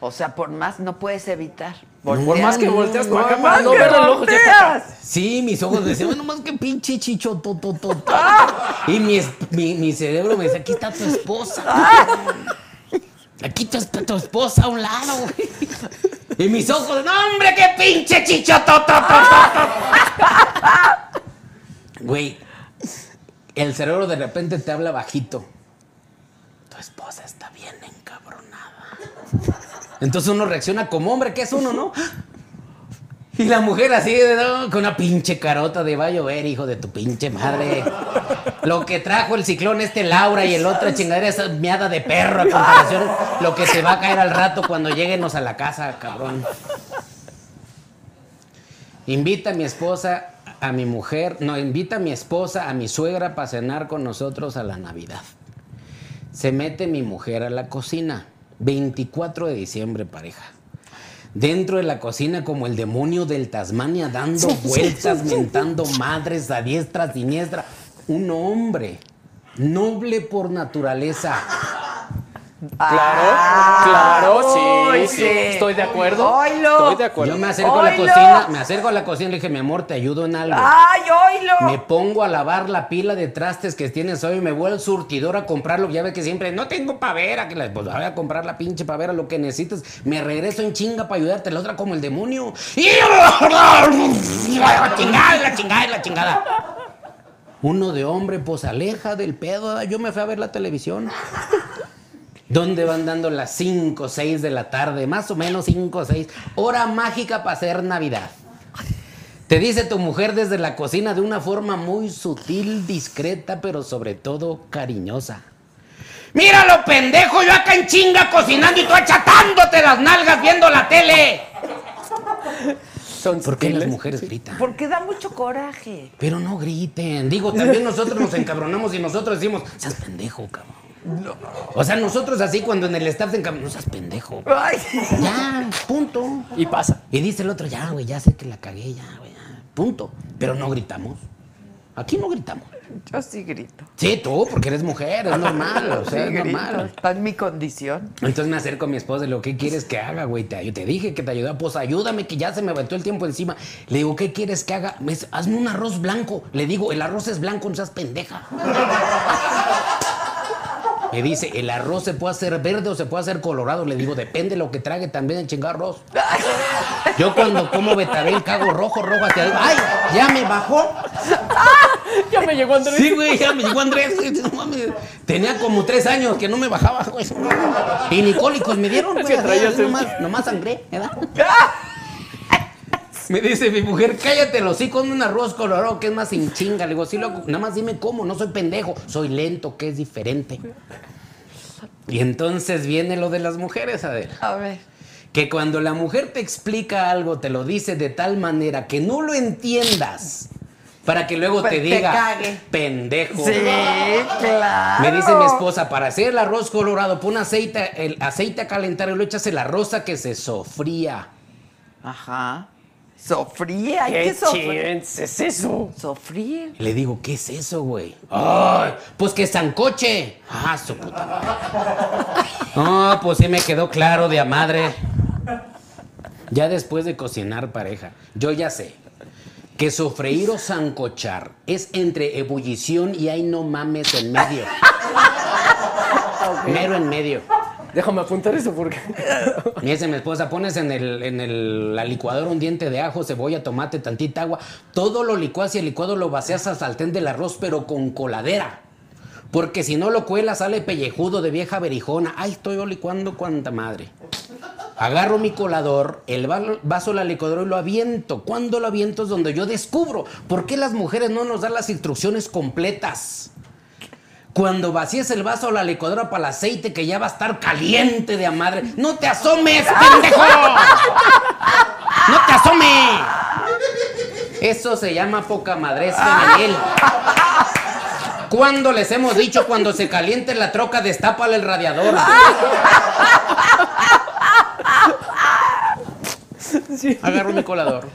O sea, por más no puedes evitar. Por más que volteas con acá para más no ver el ojo. Sí, mis ojos me decían, bueno, más que pinche chicho, to, to, to, to". Y mi, mi, mi cerebro me decía, aquí está tu esposa. Aquí está tu esposa a un lado, güey. Y mis ojos, no, hombre, qué pinche chicho, to, to, to, to, to". Güey, el cerebro de repente te habla bajito. Tu esposa está bien encabronada. Entonces uno reacciona como hombre, que es uno, ¿no? Y la mujer así, no, con una pinche carota de va a llover, hijo de tu pinche madre. Lo que trajo el ciclón este Laura y el otro chingadera esa miada de perro a comparación lo que te va a caer al rato cuando lleguenos a la casa, cabrón. Invita a mi esposa, a mi mujer, no, invita a mi esposa, a mi suegra para cenar con nosotros a la Navidad. Se mete mi mujer a la cocina. 24 de diciembre, pareja. Dentro de la cocina como el demonio del Tasmania dando vueltas, mentando madres a diestra, siniestra. Un hombre noble por naturaleza. Claro, claro, sí, sí. Estoy de acuerdo. Oilo. Estoy de acuerdo. Yo me acerco a la ¡Oilo! cocina, me acerco a la cocina y le dije, mi amor, te ayudo en algo. ¡Ay, oílo! Me pongo a lavar la pila de trastes que tienes hoy, me voy al surtidor a comprarlo. Ya ves que siempre, no tengo pavera. Que la, pues voy a comprar la pinche pavera, lo que necesites. Me regreso en chinga para ayudarte, la otra como el demonio. Y [LAUGHS] la chingada, la chingada, la chingada. Uno de hombre, pues aleja del pedo. Yo me fui a ver la televisión. ¿Dónde van dando las 5 o 6 de la tarde? Más o menos 5 o 6. Hora mágica para hacer Navidad. Te dice tu mujer desde la cocina de una forma muy sutil, discreta, pero sobre todo cariñosa. Míralo, pendejo, yo acá en chinga cocinando y tú achatándote las nalgas viendo la tele. Son ¿Por qué las mujeres gritan? Porque da mucho coraje. Pero no griten. Digo, también nosotros nos encabronamos y nosotros decimos, seas pendejo, cabrón. O sea, nosotros así cuando en el staff se encabronamos, no seas pendejo. Ay. Ya, punto. Y pasa. Y dice el otro, ya, güey, ya sé que la cagué, ya, güey, ya, punto. Pero no gritamos. Aquí no gritamos. Yo sí grito. Sí, tú, porque eres mujer, es normal, o sea, [LAUGHS] Sí es grito. normal. Está en mi condición. Entonces me acerco a mi esposa y le digo, ¿qué quieres que haga, güey? Te, yo te dije que te ayudaba, pues ayúdame, que ya se me aventó el tiempo encima. Le digo, ¿qué quieres que haga? Me dice, hazme un arroz blanco. Le digo, el arroz es blanco, no seas pendeja. Me dice, ¿el arroz se puede hacer verde o se puede hacer colorado? Le digo, depende de lo que trague también el chingar arroz. [LAUGHS] Yo cuando como betabel cago rojo, rojo hacia arriba. ¡Ay! Ya me bajó. [LAUGHS] Ya me llegó Andrés. Sí, güey, ya me llegó Andrés. [LAUGHS] Tenía como tres años que no me bajaba, güey. Y ni cólicos me dieron, güey. Nomás, nomás sangré, ¿verdad? [LAUGHS] Me dice mi mujer, cállate los sí con un arroz colorado que es más sin chinga. Le digo, sí, loco, nada más dime cómo, no soy pendejo, soy lento, que es diferente. Y entonces viene lo de las mujeres, Adela. A ver. Que cuando la mujer te explica algo, te lo dice de tal manera que no lo entiendas. Para que luego Pues te te diga, cague. pendejo. Sí, claro. Me dice mi esposa, para hacer el arroz colorado, pon aceite, el aceite a calentar y lo echas en la rosa que se sofría. Ajá. Sofría, hay que ¿Qué sofrir. chins es eso? Sofrir. Y le digo, ¿qué es eso, güey? ¡Ay! Pues que sancoche. Ah, su puta madre. [LAUGHS] No, pues sí me quedó claro de a madre. Ya después de cocinar pareja, yo ya sé que sofreír o sancochar es entre ebullición y ay no mames en medio. [LAUGHS] Mero en medio. Déjame apuntar eso porque. [LAUGHS] Me dice mi esposa, pones en, el, en el, la licuadora un diente de ajo, cebolla, tomate, tantita agua. Todo lo licuas y el licuado lo vacías al sartén del arroz, pero con coladera. Porque si no lo cuelas, sale pellejudo de vieja berijona. Ay, estoy yo licuando cuanta madre. Agarro mi colador, el vaso de la licuadora y lo aviento. Cuando lo aviento es donde yo descubro por qué las mujeres no nos dan las instrucciones completas. Cuando vacíes el vaso a la licuadora para el aceite que ya va a estar caliente de a madre, no te asomes, [LAUGHS] pendejo. No te asomes. Eso se llama poca madrez femenil. ¿Cuándo les hemos dicho cuando se caliente la troca, destápale el radiador? Agarro mi colador.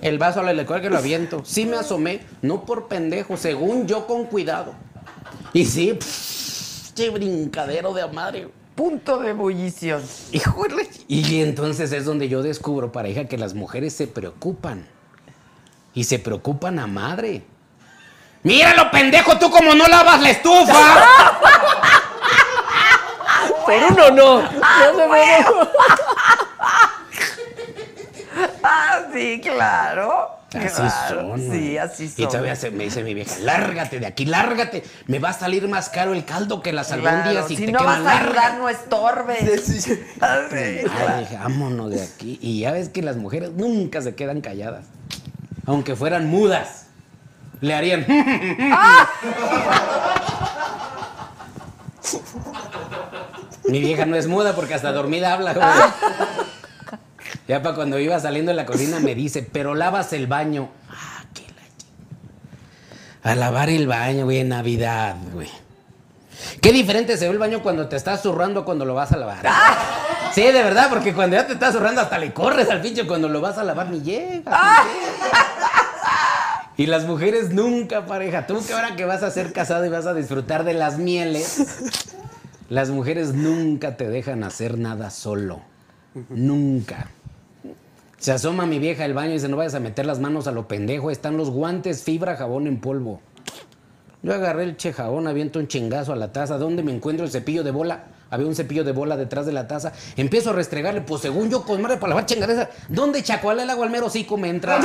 El vaso a la licuadora que lo aviento. Sí me asomé, no por pendejo, según yo con cuidado. Y sí, pff, che brincadero de madre. Punto de ebullición. Híjole. Y entonces es donde yo descubro, pareja, que las mujeres se preocupan. Y se preocupan a madre. Míralo, pendejo, tú como no lavas la estufa. [LAUGHS] Por uno no. [LAUGHS] No se. [LAUGHS] Ah, sí, claro. Así Claro, son. Sí, así son. Y todavía se- me dice mi vieja, lárgate de aquí, lárgate. Me va a salir más caro el caldo que las Claro, albóndigas y si te no vas a ayudar, no estorbes. [LAUGHS] Ah, sí, Ay, claro. dije, vámonos de aquí. Y ya ves que las mujeres nunca se quedan calladas. Aunque fueran mudas. Le harían. [LAUGHS] Mi vieja no es muda porque hasta dormida habla. güey. Ya para cuando iba saliendo de la cocina me dice, pero lavas el baño. Ah, qué la A lavar el baño, güey, en Navidad, güey. Qué diferente se ve el baño cuando te estás zurrando cuando lo vas a lavar. [LAUGHS] Sí, de verdad, porque cuando ya te estás zurrando hasta le corres al pinche cuando lo vas a lavar ni llega. ni llega. Y las mujeres nunca, pareja. Tú que ahora que vas a ser casado y vas a disfrutar de las mieles, las mujeres nunca te dejan hacer nada solo. Nunca. Se asoma mi vieja al baño y dice, no vayas a meter las manos a lo pendejo. Están los guantes, fibra, jabón en polvo. Yo agarré el che jabón, aviento un chingazo a la taza. ¿Dónde me encuentro el cepillo de bola? Había un cepillo de bola detrás de la taza. Empiezo a restregarle, pues según yo, con madre para lavar chingadeza. ¿Dónde chacuala el agua al mero hocico me entra?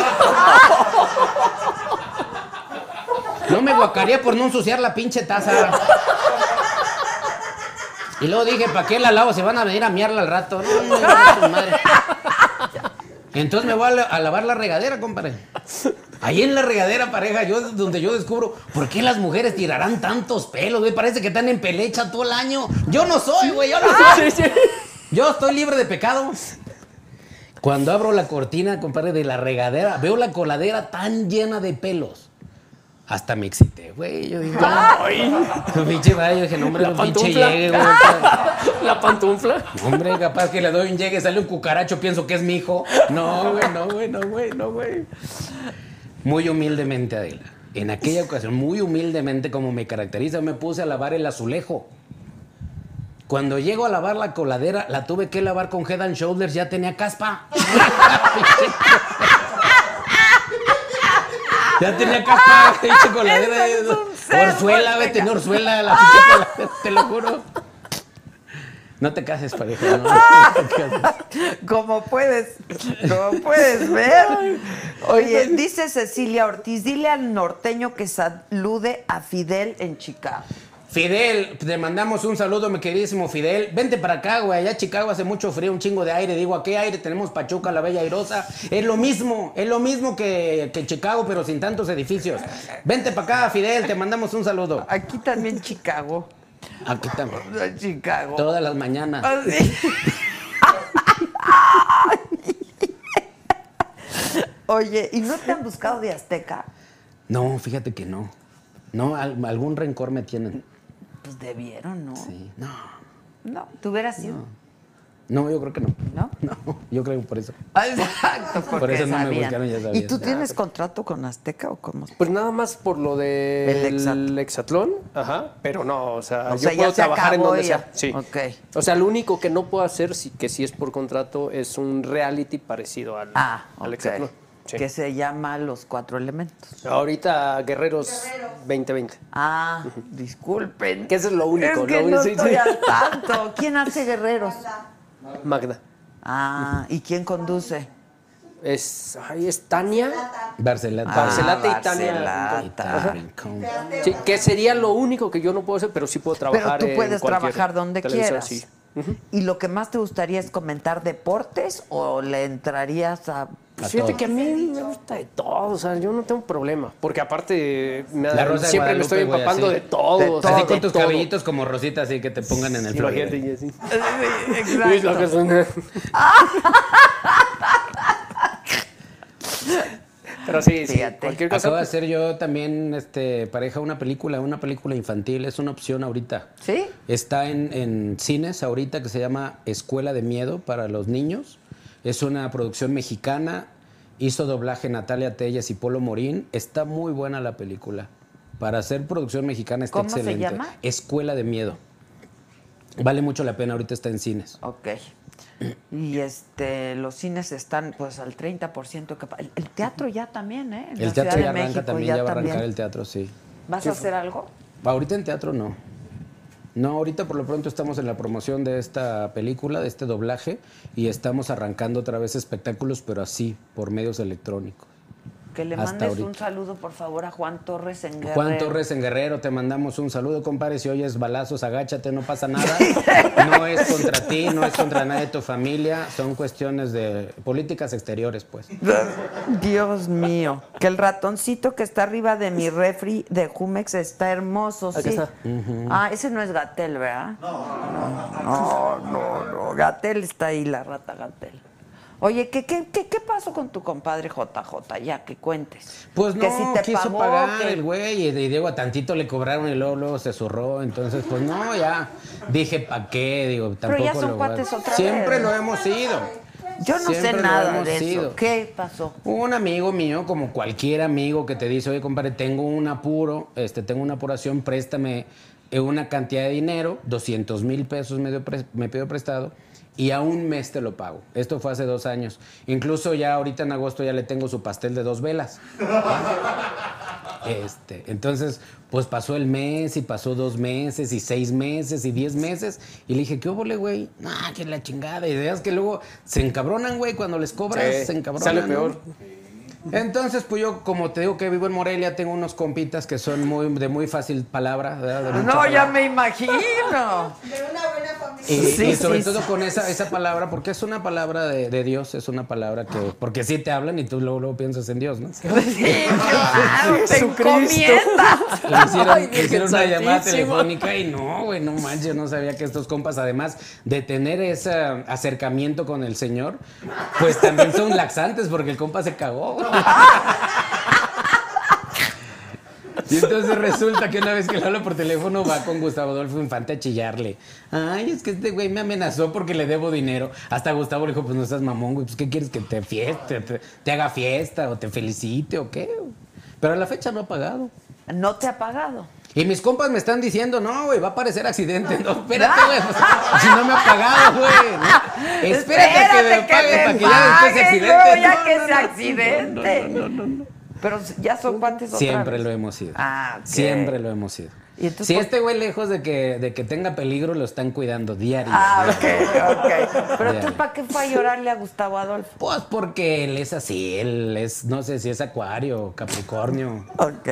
No me guacaría por no ensuciar la pinche taza. Y luego dije, ¿para qué la lavo? Se van a venir a miarla al rato. No. Entonces me voy a, la- a lavar la regadera, compadre. Ahí en la regadera, pareja, yo donde yo descubro por qué las mujeres tirarán tantos pelos, güey. Parece que están en pelecha todo el año. Yo no soy, güey, yo no soy. Yo estoy libre de pecado. Cuando abro la cortina, compadre, de la regadera, veo la coladera tan llena de pelos. Hasta me excité, güey. Yo ay, [LAUGHS] pinche vaya, yo dije, no, hombre, La pinche llegue, güey. [LAUGHS] La pantufla. Hombre, capaz que le doy un llegue, sale un cucaracho, pienso que es mi hijo. No, güey, no, güey, no, güey, no, güey. Muy humildemente, Adela. En aquella ocasión, muy humildemente, como me caracteriza, me puse a lavar el azulejo. Cuando llego a lavar la coladera, la tuve que lavar con Head and Shoulders, ya tenía caspa. [LAUGHS] ya tenía caspa, pinche coladera. Orzuela, venga. tenía orzuela la pinche te lo juro. No te cases, pareja, no. no te cases. Como puedes, como puedes ver. Oye, dice Cecilia Ortiz, dile al norteño que salude a Fidel en Chicago. Fidel, te mandamos un saludo, mi queridísimo Fidel. Vente para acá, güey. Allá Chicago hace mucho frío, un chingo de aire. Digo, ¿a qué aire tenemos Pachuca, la Bella Airosa? Es lo mismo, es lo mismo que, que Chicago, pero sin tantos edificios. Vente para acá, Fidel, te mandamos un saludo. Aquí también Chicago. Aquí también. Chicago. Todas las mañanas. Así. Oye, ¿y no te han buscado de Azteca? No, fíjate que no. No, al- algún rencor me tienen. Pues debieron, ¿no? Sí. No, No, tú hubieras sido. no, yo creo que no. ¿No? [LAUGHS] No, yo creo por eso. [LAUGHS] Ah, Exacto, porque Por eso no me sabían. buscaron, ya ¿Y sabían. tú tienes contrato con Azteca o cómo? Pues nada más por lo El del Exat- hexatlón, ajá, pero no, o sea, O yo sea, ya puedo se trabajar en donde ya. sea. Sí. Ok. O sea, lo único que no puedo hacer, sí- que sí es por contrato, es un reality parecido al, Ah, al ok. Sí. Que se llama Los Cuatro Elementos. Ahorita Guerreros 2020. Ah, disculpen. Que eso es lo único, Es que lo no único, sí, estoy sí. al tanto. ¿Quién hace Guerreros? Magda. Ah, ¿y quién conduce? Es, ay, es Tania. Barcelata. Ah, Barcelata y Tania. Barcelata. Ajá. Rincón. Sí, que sería lo único que yo no puedo hacer, pero sí puedo Pero trabajar tú en puedes trabajar donde quieras. sí. ¿Y lo que más te gustaría es comentar deportes o le entrarías a... Pues fíjate que a mí me gusta de todo, o sea, yo no tengo problema, porque aparte me- La Rosa de siempre me estoy empapando de todo, De o sea, todo. Así con de tus todo. cabellitos como rositas, así que te pongan en el Florida. y así. Exacto. [LAUGHS] Pero sí, sí, Fíjate. cualquier cosa. Acabo de pues, hacer yo también, este, pareja, una película, una película infantil, es una opción ahorita. ¿Sí? Está en, en cines ahorita que se llama Escuela de Miedo para los niños. Es una producción mexicana. Hizo doblaje Natalia Telles y Polo Morín. Está muy buena la película. Para hacer producción mexicana está ¿Cómo se excelente. llama? Escuela de Miedo. Vale mucho la pena, ahorita está en cines. Ok. Y este, los cines están pues al 30% que el, el teatro ya también, ¿eh? En El la teatro Ciudad ya de arranca México también, ya, va a arrancar el teatro, sí. ¿Vas a hacer algo? Ahorita en teatro no. No, ahorita por lo pronto estamos en la promoción de esta película, de este doblaje, y estamos arrancando otra vez espectáculos, pero así, por medios electrónicos. Que le Hasta mandes ahorita. un saludo, por favor, a Juan Torres en Guerrero. Juan Torres en Guerrero, te mandamos un saludo, compadre. Si oyes balazos, agáchate, no pasa nada. No es contra ti, no es contra nadie de tu familia, son cuestiones de políticas exteriores, pues. Dios mío. Que el ratoncito que está arriba de mi refri de Jumex está hermoso, sí. está. Ah, ese no es Gatel, ¿verdad? No, no, no. Gatel está ahí, la rata Gatel. Oye, ¿qué, qué, qué, qué pasó con tu compadre JJ? Ya, que cuentes. Pues no, que si te quiso pagó, pagar que- el güey y digo, a tantito le cobraron y luego, luego se zurró. Entonces, pues no, ya dije, ¿para qué? Digo, tampoco ya son lo cuates otra Siempre vez. lo hemos sido. Yo no sé Siempre nada de eso. sido. ¿Qué pasó? Un amigo mío, como cualquier amigo que te dice, oye, compadre, tengo un apuro, este, tengo una apuración, préstame una cantidad de dinero, 200 mil pesos me, dio me pidió prestado, y a un mes te lo pago. Esto fue hace dos años. Incluso ya ahorita en agosto ya le tengo su pastel de dos velas. Este, entonces, pues pasó el mes y pasó dos meses y seis meses y diez meses. Y le dije, ¿qué óvole, güey? Ah, que la chingada. Y veas que luego se encabronan, güey, cuando les cobras, Sí, se encabronan. sale ¿no? Entonces, pues yo, como te digo que vivo en Morelia, tengo unos compitas que son muy, de muy fácil palabra. ¿verdad? De No, ya me imagino. De una buena familia. Y, Sí, y sobre sí, todo sí. con esa, esa palabra, porque es una palabra de, de Dios, es una palabra que. Porque sí te hablan y tú luego, luego piensas en Dios, ¿no? Sí, claro, [LAUGHS] te encomiendas. Le hicieron, Ay, le hicieron una llamada telefónica y no, güey, no manches, no sabía que estos compas, además de tener ese acercamiento con el Señor, pues también son laxantes porque el compa se cagó. güey. Y entonces resulta que una vez que le habla por teléfono va con Gustavo Adolfo Infante a chillarle. Ay, es que este güey me amenazó porque le debo dinero. Hasta Gustavo le dijo, pues no estás mamón, güey, pues ¿qué quieres que te fieste, te, te haga fiesta o te felicite o qué? Pero a la fecha no ha pagado. No te ha pagado. Y mis compas me están diciendo, no, güey, va a parecer accidente. No, espérate, güey. [LAUGHS] si no me ha pagado, güey. ¿no? [LAUGHS] Espérate, que me pague para que ya después se accidente. ya No, que no, se accidente. no, no. Pero ya son cuates otra Siempre vez. lo hemos sido. Ah, ok. Siempre lo hemos sido. ¿Y entonces si este güey lejos de que, de que tenga peligro, lo están cuidando diario. Ah, diario. ok, ok. Pero entonces, ¿para qué fue a llorarle a Gustavo Adolfo? Pues porque él es así, él es, no sé si es acuario, o capricornio. Ok.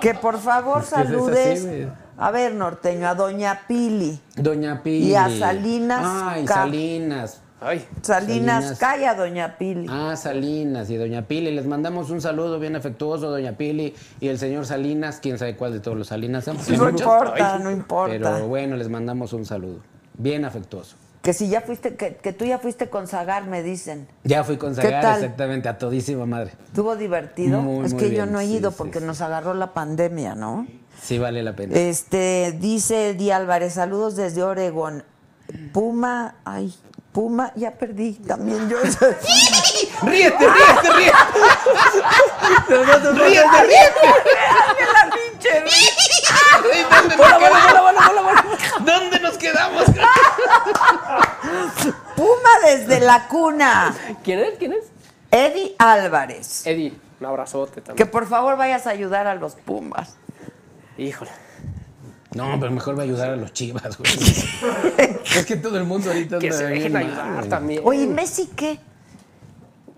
Que por favor Es que es así, saludes. a ver, norteño, a Doña Pili. Doña Pili. Y a Salinas Ay, Ca- Salinas. Ay, Salinas, Salinas. calla, Doña Pili. Ah, Salinas y Doña Pili. Les mandamos un saludo bien afectuoso, Doña Pili y el señor Salinas. Quién sabe cuál de todos los Salinas no muchos. [LAUGHS] importa, no importa. Pero bueno, les mandamos un saludo. Bien afectuoso. Que si ya fuiste, que, que tú ya fuiste con Zagar, me dicen. Ya fui con ¿Qué Zagar, exactamente, a todísima madre. ¿Estuvo divertido? Muy, es muy que yo no he ido sí, porque sí. nos agarró la pandemia, ¿no? Sí vale la pena. Este, dice Di Álvarez, saludos desde Oregón. Puma, ay, Puma, ya perdí también yo. [LAUGHS] ¡Ríete, [LAUGHS] ríete, ríete! ¡Ríete, ríete! la pinche Ay, ¿Dónde nos quedamos? ¿Dónde nos quedamos? Puma desde la cuna. ¿quién es? ¿Quién es? Eddie Álvarez. Eddie, un abrazote Que también. por favor vayas a ayudar a los Pumas. Híjole. No, pero mejor va a ayudar a los chivas, güey. [LAUGHS] es que todo el mundo ahorita Que se dejen ayudar también. Oye, ¿Messi qué?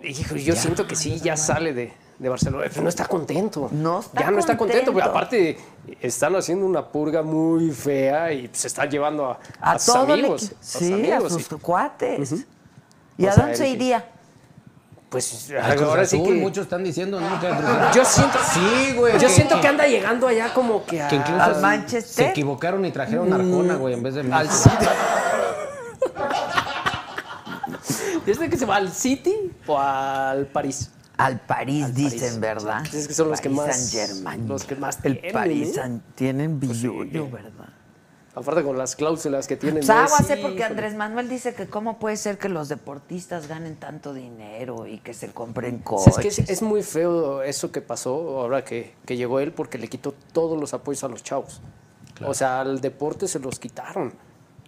Híjole, yo siento que sí, ya sale de, de Barcelona. Pero no está contento. No está Ya no está contento. Pero contento. aparte, están haciendo una purga muy fea y se está llevando a, A, a sus todo amigos. equipo. a sus Sí, amigos, a sus y- cuates. ¿Y O a sea, dónde se iría? Pues ahora sí que. muchos están diciendo, ¿no? [LAUGHS] Yo siento. Sí, güey. Yo siento que anda llegando allá como que a. que incluso ¿Al se- Manchester? se equivocaron y trajeron a Arjona, güey, en vez de Al. City. [LAUGHS] ¿Desde que se va al City o al París? Al París, dicen, París. ¿verdad? Es que son los que más- Saint-Germain. los que más El tienen, París ¿eh? Tienen billullo, ¿verdad? Aparte con las cláusulas que tienen. Pues agua Messi, sé porque. Andrés Manuel dice que cómo puede ser que los deportistas ganen tanto dinero y que se compren Sí, Es que es, es muy feo eso que pasó ahora que, que llegó él porque le quitó todos los apoyos a los chavos. O sea, al deporte se los quitaron.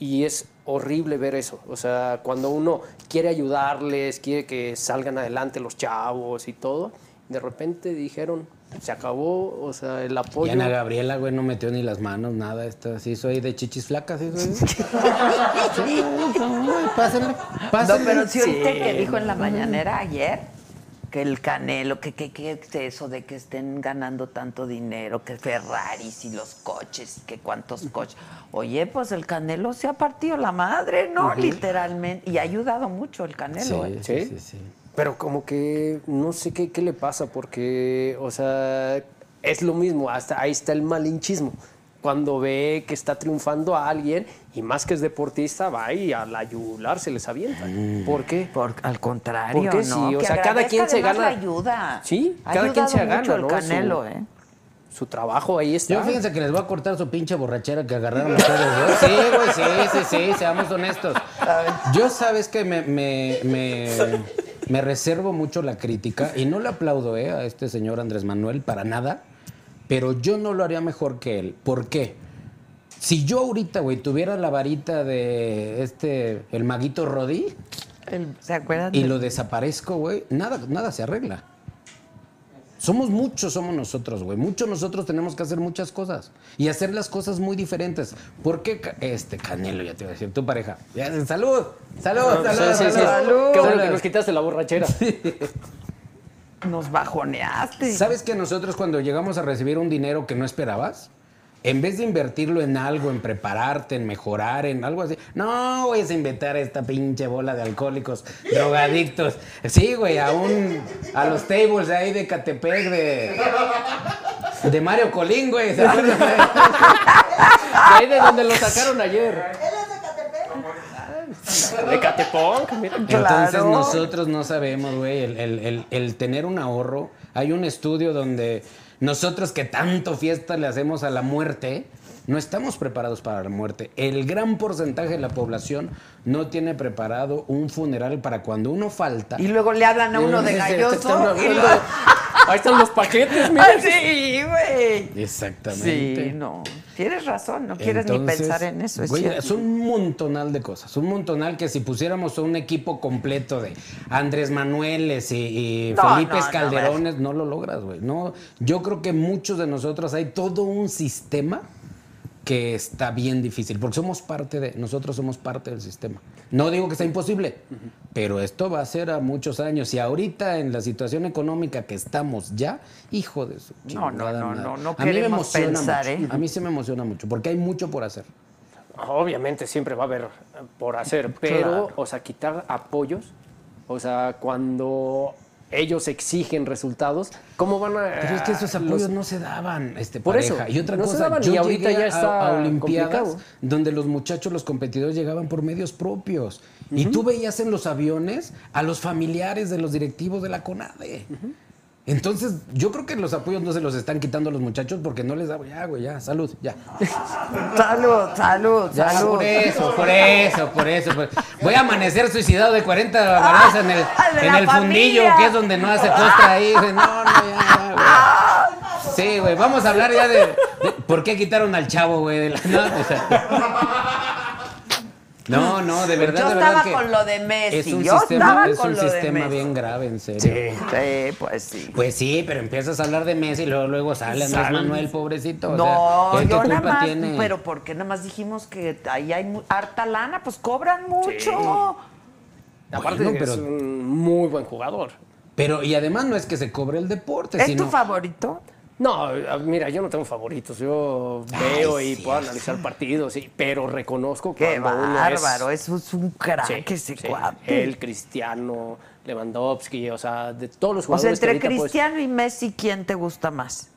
Y es horrible ver eso. O sea, cuando uno quiere ayudarles, quiere que salgan adelante los chavos y todo, de repente dijeron, se acabó, o sea, el Y apoyo. Ana Gabriela, güey, no metió ni las manos, nada. Esta, sí, soy de chichis flacas, ¿sí? soy? [LAUGHS] Sí, no, pásenle, No, pásenle. pero sí que dijo en la mañanera ayer que el Canelo, que, que, que es eso de que estén ganando tanto dinero, que Ferraris y los coches, que cuántos coches. Oye, pues el Canelo se ha partido la madre, ¿no? Literalmente. Y ha ayudado mucho el Canelo, ¿eh? Sí, sí, ¿Sí? sí, sí. Pero como que no sé qué, qué le pasa, porque, o sea, es lo mismo, hasta ahí está el malinchismo. Cuando ve que está triunfando a alguien y más que es deportista, va y a la yugular se les avienta. ¿Por qué? Por, al contrario, ¿Por qué ¿no? O sea, cada quien se gana- la ayuda. Sí, Ha cada quien se gana, el ¿no? Canelo, Su- ¿eh? Su trabajo ahí está. Yo fíjense que les voy a cortar su pinche borrachera que agarraron ustedes dos. Sí, güey, sí, sí, sí, seamos honestos. Yo sabes que me, me, me, me reservo mucho la crítica y no le aplaudo eh, a este señor Andrés Manuel para nada, pero yo no lo haría mejor que él. ¿Por qué? Si yo ahorita, güey, tuviera la varita de este, el maguito Rodí El- ¿Se acuerdan? y de- lo desaparezco, güey, nada, nada se arregla. Somos muchos, somos nosotros, güey. Muchos nosotros tenemos que hacer muchas cosas y hacer las cosas muy diferentes. ¿Por qué este Canelo, ya te iba a decir, tu pareja? Ya, salud, salud, Sí, salud, sí, sí. salud. Qué bueno Salud. que nos quitaste la borrachera. [LAUGHS] Nos bajoneaste. ¿Sabes que nosotros cuando llegamos a recibir un dinero que no esperabas, En vez de invertirlo en algo, en prepararte, en mejorar, en algo así. No, voy a inventar esta pinche bola de alcohólicos, drogadictos. Sí, güey, a un. A los tables de ahí de Catepec, de. Mario Colín, güey. [LAUGHS] De ahí de donde lo sacaron ayer. [LAUGHS] De. De Catepong, mira. Entonces Claro. nosotros no sabemos, güey, el, el- el- el tener un ahorro. Hay un estudio donde nosotros que tanto fiesta le hacemos a la muerte, no estamos preparados para la muerte. El gran porcentaje de la población no tiene preparado un funeral para cuando uno falta. Y luego le hablan a uno de te- te galloso. y Ahí están los paquetes, [LAUGHS] mira. Ah, sí, güey. Exactamente. Sí, no. Tienes razón, no quieres ni pensar en eso. Es güey, es un montonal de cosas. Un montonal que si pusiéramos un equipo completo de Andrés Manueles y, y No, Felipe no, no, Calderones, no, lo logras, güey. No, yo creo que muchos de nosotros hay todo un sistema que está bien difícil, porque somos parte de, nosotros somos parte del sistema. No digo que sea imposible, pero esto va a ser a muchos años. Y ahorita en la situación económica que estamos ya, hijo de su No, no, no, no, no A mí me emociona pensar, mucho. ¿eh? A mí sí me emociona mucho, porque hay mucho por hacer. Obviamente siempre va a haber eh, por hacer, [LAUGHS] pero, Claro. o sea, quitar apoyos, o sea, cuando ellos exigen resultados, ¿cómo van a...? Pero es que esos los- apoyos no se daban, este, Por pareja. eso, y otra no se cosa, daban, yo y ahorita ya está a, Olimpiadas complicado. donde los muchachos, los competidores llegaban por medios propios. Y tú veías en los aviones a los familiares de los directivos de la CONADE. Entonces, yo creo que los apoyos no se los están quitando a los muchachos porque no les da, ya, güey, ya, salud, ya. Salud, salud, Ya, salud. por eso, por eso, por eso. por- Voy a amanecer suicidado de 40 balazos en el, Ah, en el fundillo, que es donde no hace costra ahí. No, no, ya, güey. Sí, güey, vamos a hablar ya de, de por qué quitaron al chavo, güey. de la- no, o sea. No, [LAUGHS] no, de verdad, Yo de verdad estaba que con lo de Messi, Es un yo sistema, estaba es con un lo de sistema bien grave, en serio. Sí, pues sí. Pues sí, pero empiezas a hablar de Messi y luego, luego sale Andrés Sale. Manuel, pobrecito. o No, sea, ¿él qué yo nada más, tiene? pero porque nada más dijimos que ahí hay mu- harta lana, pues cobran mucho. Aparte Bueno, pero- es un muy buen jugador. Pero, y además no es que se cobre el deporte, ¿Es sino... tu favorito? No, mira, yo no tengo favoritos. Yo veo y puedo analizar partidos, sí, pero reconozco Qué cuando uno es- bárbaro, eso es un crack ese cuate. Él, Cristiano, Lewandowski, o sea, de todos los o sea, jugadores que entre Cristiano y Messi, ¿quién te gusta más?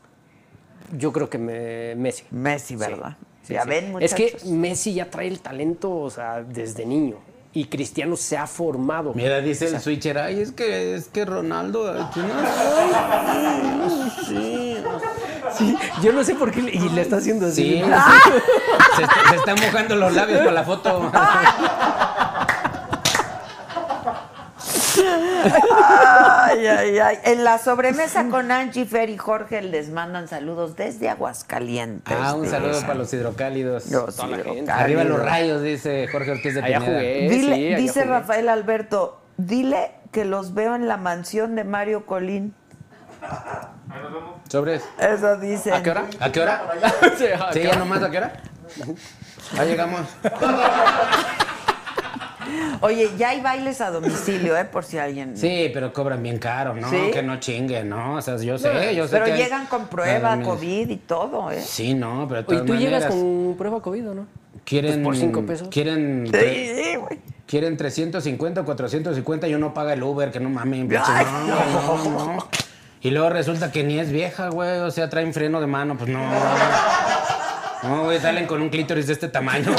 yo creo que me- Messi. Messi, ¿verdad? sí, ya ven, Es que. Messi ya trae el talento, o sea, desde niño. Y Cristiano se ha formado. Mira, dice el switcher, ay, es que, es que Ronaldo, no Sí, yo no sé por qué le- y le está haciendo así. Sí, sí. [LAUGHS] Se, está- se están mojando los labios para la foto. [LAUGHS] Ay, ay, ay. En la sobremesa con Angie, Fer y Jorge les mandan saludos desde Aguascalientes. Ah, un saludo para los hidrocálidos. Los Toda hidrocálidos. Arriba los rayos, dice Jorge Ortiz de Allá Pineda. jugué. Dile- sí, allá dice jugué. Rafael Alberto, dile que los veo en la mansión de Mario Colín. Sobres. Eso dice. ¿A qué hora? ¿A qué hora? [LAUGHS] Sí, ¿a Sí, qué ya nomás, ¿a qué hora? [LAUGHS] Ya llegamos. [LAUGHS] Oye, ya hay bailes a domicilio, ¿eh? Por si alguien. Sí, pero cobran bien caro, ¿no? ¿Sí? Que no chinguen, ¿no? O sea, yo sé, yo sé Pero que hay- llegan con prueba, COVID y todo, ¿eh? Sí, no, pero Oye, tú llegas maneras, con prueba COVID, ¿o no? Quieren, pues por cinco pesos. Quieren, Sí, güey. quieren 350 o 450 y uno paga el Uber, que no mames, no, no, no. Y luego resulta que ni es vieja, güey, o sea, traen freno de mano, pues no. No, güey, salen con un clítoris de este tamaño. [LAUGHS]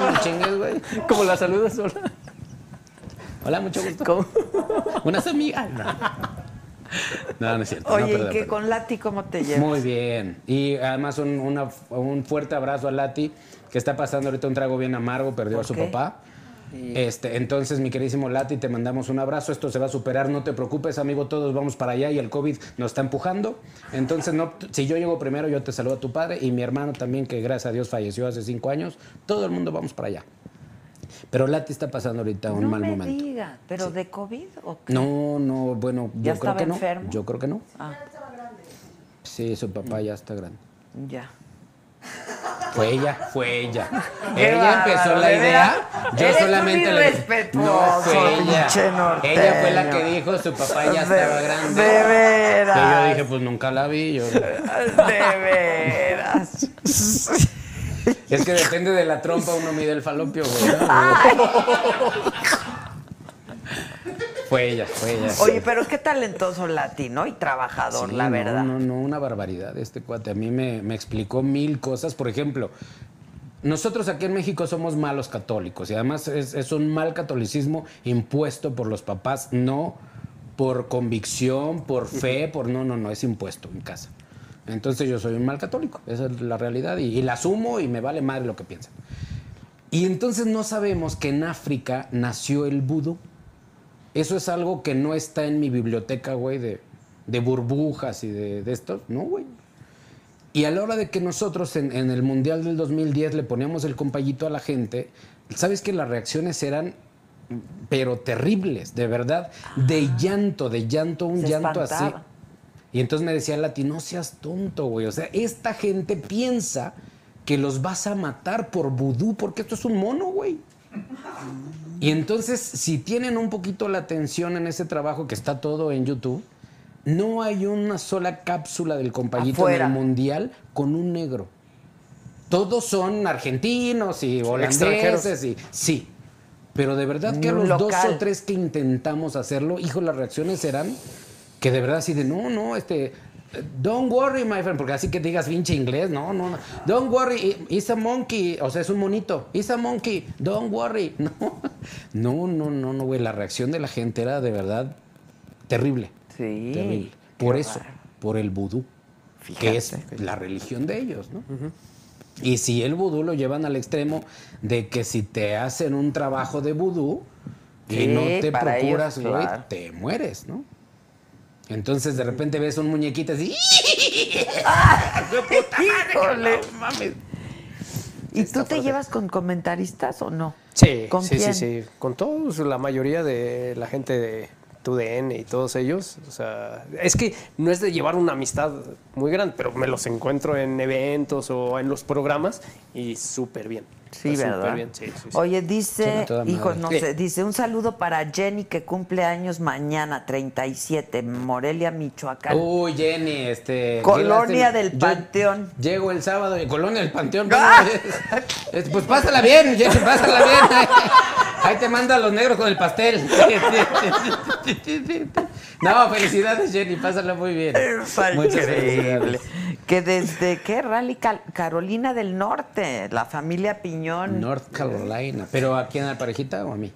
No, no chingues, güey. Como la saludas sola. Hola, mucho gusto. Unas amigas. No, no, no es cierto. no, Oye, perdón, ¿y que con Lati cómo te llevas? Muy bien. Y además un, una- un fuerte abrazo a Lati, que está pasando ahorita un trago bien amargo, perdió a ¿Por su qué? papá. Este, entonces, mi queridísimo Lati, te mandamos un abrazo. Esto se va a superar, no te preocupes, amigo. Todos vamos para allá y el COVID nos está empujando. Entonces, no, si yo llego primero, yo te saludo a tu padre y mi hermano también, que gracias a Dios falleció hace cinco años. Todo el mundo vamos para allá. Pero Lati está pasando ahorita un no mal me momento. diga, ¿pero de COVID o qué? No, no, bueno, ¿Ya yo creo que no. enfermo? Yo creo que no. Ah, Sí, su papá ya está grande. ya. Fue ella, fue ella. Qué ella empezó la de idea. Yo Eres solamente le No, fue ella. Ella fue la que dijo, su papá ya De- estaba grande. de veras. Que yo dije, pues nunca la vi. Yo... De veras. Es que depende de la trompa uno mide el falopio, güey. ¿no? [LAUGHS] Fue ella, fue ella. Oye, pero qué talentoso latino y trabajador, Sí, la no, verdad. No, no, una barbaridad este cuate. A mí me, me explicó mil cosas. Por ejemplo, nosotros aquí en México somos malos católicos y además es, es un mal catolicismo impuesto por los papás, no por convicción, por fe, por no, no, no, es impuesto en casa. Entonces yo soy un mal católico, esa es la realidad y, y la asumo y me vale madre lo que piensan. Y entonces no sabemos que en África nació el vudú. Eso es algo que no está en mi biblioteca, güey, de, de burbujas y de, de esto. No, güey. Y a la hora de que nosotros en, en el Mundial del 2010 le poníamos el compayito a la gente, ¿sabes que las reacciones eran, pero terribles, de verdad? De llanto, de llanto, un llanto así. espantaba. Y entonces me decía Lati, no seas tonto, güey. O sea, esta gente piensa que los vas a matar por vudú, porque esto es un mono, güey. Y entonces, si tienen un poquito la atención en ese trabajo que está todo en YouTube, no hay una sola cápsula del compayito Afuera. en el mundial con un negro. Todos son argentinos y holandeses Extranjeros. y sí. Pero de verdad que a los dos o tres que intentamos hacerlo, hijo, las reacciones eran que de verdad así de no, no, este Don't worry, my friend, porque así que digas pinche inglés, no, no, no. Don't worry, it's a monkey, o sea, es un monito. It's a monkey, don't worry. [LAUGHS] No, no, no, no, no, güey. La reacción de la gente era de verdad terrible. Sí. Terrible. Por eso, por el vudú, que es la religión de ellos, ¿no? Y si el vudú lo llevan al extremo de que si te hacen un trabajo de vudú y no te ellos, procuras, güey, te mueres, ¿no? Entonces de repente ves un muñequito así. Híjole. [LAUGHS] No mames. ¿Y tú te llevas con comentaristas o no? Sí, ¿Con sí, quién? sí, sí. Con todos, la mayoría de la gente de TUDN y todos ellos. O sea, es que no es de llevar una amistad muy grande, pero me los encuentro en eventos o en los programas y súper bien. Sí, ¿verdad? Súper bien, sí, sí, sí. Oye, dice, a toda hijo, madre. no sé, dice un saludo para Jenny que cumple años mañana, 37, Morelia, Michoacán. Uy, Jenny, este. Colonia del yo Panteón. Llego el sábado y Colonia del Panteón. [LAUGHS] pues pásala bien, Jenny, pásala bien. [LAUGHS] Ahí te manda a los negros con el pastel. [LAUGHS] No, felicidades, Jenny, pásala muy bien. Muchas increíble. felicidades. Que desde qué rally Cal- Carolina del Norte, la familia Piñón. North Carolina. ¿Pero a quién, a la parejita o a mí?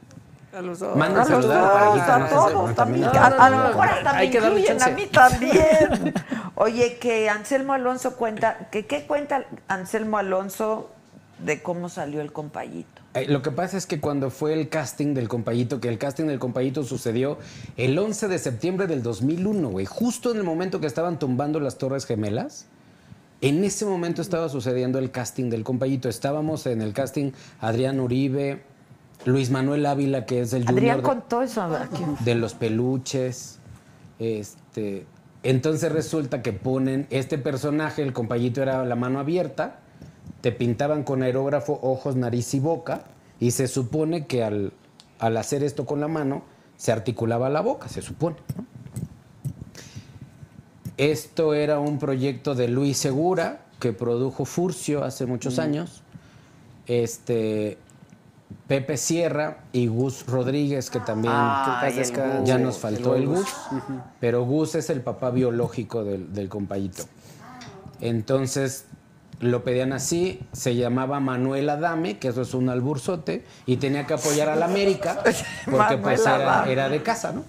A los dos. Manda A a los a dos, parejita. a no sé, todos también. A, a lo mejor hasta hay me que darle incluyen a mí también. [LAUGHS] Oye, que Anselmo Alonso cuenta, que ¿qué cuenta Anselmo Alonso de cómo salió el compayito? Eh, Lo que pasa es que cuando fue el casting del compayito, que el casting del compayito sucedió el 11 de septiembre del 2001, güey, justo en el momento que estaban tumbando las Torres Gemelas, en ese momento estaba sucediendo el casting del compayito. Estábamos en el casting Adrián Uribe, Luis Manuel Ávila, que es el Adrián junior de- contó eso aquí. de los peluches. Este, entonces resulta que ponen este personaje, el compayito era la mano abierta, te pintaban con aerógrafo ojos, nariz y boca, y se supone que al, al hacer esto con la mano se articulaba la boca, se supone. ¿no? Esto era un proyecto de Luis Segura que produjo Furcio hace muchos años. Este Pepe Sierra y Gus Rodríguez, que también Que. Gus. ya nos faltó el Gus, pero Gus es el papá biológico del, del compayito. Entonces lo pedían así, se llamaba Manuel Adame, que eso es un alburzote, y tenía que apoyar a la América, [LAUGHS] porque pues era, era de casa, ¿no?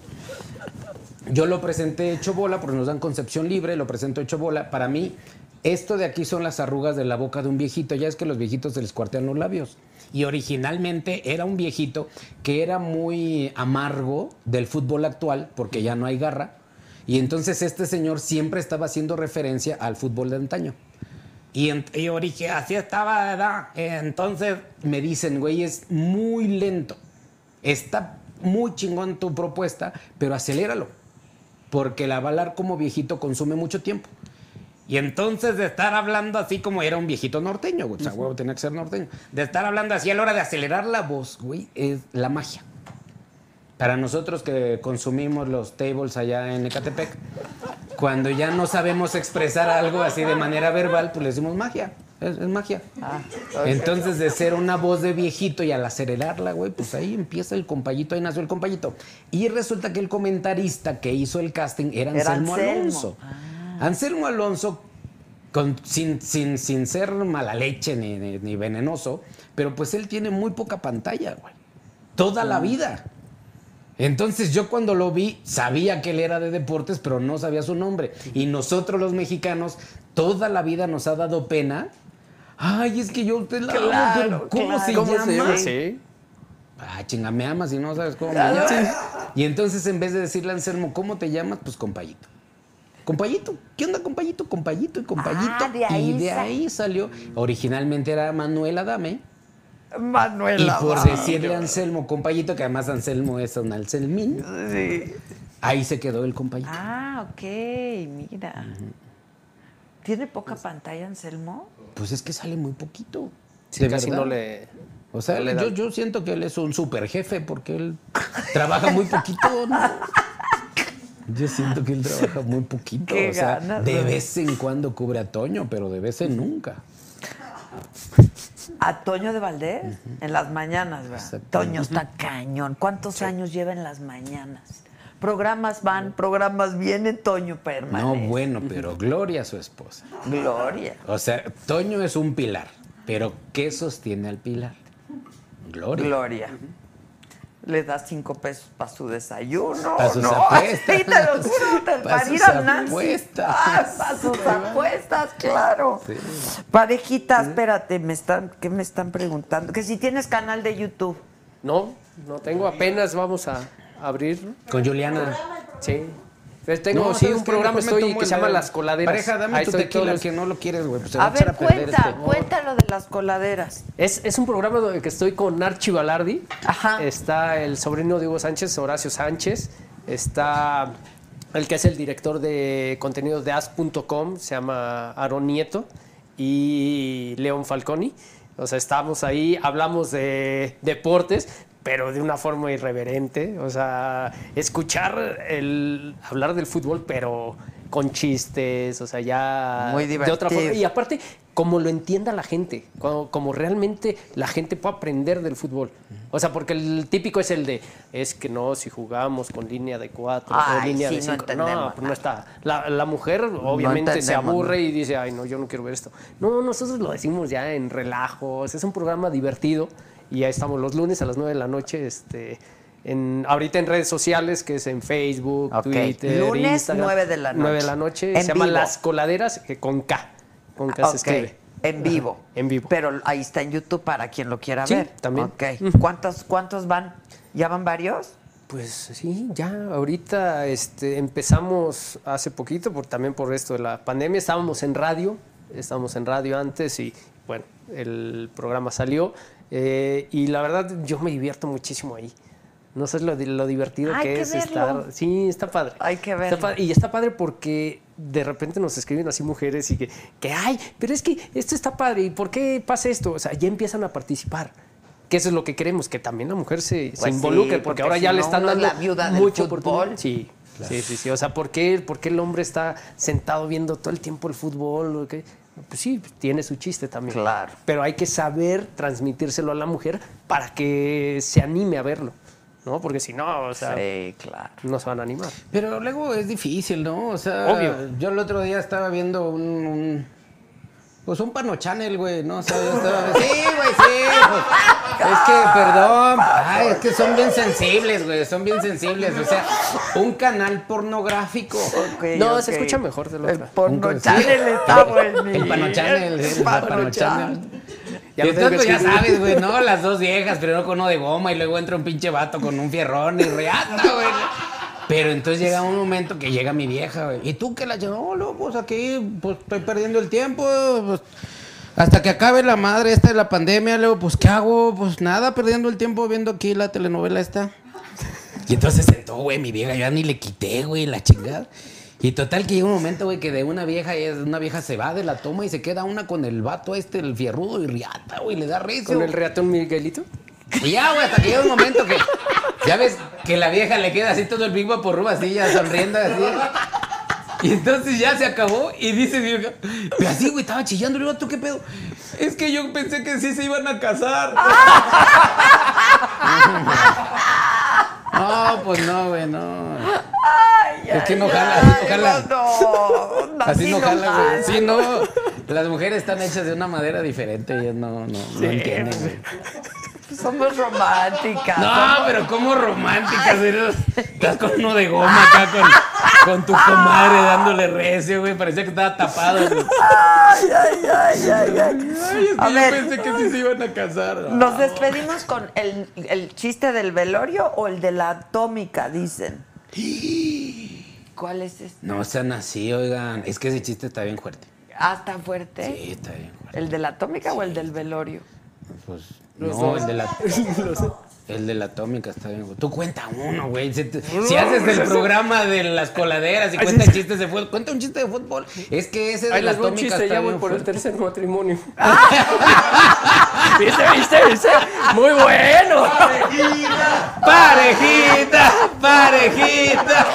Yo lo presenté hecho bola, porque nos dan concepción libre, lo presento hecho bola. Para mí, esto de aquí son las arrugas de la boca de un viejito. Ya es que los viejitos se les cuartean los labios. Y originalmente era un viejito que era muy amargo del fútbol actual, porque ya no hay garra. Y entonces este señor siempre estaba haciendo referencia al fútbol de antaño. Y, y yo dije, así estaba. Entonces me dicen, güey, es muy lento. Está muy chingón tu propuesta, pero aceléralo. Porque la balar como viejito consume mucho tiempo. Y entonces de estar hablando así como era un viejito norteño, güey, o sea, huevo tenía que ser norteño. De estar hablando así a la hora de acelerar la voz, güey, es la magia. Para nosotros que consumimos los tables allá en Ecatepec, cuando ya no sabemos expresar algo así de manera verbal, pues le decimos magia. Es, es magia. Entonces, de ser una voz de viejito y al acelerarla, güey, pues ahí empieza el compayito, ahí nació el compayito. Y resulta que el comentarista que hizo el casting era Era Anselmo, Anselmo. Alonso. Anselmo Alonso, con- sin, sin, sin ser mala leche ni, ni- ni venenoso, pero pues él tiene muy poca pantalla, güey. Toda la vida. Entonces yo cuando lo vi sabía que él era de deportes, pero no sabía su nombre. Y nosotros los mexicanos, toda la vida nos ha dado pena. Ay, es que yo usted la amo, Claro, pero ¿cómo claro. se ¿Cómo llama? se llama? Sí. Ah, chinga, me amas y no sabes cómo me llamas. Y entonces en vez de decirle a Anselmo, ¿cómo te llamas? Pues compayito. Compayito. ¿Qué onda, compayito? Compayito y compayito. Ah, de ahí y de ahí salió. Originalmente era Manuel Adame. Manuel. Y por decirle a Anselmo, compayito, que además Anselmo es un Anselmín, Sí. ahí se quedó el compayito. Ah, ok, mira. ¿Tiene poca pantalla, Anselmo? Pues es que sale muy poquito. Sí, De casi verdad. no le. O sea, no le yo, yo siento que él es un super jefe porque él trabaja muy poquito. ¿no? Yo siento que él trabaja muy poquito. Qué o sea, ganas, de ¿no? vez en cuando cubre a Toño, pero de vez en nunca. A Toño de Valdés, en las mañanas, ¿verdad? Toño está cañón. ¿Cuántos años lleva en las mañanas? Programas van, programas vienen, Toño No, permanece. bueno, pero Gloria su esposa. Gloria. O sea, Toño es un pilar, pero ¿qué sostiene al pilar? Gloria. Gloria. Le das cinco pesos para su desayuno. Pa' sus ¿no? apuestas. Sí, te lo [LAUGHS] juro, te- Pa' para sus ir a Nancy. apuestas. Ah, para sus apuestas, claro. Parejita, espérate, me están, ¿qué me están preguntando? Que si tienes canal de YouTube. No, no tengo. Apenas vamos a abrir. Con Juliana. Sí. Pues tengo, No, sí, ¿sabes un programa estoy que se llama de- Las Coladeras. Pareja, dame Ahí tu estoy tequila todos los- que no lo quieres, güey. Pues A ver, a cuenta, este. cuéntalo de las coladeras. Es, es un programa donde que estoy con Archie Balardi. Ajá. Está el sobrino de Hugo Sánchez, Horacio Sánchez. Está el que es el director de contenidos de as.com, se llama Aaron Nieto. Y León Falconi. O sea, estamos ahí, hablamos de deportes, pero de una forma irreverente. O sea, escuchar el hablar del fútbol, pero con chistes, o sea, ya Muy de otra forma. divertido. Y aparte, como lo entienda la gente, como, como realmente la gente puede aprender del fútbol. O sea, porque el típico es el de, es que no, si jugamos con línea de cuatro o línea sí, de no cinco. No, pues no nada. está. La, la mujer obviamente se aburre y dice, ay, no, yo no quiero ver esto. No, nosotros lo decimos ya en relajos, es un programa divertido y ya estamos los lunes a las 9 de la noche, este... En, ahorita en redes sociales, que es en Facebook, Ok. Twitter, Lunes, Instagram. 9 de la 9 de noche. la noche. En se llama vivo. Las Coladeras, que con K. Con K se escribe. En vivo. En vivo. Pero ahí está en YouTube para quien lo quiera Sí, ver. también. Ok. ¿Cuántos, ¿Cuántos van? ¿Ya van varios? Pues sí, ya ahorita este, empezamos hace poquito, por, también por esto de la pandemia, estábamos en radio, estábamos en radio antes y bueno, el programa salió eh, y la verdad yo me divierto muchísimo ahí. No sé lo, di- lo divertido Hay que, que es verlo. estar. Sí, está padre. Hay que padre. Y está padre porque de repente nos escriben así mujeres y que, que, ay, pero es que esto está padre, ¿y por qué pasa esto? O sea, ya empiezan a participar. Que eso es lo que queremos, que también la mujer se, se Pues sí, involucre, porque, porque ahora si ya le están dando la viuda del fútbol. Sí, sí, sí, sí. O sea, ¿por qué, por qué el hombre está sentado viendo todo el tiempo el fútbol? Pues sí, tiene su chiste también. Claro. Pero hay que saber transmitírselo a la mujer para que se anime a verlo, ¿no? Porque si no, o sea, Sí, claro. no se van a animar. Pero luego es difícil, ¿no? O sea, Obvio. yo el otro día estaba viendo un, un- pues un Pano Channel, güey, ¿no? O sea, yo estaba... Sí, güey, sí. pues, es que, perdón, ay, es que son bien sensibles, güey, son bien sensibles. O sea, un canal pornográfico. No, se escucha mejor de lo El porno channel está bueno. El Pano Channel, el Pano Channel. Ya entonces, pues, ya sabes, güey, ¿no? [LAUGHS] Las dos viejas, primero con uno de goma y luego entra un pinche vato con un fierrón y reata, güey. Pero entonces llega un momento que llega mi vieja, güey. ¿Y tú qué la? No, no, pues aquí, pues estoy perdiendo el tiempo, pues. Hasta que acabe la madre esta de la pandemia, luego, pues, ¿qué hago? Pues nada, perdiendo el tiempo viendo aquí la telenovela esta. Y entonces se sentó, güey, mi vieja, yo ya ni le quité, güey, la chingada. Y total que llega un momento, güey, que de una vieja, una vieja se va de la toma y se queda una con el vato este, el fierrudo y riata, güey, le da recio. ¿Con el reatón Miguelito? Y ya, güey, hasta que llega un momento que, ya ves, que la vieja le queda así todo el Big por así, ya sonriendo así. Y entonces ya se acabó y dice vieja, pero así, güey, estaba chillando. Le digo, ¿tú qué pedo? Es que yo pensé que sí se iban a casar. [LAUGHS] No, pues no, güey, no. Ay, Es que no jala, [LAUGHS] así no jala. no, Así no jala, güey. Sí, no. Las mujeres están hechas de una madera diferente, ellas no, no, no entienden, güey. Somos románticas. No, pero como románticas, güey. Estás con uno de goma acá con, con tu comadre dándole recio, güey. Parecía que estaba tapado, güey. Ay, ay, ay, ay, ay. Ay, es que A yo ver, pensé que sí se iban a casar. ¿Nos despedimos con el, el chiste del velorio o el de la atómica, dicen? ¿Cuál es este? No sean así, oigan. Es que ese chiste está bien fuerte. Ah, está fuerte. Sí, está bien fuerte. ¿El de la atómica o el del velorio? Pues, no, el de la. [LAUGHS] El de la atómica está bien. güey. Tú cuenta uno, güey. Si, te- si haces el programa de las coladeras y cuentas chistes de fútbol, cuenta un chiste de fútbol. Es que ese de Ahí la un atómica chiste, está ya voy por el tercer matrimonio. [LAUGHS] ¿Viste, viste, viste? Muy bueno. ¡Parejita! ¡Parejita!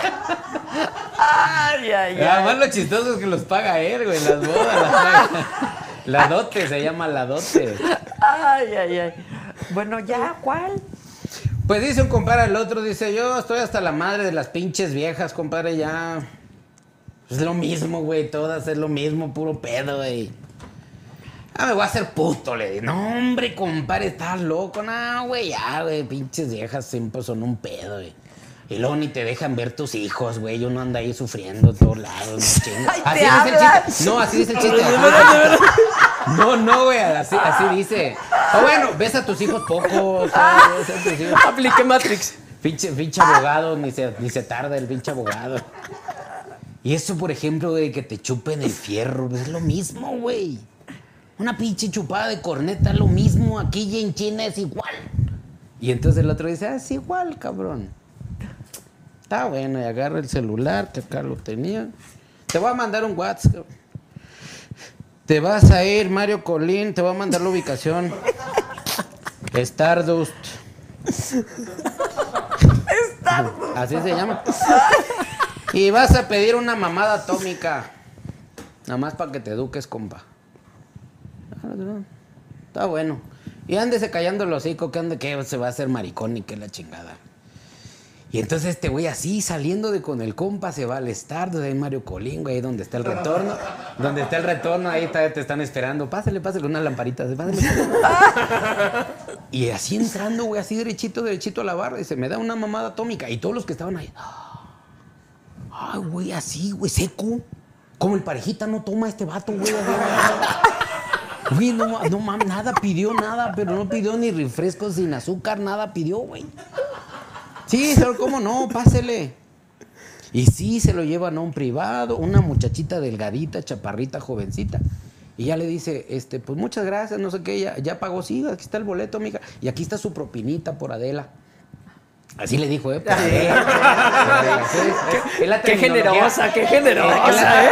Ay, ay, ay. Además, lo chistoso es que los paga él, güey. Las bodas las paga. La dote se llama la dote. Ay, ay, ay. Bueno, ya, ¿cuál? Pues dice un compadre al otro, dice, yo estoy hasta la madre de las pinches viejas, compadre, ya. Es lo mismo, güey, todas es lo mismo, puro pedo, güey. Ah, me voy a hacer puto, le dije. No, hombre, compadre, estás loco. No, güey, ya, güey, pinches viejas siempre son un pedo, güey. Y luego ni te dejan ver tus hijos, güey. Uno anda ahí sufriendo en todos lados, no [LAUGHS] chingas. Así dice el chiste. No, así dice el chiste. No, no, güey, así, así dice. O bueno, ves a tus hijos poco. o sea, ves a tus hijos. Apliqué Matrix. Pinche, pinche abogado, ni se, ni se tarda el pinche abogado. Y eso, por ejemplo, de que te chupen el fierro, es lo mismo, güey. Una pinche chupada de corneta lo mismo. Aquí y en China es igual. Y entonces el otro dice, ah, es igual, cabrón. Está bueno, y agarra el celular, que acá lo tenía. Te voy a mandar un WhatsApp. Te vas a ir, Mario Colín, te voy a mandar la ubicación. Stardust. Así se llama. Y vas a pedir una mamada atómica. Nada más para que te eduques, compa. Está bueno. Y ándese callando el hocico que ande que se va a hacer maricón y que la chingada. Y entonces este güey así saliendo de con el compa se va al estar ahí Mario Colín, güey, ahí donde está el retorno. Donde está el retorno, ahí está- te están esperando. Pásale, pásale con una lamparita. pásale. [LAUGHS] Y así entrando, güey, así derechito, derechito a la barra. Y se me da una mamada atómica. Y todos los que estaban ahí. Ay, güey, así, güey, seco. Como el parejita no toma este vato, güey. Güey, no, no mames, nada pidió, nada, pero no pidió ni refrescos sin azúcar, nada pidió, güey. Sí, señor, ¿cómo no? Pásele. Y sí, se lo llevan a un privado, una muchachita delgadita, chaparrita, jovencita. Y ya le dice, este, pues muchas gracias, no sé qué, ya, ya pagó, sí, aquí está el boleto, mija. Y aquí está su propinita por Adela. Así le dijo, ¿eh? Por Adela. La Qué generosa, qué generosa, ¿eh?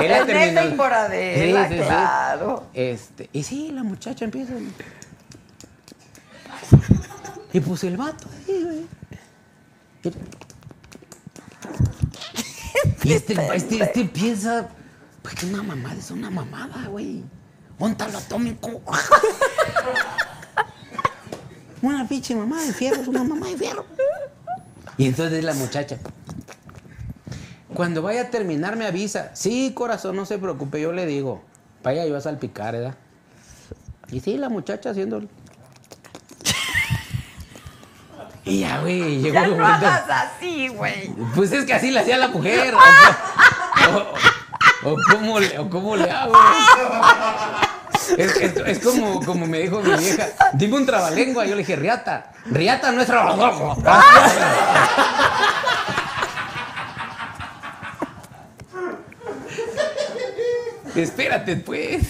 es neta y por Adela, Sí, sí, sí. claro. Este, y sí, la muchacha empieza. Y pues el vato, ahí, güey. Y este, este, este piensa, pues que una mamada es una mamada, güey. Óntalo atómico. [LAUGHS] Una pinche mamada de fierro, es una mamada de fierro. Y entonces la muchacha. Cuando vaya a terminar me avisa. Sí, corazón, no se preocupe, yo le digo. Vaya yo a salpicar, ¿verdad? Y sí, la muchacha haciendo. Y ya, güey, llegó Ya un no momento. hagas así, güey. Pues es que así le hacía la mujer. O, o- o cómo, le, o cómo le hago. Es, es- es como, como me dijo mi vieja. Dime un trabalengua. Yo le dije, riata. Riata no es trabalengua. Espérate, pues.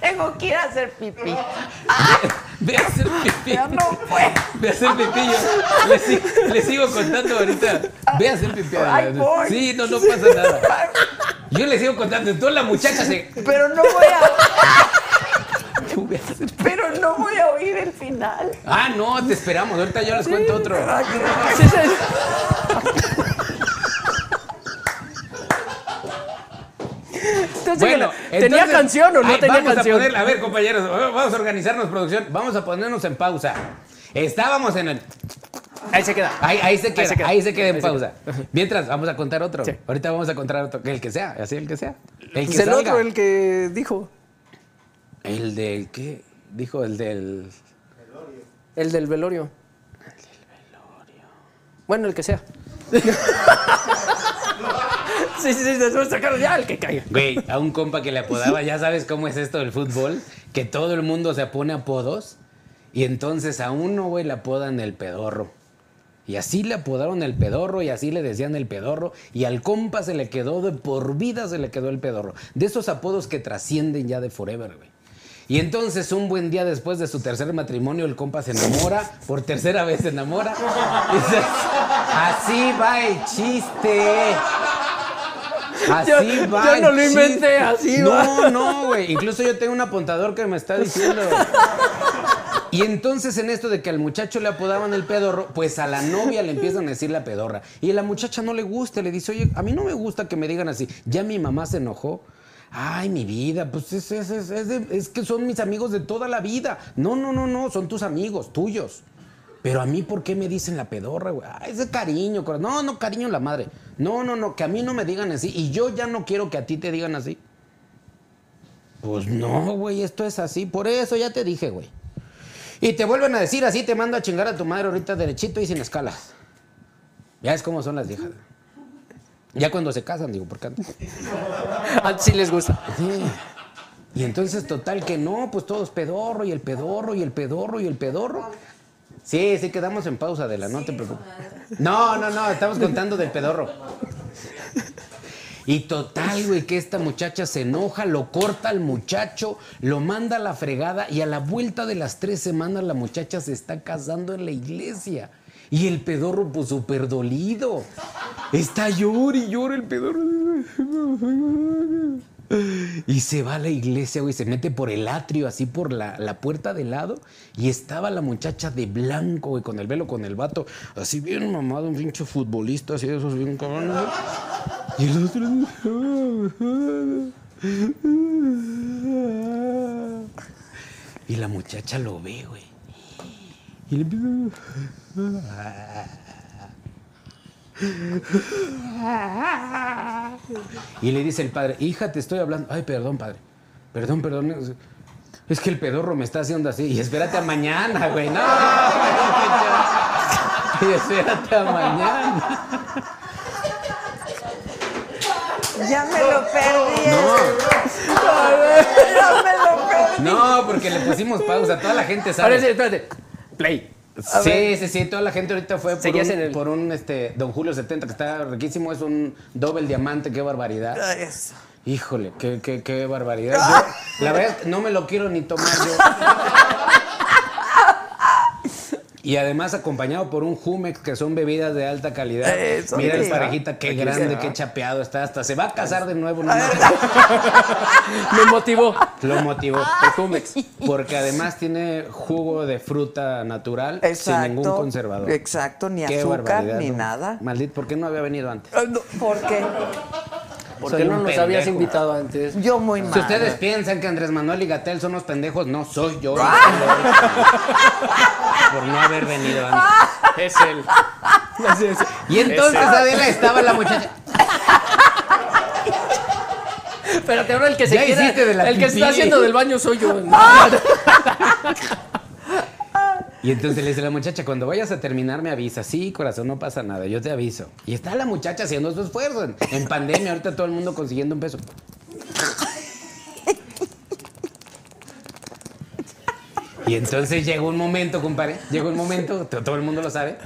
Tengo que ir a hacer pipí. [LAUGHS] Ve a hacer pipí. Ya no puedo. Ve a hacer pipí. Yo le, si- le sigo contando ahorita. Ve a hacer pipí. Ay. Sí, no, no pasa nada. Yo le sigo contando. Entonces la muchacha se. Pero no voy a. Hacer. Pero no voy a oír el final. Ah, no, te esperamos. Ahorita yo les cuento otro. Sí, sí. Entonces, Bueno, ¿tenía entonces, canción o no ay, tenía vamos canción? A poner, a ver, compañeros, vamos a organizarnos, producción. Vamos a ponernos en pausa. Estábamos en el. Ahí se queda. Ahí, ahí se queda, ahí Ahí se queda, en Ahí se pausa. Mientras, vamos a contar otro. Sí. Ahorita vamos a contar otro. El que sea, así el que sea. El que Es el otro, el que dijo. El del qué? Dijo el del. El del velorio. Bueno, el que sea. [LAUGHS] sí, sí, ya el que caiga. Güey, a un compa que le apodaba, ya sabes cómo es esto del fútbol, que todo el mundo se pone apodos y entonces a uno, güey, le apodan el pedorro. Y así le apodaron el pedorro y así le decían el pedorro y al compa se le quedó de por vida se le quedó el pedorro. De esos apodos que trascienden ya de forever, güey. Y entonces un buen día después de su tercer matrimonio el compa se enamora, por tercera vez se enamora. Así va el chiste. Así Yo- va. yo no lo inventé, así no, va. No, güey. Incluso yo tengo un apuntador que me está diciendo. Y entonces en esto de que al muchacho le apodaban el pedorro, pues a la novia le empiezan a decir la pedorra. Y a la muchacha no le gusta, le dice, oye, a mí no me gusta que me digan así. Ya mi mamá se enojó. Ay, mi vida, pues es, es- es- es que son mis amigos de toda la vida. No, no, no, no, son tus amigos, tuyos. Pero a mí, ¿por qué me dicen la pedorra, güey? Ay, ese cariño. No, no, cariño la madre. No, no, no, que a mí no me digan así. Y yo ya no quiero que a ti te digan así. Pues no, güey, esto es así. Por eso ya te dije, güey. Y te vuelven a decir así, te mando a chingar a tu madre ahorita derechito y sin escalas. Ya es como son las viejas. Ya cuando se casan, digo, porque antes. [LAUGHS] Antes sí les gusta. Sí. Y entonces, total, que no, pues todos pedorro y el pedorro y el pedorro y el pedorro. Sí, sí, quedamos en pausa de la, no te preocupes. No, no, no, estamos contando del pedorro. Y total, güey, que esta muchacha se enoja, lo corta al muchacho, lo manda a la fregada y a la vuelta de las tres semanas la muchacha se está casando en la iglesia. Y el pedorro, pues súper dolido. Está llora y llora el pedorro. Y se va a la iglesia, güey, se mete por el atrio, así por la, la puerta de lado, y estaba la muchacha de blanco, güey, con el velo, con el vato, así bien mamado, un pinche futbolista, así de esos bien cabrones. Y el otro. Y la muchacha lo ve, güey. Y le empieza. Y le dice el padre, hija, te estoy hablando. Ay, perdón, padre. Perdón, perdón. Es- que el pedorro me está haciendo así. Y espérate a mañana, güey. No, y espérate a mañana. Ya me lo perdí. No, Ya me lo perdí. no, porque le pusimos pausa. Toda la gente Ahora sí, sabe. espérate. Play. Sí, sí, sí. Toda la gente ahorita fue por un, en el- por un este, Don Julio 70 que está riquísimo. Es un doble diamante. Qué barbaridad. Eso. Híjole, qué, qué, qué barbaridad. Yo, la verdad no me lo quiero ni tomar yo. [LAUGHS] Y además acompañado por un Jumex, que son bebidas de alta calidad. Eso, Mira el parejita, qué grande, qué chapeado está. Hasta se va a casar de nuevo. no mames. [LAUGHS] Me motivó. Lo motivó. El Jumex. Porque además tiene jugo de fruta natural Exacto. sin ningún conservador. Exacto, ni Qué azúcar, barbaridad, ni ¿no? nada. Maldito, ¿por qué no había venido antes? Ah, no, ¿Por qué? ¿Por Soy qué no nos habías invitado antes? Yo muy mal. Si ustedes piensan que Andrés Manuel y Gatel son unos pendejos, no soy yo. Ah. [LAUGHS] Por no haber venido antes. [LAUGHS] Es él. Es. Y entonces Adela estaba la muchacha. Espérate, ahora el que se Ya quiera- de la El que se está pipí. haciendo del baño soy yo. [LAUGHS] Y entonces le dice la muchacha, cuando vayas a terminar me avisa. Sí, corazón, no pasa nada, yo te aviso. Y está la muchacha haciendo su esfuerzo. En, pandemia, ahorita todo el mundo consiguiendo un peso. Y entonces llegó un momento, compadre, llegó un momento, to- todo el mundo lo sabe,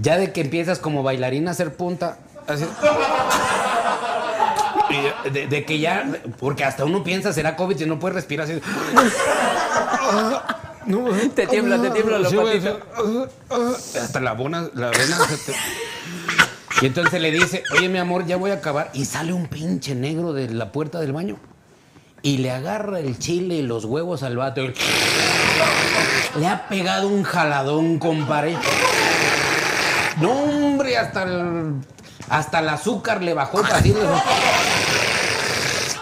ya de que empiezas como bailarina a hacer punta, así. De, de que ya, porque hasta uno piensa, será COVID y no puede respirar así. No, [LAUGHS] Te tiembla, te tiembla la Sí. Hasta la bona, la vena se te- Y entonces le dice, oye mi amor, ya voy a acabar. Y sale un pinche negro de la puerta del baño. Y le agarra el chile y los huevos al vato. y [LAUGHS] Le ha pegado un jaladón, compadre. No, hombre, hasta el, hasta el azúcar le bajó así.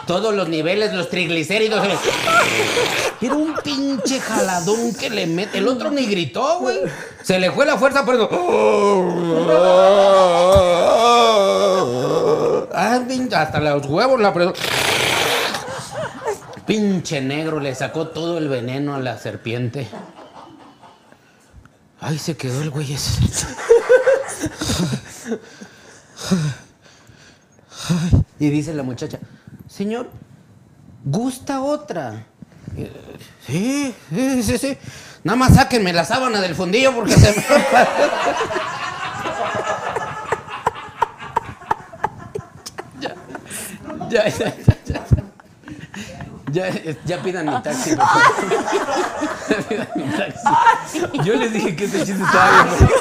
Todos los niveles, los triglicéridos. Pero un pinche jaladón que le mete. El otro ni gritó, güey. Se le fue la fuerza por eso. Ah, hasta los huevos la apretó. Pinche negro le sacó todo el veneno a la serpiente. Ay, se quedó el güey. Y dice la muchacha, señor, ¿gusta otra? Eh, Sí, sí, sí, sí. Nada más sáquenme la sábana del fundillo porque se me... [LAUGHS] ya, ya, ya. Ya, ya pidan mi taxi, por favor. Pidan mi taxi. Yo les dije que ese chiste estaba bien fuerte.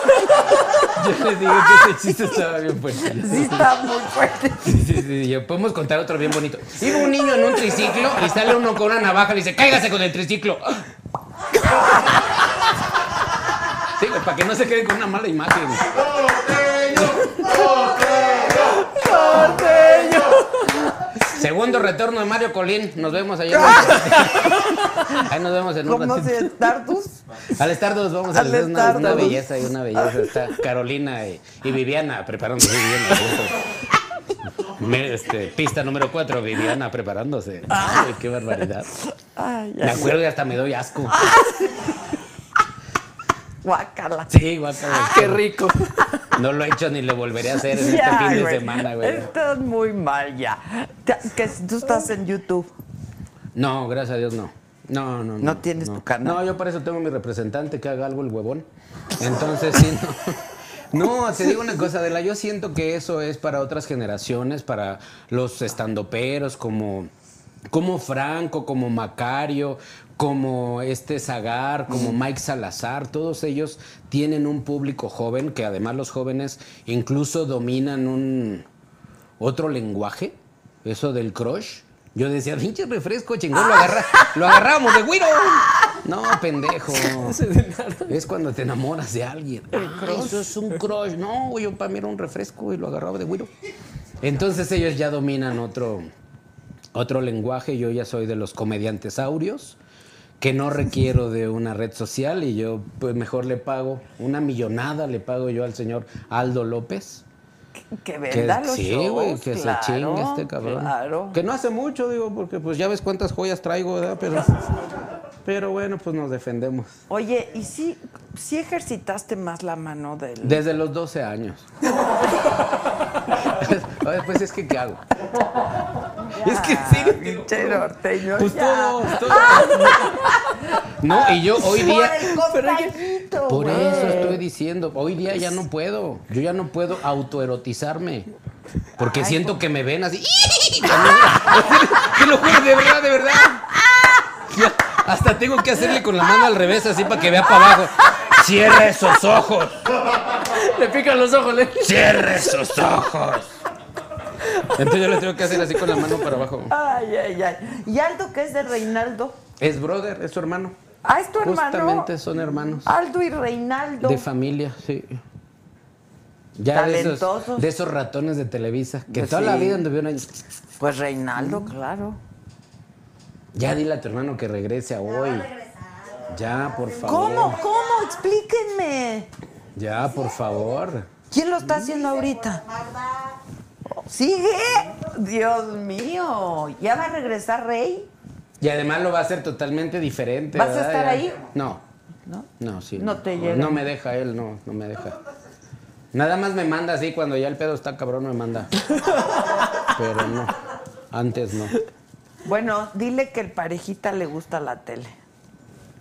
Yo les dije que ese chiste estaba bien fuerte. Sí, está muy fuerte. Sí, sí, sí, podemos contar otro bien bonito. Iba un niño en un triciclo y sale uno con una navaja y le dice, cáigase con el triciclo. Sí, para que no se queden con una mala imagen. Segundo retorno de Mario Colín. Nos vemos allá. [LAUGHS] Ahí nos vemos en un ¿Cómo ratito. se Stardus? Al Stardust vamos a hacer una, una Stardust. belleza y una belleza. Está Carolina y, y Viviana preparándose. Me- este, pista número 4, Viviana preparándose. Ay, qué barbaridad. Ay, Me acuerdo y hasta me doy asco. Guácala. Sí, guacala. Qué rico. No lo he hecho ni lo volveré a hacer en [LAUGHS] Ya, este fin de semana, güey. Estás muy mal ya. Que tú estás en YouTube. No, gracias a Dios no. No, no, no. ¿No tienes tu canal? No, yo para eso tengo mi representante que haga algo el huevón. Entonces, sí, no. [LAUGHS] No, te digo una cosa, Adela, yo siento que eso es para otras generaciones, para los estandoperos como, como Franco, como Macario, como este Zagar, como Mike Salazar, todos ellos tienen un público joven, que además los jóvenes incluso dominan un otro lenguaje, eso del crush. Yo decía, pinche refresco, chingón, lo, agarra, lo agarramos de güiro. No, pendejo. [LAUGHS] Es cuando te enamoras de alguien. Ah, eso es un crush. No, yo para mí era un refresco y lo agarraba de güiro. Entonces ellos ya dominan otro, otro lenguaje. Yo ya soy de los comediantes aurios, que no requiero de una red social y yo pues mejor le pago una millonada, le pago yo al señor Aldo López. Que Que, venda los sí, shows, güey, que claro, se chingue este cabrón. Claro. Que no hace mucho, digo, porque pues ya ves cuántas joyas traigo, ¿verdad? Pero, pero bueno, pues nos defendemos. Oye, ¿y si, si ejercitaste más la mano del... Desde los 12 años. [LAUGHS] Oye, pues es que, ¿qué hago? [LAUGHS] Es que sí. Pinche norteño, Pues todos, todos. [LAUGHS] No, y yo hoy Por día. el Por eso estoy diciendo, hoy día ya no puedo. Yo ya no puedo autoerotizarme. Porque siento que me ven así. [LAUGHS] Te lo juro, de verdad, de verdad. Ya, hasta tengo que hacerle con la mano al revés, así para que vea para abajo. Cierra esos ojos. Le pican los ojos, le. Cierra esos ojos. Entonces yo le tengo que hacer así con la mano para abajo. Ay, ay, ay. ¿Y Aldo qué es de Reinaldo? Es brother, es su hermano. Ah, es tu hermano. Justamente son hermanos. Aldo y Reinaldo. De familia, sí. Ya de esos, Talentosos. de esos ratones de Televisa, que Pues toda la vida anduvieron ahí. Pues Reinaldo, claro. Ya dile a tu hermano que regrese a hoy. Ya, por favor. ¿Cómo? ¿Cómo? Explíquenme. Ya, por favor. ¿Quién lo está haciendo ahorita? ¿Sigue? Dios mío. ¿Ya va a regresar Rey? Y además lo va a hacer totalmente diferente. ¿Vas a estar Ya. ahí? No. ¿No? No, sí. No te llega. No me deja él, no, no me deja. Nada más me manda así cuando ya el pedo está cabrón, me manda. Pero no. Antes no. Bueno, dile que el parejita le gusta la tele.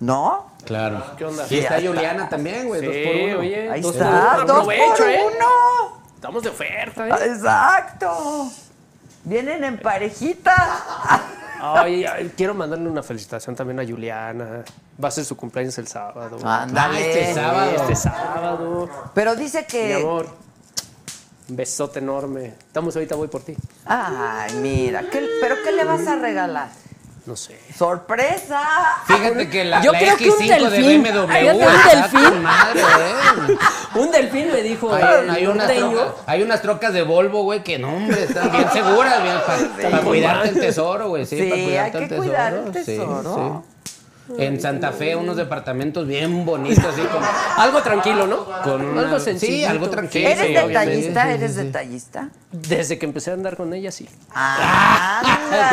¿No? Claro. ¿Qué onda? Y está Ya está. Juliana también, güey, dos Sí, por uno. oye. Ahí dos está. por uno. Dos por ¿eh? uno. Estamos de oferta, ¿eh? Exacto. Vienen en parejita. Ay, ay, quiero mandarle una felicitación también a Juliana. Va a ser su cumpleaños el sábado. Ándale. este sábado. Este sábado. Pero dice Mi que. amor. Un besote enorme. Estamos ahorita, voy por ti. Ay, mira. ¿qué- ¿Pero qué le vas a regalar? No sé. ¡Sorpresa! Fíjate que la, Yo la creo que un X5 de delfín. BMW Fíjate, un está delfín. madre, ¿eh? Un delfín me dijo Hay, el hay unas trocas, hay unas trocas de Volvo, güey, que no, hombre, están bien seguras, bien, para cuidarte el tesoro, güey, sí, Sí, para cuidarte hay el que tesoro. cuidar el sí, tesoro. sí. En Santa Fe, unos departamentos bien bonitos, así como Algo tranquilo, ¿no? con una- Algo Sí, sencillito. algo tranquilo. ¿Eres sí, detallista? ¿Eres detallista? Desde que empecé a andar con ella, sí. Ah,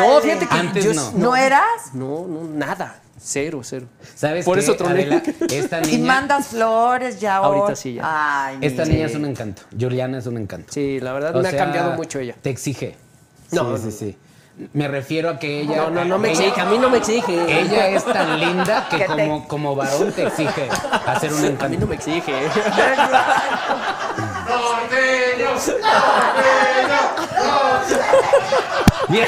[LAUGHS] No, fíjate que Antes yo no. ¿No eras? No, no, nada. Cero, cero. ¿Sabes Por qué, eso troné. Adela? Esta [LAUGHS] Y niña, mandas flores ya ahora. Ahorita sí, ya. Ay, esta mira. niña es un encanto. Juliana es un encanto. Sí, la verdad O me sea, ha cambiado mucho ella. Te exige. No, sí, no, sí, sí. Me refiero a que ella. No, no, no me ella- exige. A mí no me exige. Ella es tan linda que [LAUGHS] te- como, como varón te exige hacer un A mí encanto. no me exige. [LAUGHS] Mira,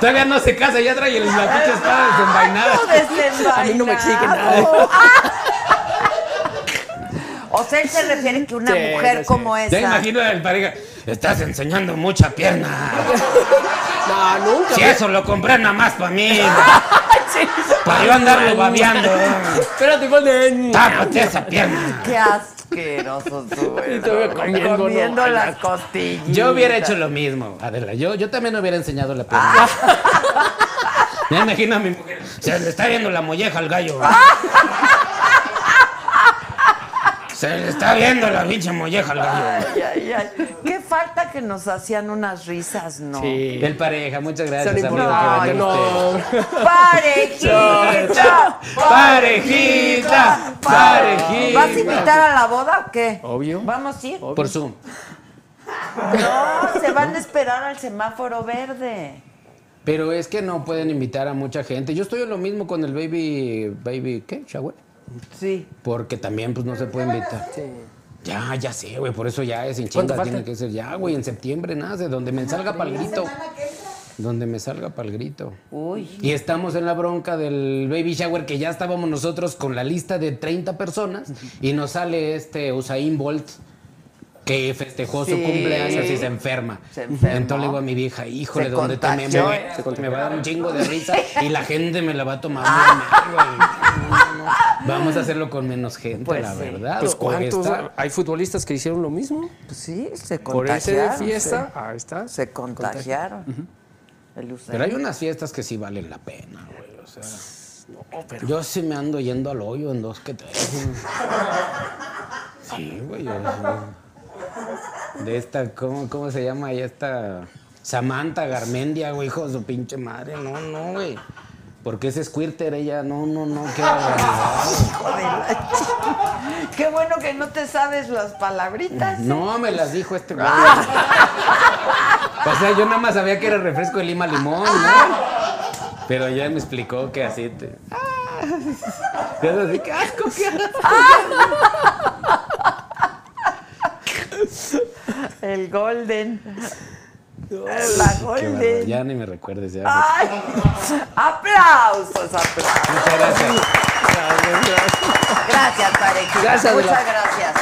todavía no se casa, ya trae el- la pinche espada desenvainada. A mí no me exige nada. [LAUGHS] O sea, él se refiere que una Sí, mujer sí, como esa. imagino al pareja, estás enseñando mucha pierna. [LAUGHS] No, nunca. Si eso lo compré nada más para mí. [LAUGHS] Para yo andarlo babeando. Espérate, ponle. Tápate esa pierna. Qué asqueroso tú eres. todavía comiendo, comiendo no, las costillas. Yo hubiera hecho lo mismo, Adela. Yo, yo también hubiera enseñado la pierna. [LAUGHS] Ya imagino a mi mujer. Se le está viendo la molleja al gallo. Se le está viendo la pinche molleja al gallo. Ay, ay, ay. Qué falta que nos hacían unas risas, ¿no? Sí. El pareja, muchas gracias, amigo. importantes. que. No. ¡Parejita! Parejita, parejita. ¿Vas a invitar a la boda o qué? Obvio. ¿Vamos a ir? Por Zoom. No, se van a esperar al semáforo verde. Pero es que no pueden invitar a mucha gente. Yo estoy en lo mismo con el baby, baby, ¿qué? Shower. Sí. Porque también pues no se puede invitar. Ya, ya sé, güey, por eso ya es sin ¿Cuánto chingas, tiene que ser ya, güey, en septiembre nace, donde me salga para el grito. Donde me salga para el grito. Uy. Y estamos en la bronca del baby shower que ya estábamos nosotros con la lista de 30 personas y nos sale este Usain Bolt que festejó su cumpleaños y se enferma. Se enfermó. Entonces le digo a mi vieja, híjole, donde te me, contagió. me, me va a dar un chingo de risa [LAUGHS] y la gente me la va a tomar muy mal. No, no. Vamos a hacerlo con menos gente, Pues la sí. verdad. Pues cuántos. Hay futbolistas que hicieron lo mismo. Pues sí, se Por ese contagiaron. fiesta. se- Ahí está. Se contagiaron. Pero hay unas fiestas que sí valen la pena, güey. O sea, No, pero. yo sí me ando yendo al hoyo en dos que tres. Sí, güey. yo. De esta, ¿cómo, ¿cómo se llama ahí esta? Samantha Garmendia, güey, hijo de su pinche madre. No, no, güey. Porque ese squirter ella, no, no, no, qué barbaridad. Hijo de la ch- Qué bueno que no te sabes las palabritas. No, me las dijo este güey. O sea, yo nada más sabía que era refresco de lima limón, ¿no? Pero ya me explicó que así te. Y así, qué asco, qué asco. El Golden. La Golden. Ya ni me recuerdes ya. Ay, aplausos, aplausos. Muchas gracias. Gracias, parejita. Gracias, Muchas gracias.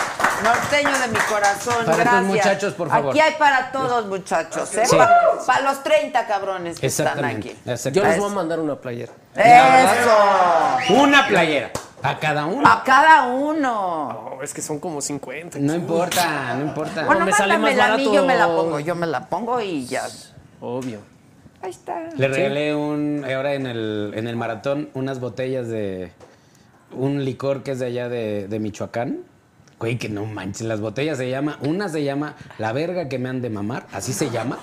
Norteño de mi corazón, Para gracias. tus muchachos, por favor. Aquí hay para todos, muchachos. ¿eh? Sí. Para los 30 cabrones que están aquí. Yo les voy a mandar una playera. Eso. Una playera. A cada uno. A cada uno. No, es que son como 50. No importa, no importa. Bueno, me sale más mándamela a mí, barato. yo me la pongo, yo me la pongo y ya. Obvio. Ahí está. Le regalé un, ahora en el, en el maratón unas botellas de un licor que es de allá de, de Michoacán. Güey, que no manches, las botellas se llama, una se llama La verga que me han de mamar, así se llama,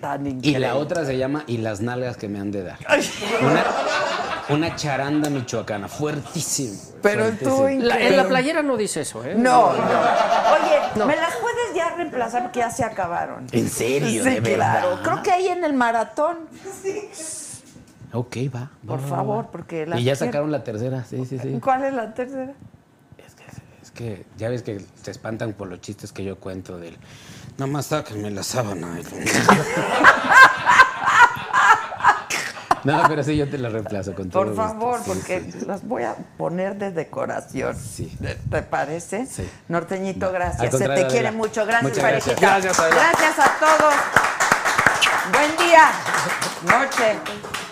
Tan y la otra se llama Y las nalgas que me han de dar. Una, una charanda michoacana, fuertísimo. Pero tú, La- en la increíble. playera no dice eso, ¿eh? No, no. Oye, ¿me las puedes ya reemplazar? Porque ya se acabaron. ¿En serio? Sí, ¿De claro. verdad? Creo que ahí en el maratón, Ok, va. va, por va, favor, va. porque la Y ya sacaron la tercera, sí, sí, sí. ¿Cuál es la tercera? Es que, es que ya ves que se espantan por los chistes que yo cuento del. Nada más sáquenme la sábana. [LAUGHS] No, pero sí, yo te la reemplazo con todo Por gusto. favor, Sí, porque sí. las voy a poner de decoración. Sí. ¿Te parece? Sí. Norteñito, gracias. Se te quiere mucho. Gracias, gracias. parejita. Gracias, Adela. Gracias a todos. Buen día. Noche.